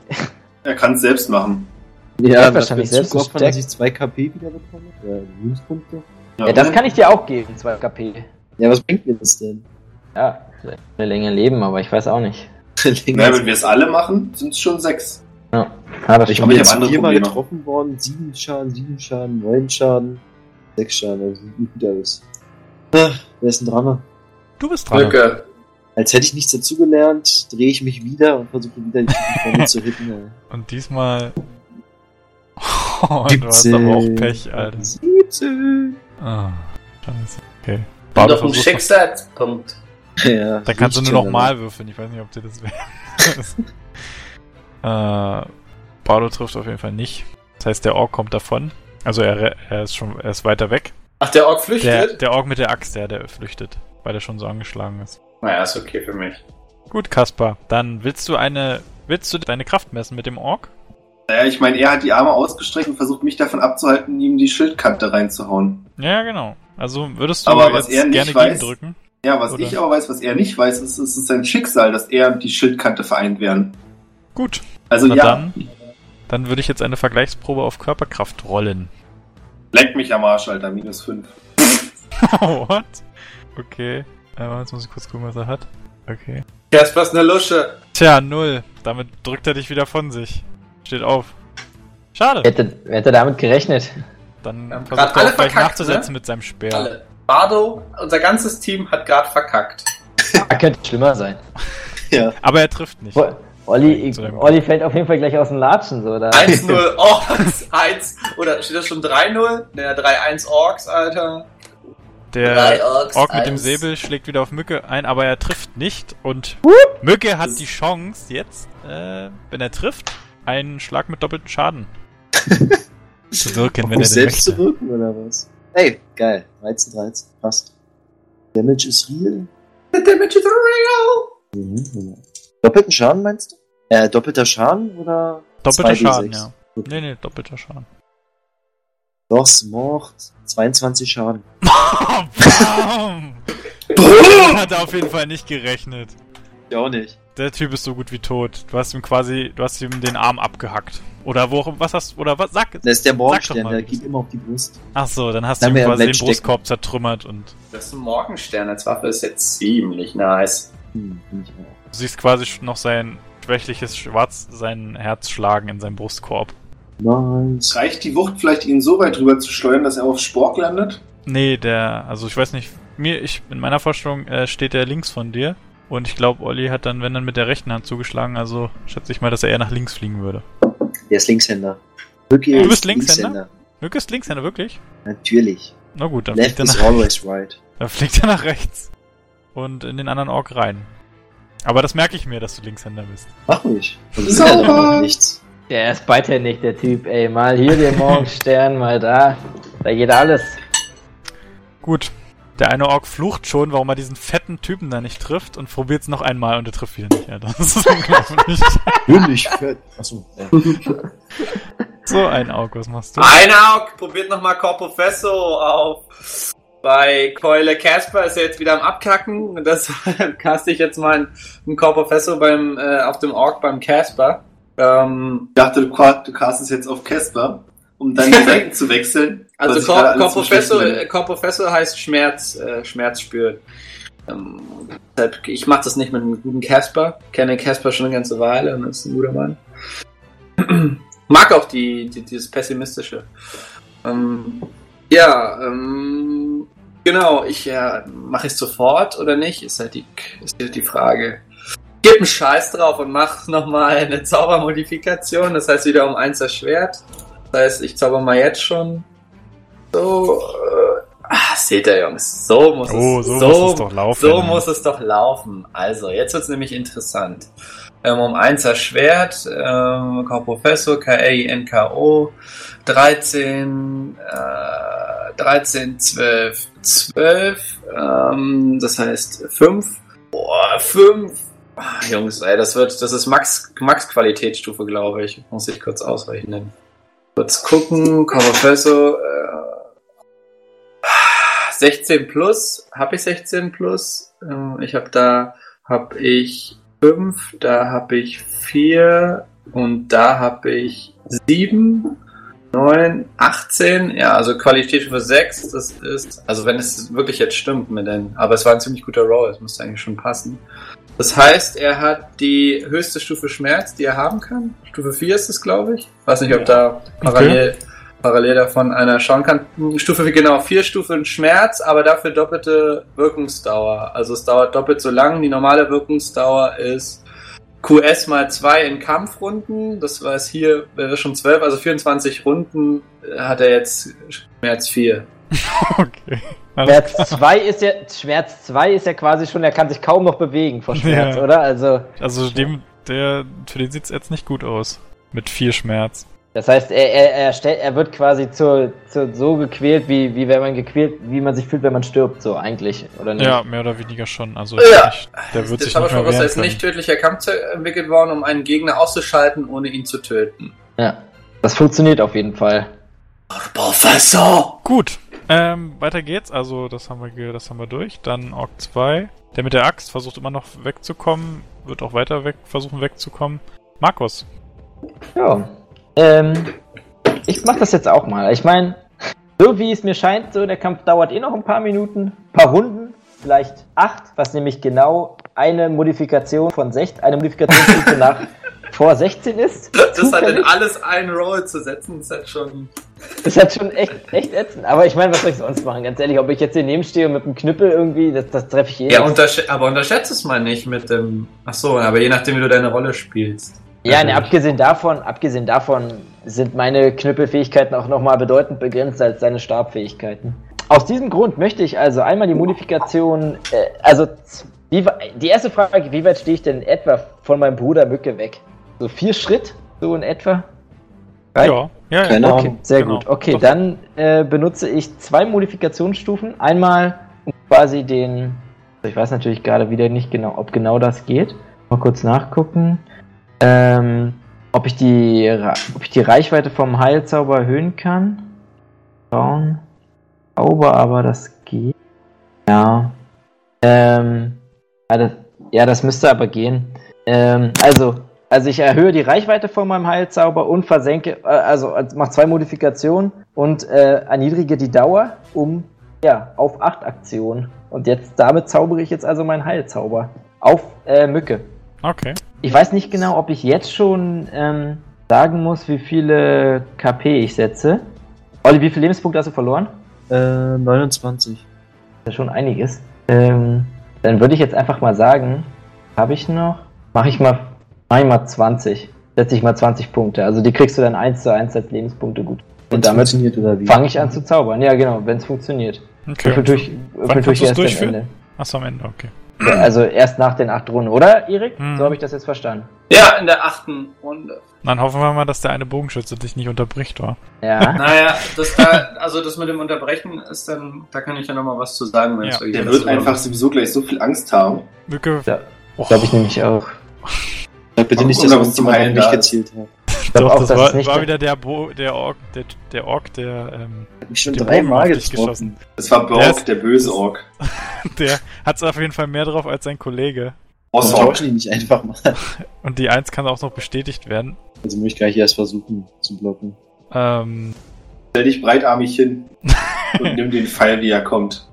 Er kann es selbst machen. Ja, das wahrscheinlich selbst aufhören, gesteckt. dass ich 2 KP wieder bekomme. Ja, Lebenspunkte. Ja, das kann ich dir auch geben, 2 KP. Ja, was bringt mir das denn? Ja, vielleicht eine Länge leben, aber ich weiß auch nicht. Na, wenn wir es alle machen, sind es schon sechs. Ja, ja das ich bin ich jetzt viermal getroffen worden. 7 Schaden, 7 Schaden, 9 Schaden, 6 Schaden. Also sieht gut aus. Ach, wer ist denn dran? Du bist dran. Mücke. Als hätte ich nichts dazugelernt, drehe ich mich wieder und versuche wieder die vorne zu hitten. ey. Und diesmal. Oh, du hast aber auch Pech, Alter. 17. Ah, scheiße. Okay. Und Bardo auf dem versuch's noch- Schicksalspunkt. Ja, Dann kannst du nur noch mal würfeln. Ich weiß nicht, ob dir das wäre. äh, Bardo trifft auf jeden Fall nicht. Das heißt, der Ork kommt davon. Also er, er ist schon, er ist weiter weg. Ach, der Ork Der, flüchtet? der Ork mit der Axt, der, der flüchtet, weil er schon so angeschlagen ist. Naja, ist okay für mich. Gut, Kaspar. Dann willst du eine, willst du deine Kraft messen mit dem Ork? Naja, ich meine, er hat die Arme ausgestreckt und versucht mich davon abzuhalten, ihm die Schildkante reinzuhauen. Ja, genau. Also würdest du Aber was er nicht gerne weiß- gegendrücken? Ja, was Oder? ich aber weiß, was er nicht weiß, ist, es ist sein Schicksal, dass er und die Schildkante vereint werden. Gut. Also Na ja, dann, dann würde ich jetzt eine Vergleichsprobe auf Körperkraft rollen. Leck mich am Arsch, Alter, minus 5. What? Okay. Äh, jetzt muss ich kurz gucken, was er hat. Okay. Jasper ist eine Lusche. Tja, null. Damit drückt er dich wieder von sich. Steht auf. Schade. Wer hätte, wer hätte damit gerechnet? Dann versucht er alle auch gleich verkackt, nachzusetzen ne? mit seinem Speer. Alle. Bardo, unser ganzes Team hat gerade verkackt. Ah, könnte schlimmer sein. Ja. Aber er trifft nicht. Wo- Olli, dem- Olli fällt auf jeden Fall gleich aus dem Latschen, so, da. 1-0 Orks, 1. Oder steht das schon 3-0? Naja, 3-1 Orks, Alter. Der Orks, Ork mit dem eins. Säbel schlägt wieder auf Mücke ein, aber er trifft nicht. Und Mücke hat die Chance jetzt, äh, wenn er trifft, einen Schlag mit doppeltem Schaden zu wirken, wenn er selbst möchte. zu wirken, oder was? Ey, geil. 13, 13. Passt. Damage ist real. The damage is real. Mhm, genau. Doppelten Schaden meinst du? Äh, doppelter Schaden oder? Doppelter 2d6? Schaden, ja. Okay. Nee, nee, doppelter Schaden. Dos Mord. 22 Schaden. Bam! Hat er auf jeden Fall nicht gerechnet. Ich auch nicht. Der Typ ist so gut wie tot. Du hast ihm quasi, du hast ihm den Arm abgehackt. Oder wo, was hast, oder was, sag, Das ist der Morgenstern, der geht immer auf die Brust. ach so, dann hast Dann du ihm quasi den. Brustkorb zertrümmert und Das ist ein Morgenstern als Waffe, ist jetzt ziemlich nice. Hm, find ich auch. Du siehst quasi noch sein schwächliches Schwarz, sein Herz schlagen in seinem Brustkorb. Nice. Reicht die Wucht vielleicht, ihn so weit rüber zu steuern, dass er auf Spork landet? Nee, der, also ich weiß nicht, mir, ich, in meiner Vorstellung äh, steht er links von dir. Und ich glaube, Olli hat dann, wenn dann mit der rechten Hand zugeschlagen, also schätze ich mal, dass er eher nach links fliegen würde. Der ist Linkshänder. Wirklich Du bist ist Linkshänder? Mücke ist Linkshänder, wirklich? Natürlich. Na gut, dann Left fliegt, er nach, always right. dann fliegt er nach rechts. Und in den anderen Ork rein. Aber das merke ich mir, dass du Linkshänder bist. Mach ruhig. Das ist Sauber. ja noch nichts. Der ist beidhändig, der Typ, ey. Mal hier der Morgenstern, mal da. Da geht alles. Gut. Der eine Ork flucht schon, warum er diesen fetten Typen da nicht trifft und probiert es noch einmal und er trifft wieder nicht. Ja, das ist unglaublich. Natürlich fett. Achso. Ja. so ein Ork, was machst du? Ein Aug, probiert nochmal Corpofesso auf. Bei Keule Casper ist er jetzt wieder am Abkacken. Und Das caste ich jetzt mal einen Corpofesso beim, äh, auf dem Ork beim Casper. Ähm, Ich dachte, du, castest jetzt auf Casper, um dann die Seiten zu wechseln. also äh, Corpofesso heißt Schmerz, äh, Schmerz spüren. Ähm, deshalb, ich mache das nicht mit einem guten Casper. Kenne Casper schon eine ganze Weile und ist ein guter Mann. Mag auch die, die dieses pessimistische. Ähm, ja, ähm, genau. Ich äh, mache ich sofort oder nicht? Ist halt die, ist halt die Frage. Gib einen Scheiß drauf und mach nochmal eine Zaubermodifikation. Das heißt wieder um eins erschwert. Das heißt, ich zauber mal jetzt schon. So. Äh, ah, seht ihr, Jungs. So muss Oh, es so, so, muss es doch laufen. so muss es doch laufen. Also, jetzt wird's nämlich interessant. Ähm, um 1 erschwert, ähm, Professor, K-A-I-N-K-O, 13, äh, 13, 12, 12, ähm, das heißt 5. Boah, 5. Ah, Jungs, ey, das wird, das ist Max, Max Qualitätsstufe, glaube ich. Muss ich kurz ausrechnen. Kurz gucken, Professor, äh, 16 plus, habe ich 16 plus? Ähm, ich habe da, habe ich 5, da habe ich 4 und da habe ich 7, 9, 18. Ja, also Qualitätsstufe 6, das ist, also wenn es wirklich jetzt stimmt mit den, aber es war ein ziemlich guter Roll, es müsste eigentlich schon passen. Das heißt, er hat die höchste Stufe Schmerz, die er haben kann. Stufe 4 ist es, glaube ich. Weiß nicht, ob da parallel, parallel davon einer schauen kann. Stufe 4, genau, 4 Stufen Schmerz, aber dafür doppelte Wirkungsdauer. Also es dauert doppelt so lang. Die normale Wirkungsdauer ist QS mal 2 in Kampfrunden. Das war es hier, wäre schon 12, also 24 Runden äh, hat er jetzt Schmerz 4. Okay. Alles Schmerz 2 ist ja, Schmerz 2 ist ja quasi schon, er kann sich kaum noch bewegen vor Schmerz, Ja. oder? Also, Also dem, der, für den sieht's jetzt nicht gut aus. Mit viel Schmerz. Das heißt, er, er, er, stell, er wird quasi zur, zur, so gequält, wie, wie wenn man gequält, wie man sich fühlt, wenn man stirbt, so eigentlich, oder nicht? Ja, mehr oder weniger schon. Also Ja. nicht, der wird Jetzt sich nicht schon mehr was als nicht tödlicher Kampf entwickelt worden, um einen Gegner auszuschalten, ohne ihn zu töten. Ja. Das funktioniert auf jeden Fall. Professor! Gut, ähm, weiter geht's. Also, das haben wir, ge- das haben wir durch. Dann Ork 2. Der mit der Axt versucht immer noch wegzukommen, wird auch weiter weg versuchen wegzukommen. Markus. Ja. Ähm, ich mach das jetzt auch mal. Ich meine, so wie es mir scheint, so der Kampf dauert eh noch ein paar Minuten, paar Runden, vielleicht acht, was nämlich genau eine Modifikation von 16, eine Modifikationsstufe nach vor 16 ist. Das hat in alles einen Roll zu setzen, das hat schon. Das hat schon echt, echt ätzend. Aber ich meine, was soll ich sonst machen? Ganz ehrlich, ob ich jetzt hier neben stehe und mit dem Knüppel irgendwie, das, das treffe ich eh Ja, nicht. untersch aber unterschätze es mal nicht mit dem. Ach so, aber je nachdem, wie du deine Rolle spielst. Ja, ne, Natürlich. abgesehen davon, abgesehen davon sind meine Knüppelfähigkeiten auch nochmal bedeutend begrenzt als seine Stabfähigkeiten. Aus diesem Grund möchte ich also einmal die Modifikation, äh, also wa- die erste Frage, wie weit stehe ich denn in etwa von meinem Bruder Mücke weg? So vier Schritt, so in etwa? Right? Ja, ja, ja. Keine Okay, sehr Genau. gut. Okay, Doch. dann äh, benutze ich zwei Modifikationsstufen. Einmal um quasi den, ich weiß natürlich gerade wieder nicht genau, ob genau das geht. Mal kurz nachgucken. Ähm, ob ich die, ob ich die Reichweite vom Heilzauber erhöhen kann. Schauen. Zauber, aber das geht. Ja. Ähm, ja, das, ja, das müsste aber gehen. Ähm, also, also ich erhöhe die Reichweite von meinem Heilzauber und versenke, äh, also also mache zwei Modifikationen und äh, erniedrige die Dauer um ja auf 8 Aktionen. Und jetzt damit zaubere ich jetzt also meinen Heilzauber auf äh, Mücke. Okay. Ich weiß nicht genau, ob ich jetzt schon ähm, sagen muss, wie viele KP ich setze. Olli, wie viele Lebenspunkte hast du verloren? Äh, 29. Das ist schon einiges. Ähm, dann würde ich jetzt einfach mal sagen, habe ich noch? Mache ich mal, mach ich mal 20. Setze ich mal 20 Punkte. Also die kriegst du dann 1 zu 1 als Lebenspunkte gut. Wenn's Und damit fange ich an zu zaubern. Ja, genau, wenn es funktioniert. Okay. Würfel durch, kannst durch du's erst am durchführen? Ende. Achso, am Ende, okay. Also erst nach den 8 Runden, oder, Erik? Mhm. So habe ich das jetzt verstanden. Ja, in der achten Runde. Dann hoffen wir mal, dass der eine Bogenschütze dich nicht unterbricht, war. Ja. Naja, das da, also das mit dem Unterbrechen ist dann, da kann ich ja nochmal was zu sagen, wenn Ja. es Der wird einfach sowieso gleich so viel Angst haben. Mücke. Ja, Glaube ich nämlich auch. Bitte nicht, dass uns zum Heilen ist. gezielt hat. Glaub doch, auch, das dass war, war der- wieder der, Bo der Ork, der, der Ork, der, ähm, Hat mich schon dreimal getroffen. Das war Der Borg, ist- der böse Ork. der hat's auf jeden Fall mehr drauf als sein Kollege. Warum Ossorg. tauschen die nicht einfach mal? Und die Eins kann auch noch bestätigt werden. Also muss ich gleich erst versuchen zu blocken. Ähm, Stell dich breitarmig hin und nimm den Pfeil, wie er kommt.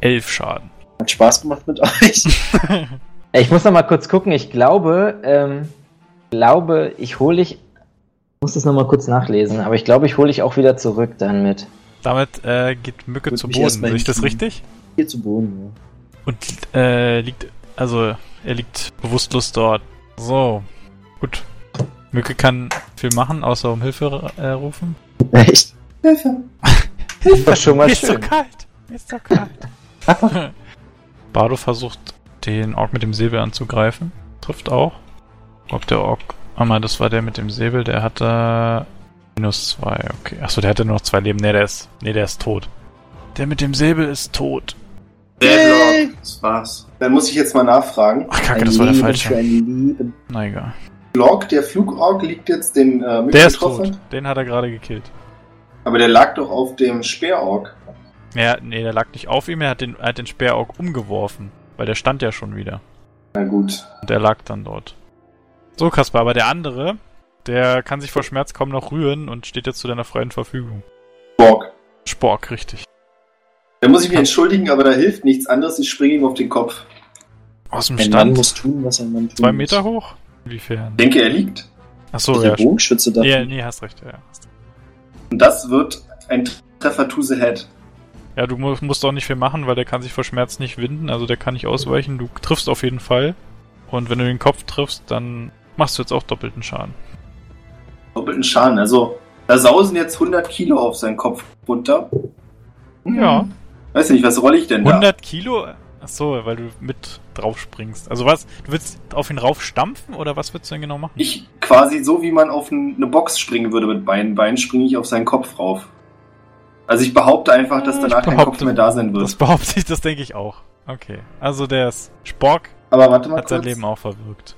elf Schaden. Hat Spaß gemacht mit euch. Ich muss noch mal kurz gucken. Ich glaube, ähm, glaube, ich hole ich. muss das noch mal kurz nachlesen, aber ich glaube, ich hole ich auch wieder zurück dann mit. Damit äh, geht Mücke Würde zu Boden. Sehe ich das richtig? Hier zu Boden, Und äh, liegt, also er liegt bewusstlos dort. So, gut. Mücke kann viel machen, außer um Hilfe äh, rufen. ja. Echt? Das war schon mal Mir ist so kalt. Mir ist so kalt. Bardo versucht, den Ork mit dem Säbel anzugreifen. Trifft auch. Ob der Ork. Ah, mal, das war der mit dem Säbel, der hatte minus zwei. Okay. Achso, der hatte nur noch zwei Leben. Nee, der ist. Nee, der ist tot. Der mit dem Säbel ist tot. Deadlock, das war's. Dann muss ich jetzt mal nachfragen. Ach, kacke, Ein das war der falsche. Na egal. Lork, der Flugork, liegt jetzt den äh, Der ist getroffen, tot. Den hat er gerade gekillt. aber der lag doch auf dem Speerork. Ja, nee, der lag nicht auf ihm, er hat den, er hat den Speerork umgeworfen. Weil der stand ja schon wieder. Na gut. Und der lag dann dort. So, Kaspar, aber der andere, der kann sich vor Schmerz kaum noch rühren und steht jetzt zu deiner freien Verfügung. Borg. Spork, richtig. Da muss ich mich entschuldigen, aber da hilft nichts anderes. Ich springe ihm auf den Kopf. Aus dem Ein Mann Stand. muss tun, was ein Mann tut. Zwei Meter hoch? Inwiefern? Ich denke, er liegt. Achso, So, ja. der Bogenschütze da. Ja, nee, hast recht, ja. hast recht. Und das wird ein Treffer to the head. Ja, du mu musst auch nicht viel machen, weil der kann sich vor Schmerz nicht winden, also der kann nicht ausweichen. Du triffst auf jeden Fall. Und wenn du den Kopf triffst, dann machst du jetzt auch doppelten Schaden. Doppelten Schaden. Also, da sausen jetzt 100 Kilo auf seinen Kopf runter. Ja. Weiß nicht, was rolle ich denn 100 Kilo? Achso, weil du mit drauf springst. Also was, du willst auf ihn rauf stampfen oder was willst du denn genau machen? da? Ich quasi so, wie man auf ein- eine Box springen würde mit beiden Beinen, springe ich auf seinen Kopf rauf. Also ich behaupte einfach, dass danach ich kein behaupte- Kopf mehr da sein wird. Das behaupte ich, das denke ich auch. Okay. Also der Spork Aber warte mal hat sein kurz. Leben auch verwirkt.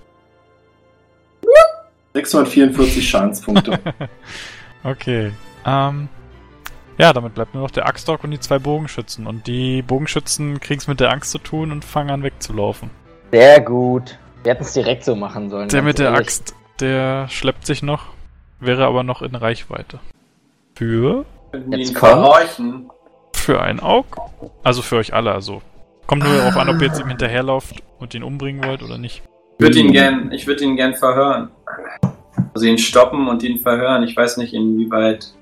644 Schadenspunkte. Okay. Ähm. Ja, damit bleibt nur noch der Axtdog und die zwei Bogenschützen. Und die Bogenschützen kriegen es mit der Angst zu tun und fangen an wegzulaufen. Sehr gut. Wir hätten es direkt so machen sollen. Der mit der ehrlich. Axt, der schleppt sich noch, wäre aber noch in Reichweite. Für? Jetzt ihn komm. verhorchen. Für ein Aug? Also für euch alle, also. Kommt nur darauf an, ob ihr jetzt ihm hinterherlauft und ihn umbringen wollt oder nicht. Ich würde ihn gern, ich würde ihn gern verhören. Also ihn stoppen und ihn verhören. Ich weiß nicht, inwieweit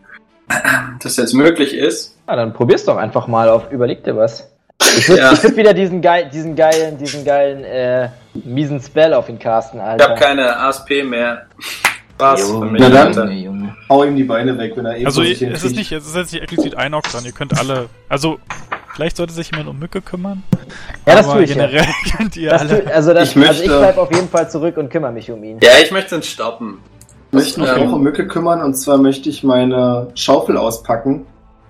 das jetzt möglich ist. Ja, dann probier's doch einfach mal auf, überleg dir was. Ich würde Ja. ich würd wieder diesen, geil, diesen geilen, diesen geilen, äh, miesen Spell auf ihn casten, Ich Alter. habe keine ASP mehr. Spaß für mich, Na dann. Alter. Hau ihm die Beine weg, wenn er eh Also es ist nicht, es ist jetzt nicht explizit ein Aug dran, ihr könnt alle. Also, vielleicht sollte sich jemand um Mücke kümmern. Ja, das aber tue ich ja. generell könnt ihr Das alle. tu, also, das, Ich möchte- also ich bleib auf jeden Fall zurück und kümmere mich um ihn. Ja, ich möchte ihn stoppen. Ich möchte mich auch um Mücke kümmern und zwar möchte ich meine Schaufel auspacken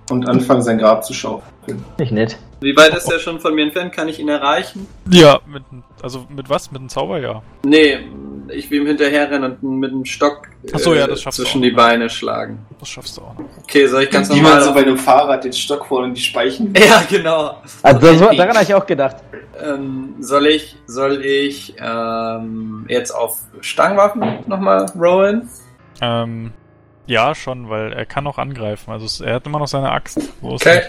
und anfangen, sein Grab zu schaufeln. Nicht nett. Wie weit ist er schon von mir entfernt? Kann ich ihn erreichen? Ja, mit, also mit was? Mit einem Zauber, ja. Nee, ich will ihm hinterherrennen und mit dem Stock äh, so, ja, du zwischen auch die. Beine schlagen. Das schaffst du auch noch. Okay, soll ich ganz Wie normal... man so bei einem Fahrrad den Stock vorne in die Speichen. ja, genau. Also, das, Okay. daran habe ich auch gedacht. Ähm, soll ich, soll ich ähm, jetzt auf Stangenwaffen nochmal rollen? Ähm, ja, schon, weil er kann auch angreifen. Also er hat immer noch seine Axt. Wo ist Okay.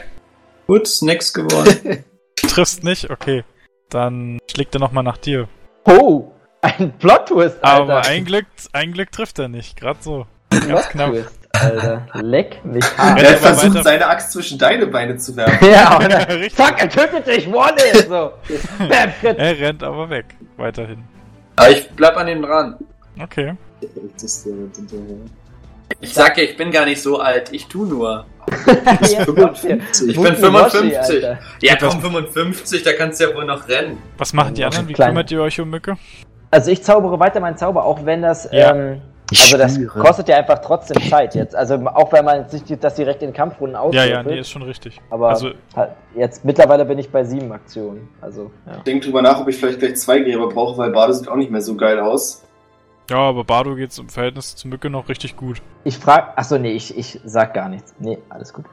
Gut, nix geworden. Triffst nicht? Okay. Dann schlägt er nochmal nach dir. Oh, ein Plot-Twist, Alter. Aber ein Glück, ein Glück trifft er nicht. Gerade so. Ganz knapp. Plot-Twist, Alter. Leck mich hart. Er aber versucht, weiter- seine Axt zwischen deine Beine zu werfen. Ja, und dann, Richtig. fuck, er tötet dich, one it, so. Bam. Er rennt aber weg. Weiterhin. Aber ich bleib an ihm dran. Okay. Ich sag ja, ich bin gar nicht so alt. Ich tu nur. Ja, 55. Ich bin 55. Moshi, Alter. Ja, komm, 55, da kannst du ja wohl noch rennen. Was machen die anderen? Wie kümmert ihr euch um Mücke? Also ich zaubere weiter meinen Zauber, auch wenn das, Ja. ähm, Ich also das spüre. kostet ja einfach trotzdem Zeit jetzt. Also auch wenn man nicht die- das direkt in Kampfrunden Ja, auswürfelt. ja, nee, ist schon richtig. aber also- halt, jetzt mittlerweile bin ich bei sieben Aktionen. Also, ja. Ich denke drüber nach, ob ich vielleicht gleich zwei Gräber brauche, weil Bade sieht auch nicht mehr so geil aus. Ja, aber Bardo geht's im Verhältnis zur Mücke noch richtig gut. Ich frag, achso, nee, ich, ich sag gar nichts. Nee, alles gut.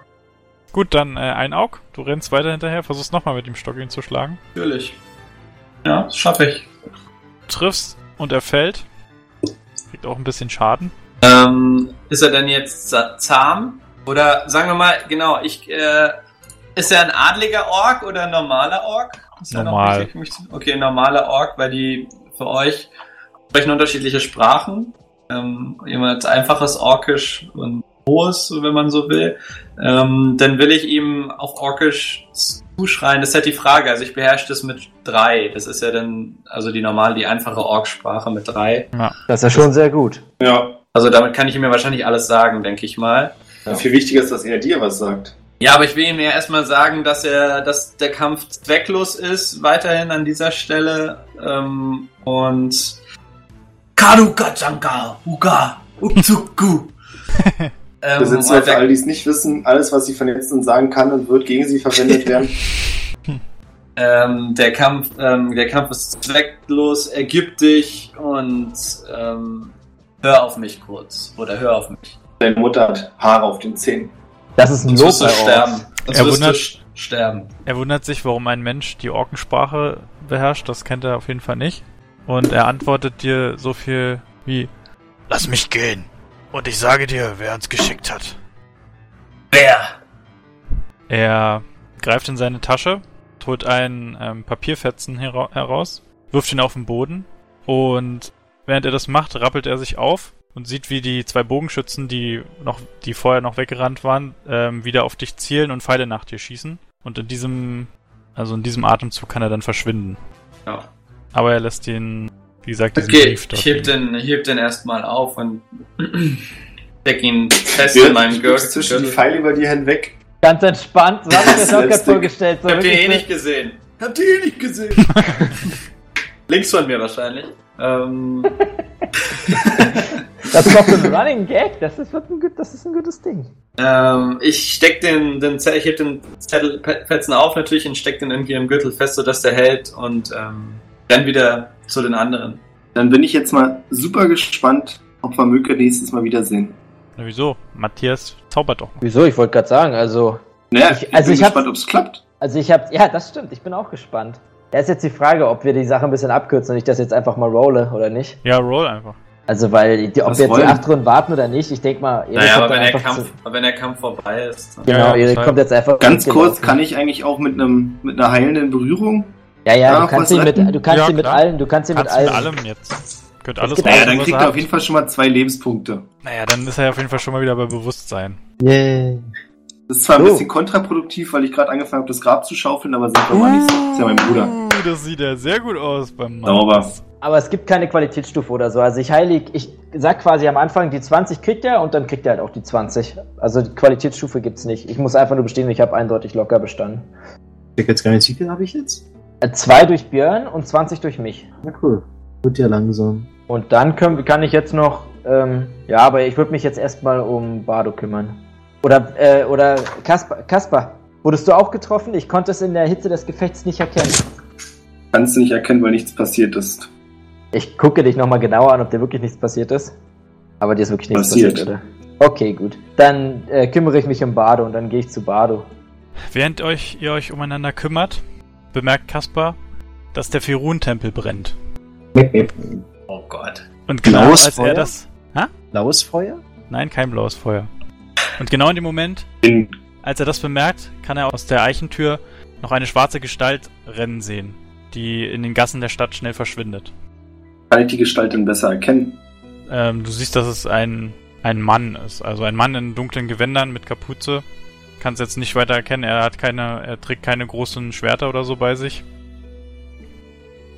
Gut, dann äh, ein Aug. Du rennst weiter hinterher, versuchst nochmal mit dem Stock ihn zu schlagen. Natürlich. Ja, das schaffe ich. Triffst und er fällt. Kriegt auch ein bisschen Schaden. Ähm, ist er denn jetzt za- zahm? Oder sagen wir mal, genau, ich, äh, ist er ein adliger Ork oder ein normaler Ork? Ist noch Normal. wichtig Okay, normaler Ork, weil die für euch sprechen unterschiedliche Sprachen. Ähm, jemand einfaches Orkisch und hohes, wenn man so will. Ähm, dann will ich ihm auf Orkisch zuschreien. Das ist halt die Frage. Also ich beherrsche das mit drei. Das ist ja dann, also die normale, die einfache Orksprache mit drei. Das ist ja schon sehr gut. Ja. Also damit kann ich ihm ja wahrscheinlich alles sagen, denke ich mal. ja. Viel wichtiger ist, dass er dir was sagt. Ja, aber ich will ihm ja erstmal sagen, dass er, dass der Kampf zwecklos ist, weiterhin an dieser Stelle. Ähm, und Karukachanka, Uga, Utsuku. ähm, Wir sitzen und für alle, die es nicht wissen, alles, was sie von jetzt an sagen kann und wird gegen sie verwendet werden. ähm, der Kampf, ähm, der Kampf ist zwecklos, ergib dich und ähm, hör auf mich kurz. Oder hör auf mich. Deine Mutter hat Haare auf den Zähnen. Das ist ein Sonst Lob wirst du sterben. Sonst Er wundert- sch- sterben. Er wundert sich, warum ein Mensch die Orkensprache beherrscht. Das kennt er auf jeden Fall nicht. Und er antwortet dir so viel wie: Lass mich gehen. Und ich sage dir, wer uns geschickt hat. Wer? Er greift in seine Tasche, holt einen ähm, Papierfetzen hera heraus, wirft ihn auf den Boden und während er das macht, rappelt er sich auf und sieht, wie die zwei Bogenschützen, die noch, die vorher noch weggerannt waren, ähm, wieder auf dich zielen und Pfeile nach dir schießen. Und in diesem, also in diesem Atemzug kann er dann verschwinden. Ja. Aber er lässt ihn wie gesagt, diesen Okay, Brief dort ich heb den, ich heb den erstmal auf und steck ihn fest Wir in meinen Gürtel. zwischen die Pfeile über dir hinweg. Ganz entspannt, so hab ich mir das auch gerade Lästig. vorgestellt. So Habt ihr eh nicht gesehen. Habt ihr eh nicht gesehen. Links von mir wahrscheinlich. Ähm, Das ist doch ein Running Gag, das ist, ein, gut, das ist ein gutes Ding. ähm, ich steck den, den Zettel, ich heb den Zettel Fetzen auf natürlich und steck den irgendwie im Gürtel fest, sodass der hält und ähm, dann wieder zu den anderen. Dann bin ich jetzt mal super gespannt, ob wir Möke nächstes Mal wiedersehen. Na, wieso? Matthias zaubert doch mal. Wieso? Ich wollte gerade sagen, also, Naja, Ich- ich, also bin ich hab- gespannt, ob es klappt. also ich habe, ja, das stimmt, ich bin auch gespannt. Da ist jetzt die Frage, ob wir die Sache ein bisschen abkürzen und ich das jetzt einfach mal rolle oder nicht. Ja, roll einfach. Also, weil, die, ob wir jetzt die acht Runden warten oder nicht, ich denke mal, Erik Naja, kommt aber wenn, dann der einfach Kampf, zu, aber wenn der Kampf vorbei ist. Dann Genau, Ja, ja, Erik kommt jetzt einfach. Ganz kurz, kann ich eigentlich auch mit einem mit einer heilenden Berührung? Ja, ja, Ja, du kannst ihn mit, du kannst Ja, ihn mit klar. allen, du kannst ihn mit allen. mit allem jetzt. Könnt alles gibt Naja, dann kriegt er auf jeden Fall schon mal zwei Lebenspunkte. Naja, dann ist er auf jeden Fall schon mal wieder bei Bewusstsein. Yay. Das ist zwar ein So. bisschen kontraproduktiv, weil ich gerade angefangen habe, das Grab zu schaufeln, aber sind wir mal nicht so. Das ist ja mein Bruder. Uh, das sieht ja sehr gut aus beim Mann. Sauber. Aber es gibt keine Qualitätsstufe oder so. Also ich heilig, ich sag quasi am Anfang, die 20 kriegt er und dann kriegt er halt auch die 20. Also die Qualitätsstufe gibt's nicht. Ich muss einfach nur bestehen, ich habe eindeutig locker bestanden. Ich jetzt gar nicht, wie viel habe ich jetzt? Äh, Zwei durch Björn und 20 durch mich. Na cool. Wird ja langsam. Und dann können, kann ich jetzt noch, ähm, ja, aber ich würde mich jetzt erstmal um Bardo kümmern. Oder, äh, oder Kasper, Kasper, wurdest du auch getroffen? Ich konnte es in der Hitze des Gefechts nicht erkennen. Kannst du nicht erkennen, weil nichts passiert ist. Ich gucke dich nochmal genauer an, ob dir wirklich nichts passiert ist. Aber dir ist wirklich nichts passiert, Passiert. oder? Okay, gut. Dann äh, kümmere ich mich um Bardo und dann gehe ich zu Bardo. Während euch, ihr euch umeinander kümmert, bemerkt Kaspar, dass der Firun-Tempel brennt. Oh Gott. Und genau Blaues als er Feuer? das... Blaues Feuer? Nein, kein blaues Feuer. Und genau in dem Moment, als er das bemerkt, kann er aus der Eichentür noch eine schwarze Gestalt rennen sehen, die in den Gassen der Stadt schnell verschwindet. kann ich die Gestalt dann besser erkennen. Ähm, du siehst, dass es ein, ein Mann ist. Also ein Mann in dunklen Gewändern mit Kapuze. Kannst jetzt nicht weiter erkennen. Er hat keine, er trägt keine großen Schwerter oder so bei sich.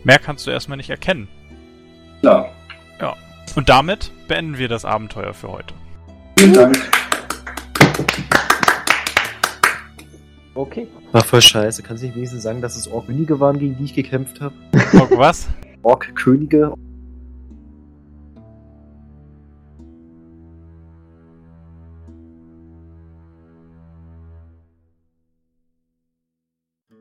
Mehr kannst du erstmal nicht erkennen. Klar. Und damit beenden wir das Abenteuer für heute. Vielen Dank. Okay. War voll scheiße. Kannst du nicht wenigstens sagen, dass es Ork-Könige waren, gegen die ich gekämpft habe? Oh, was? Ork-Könige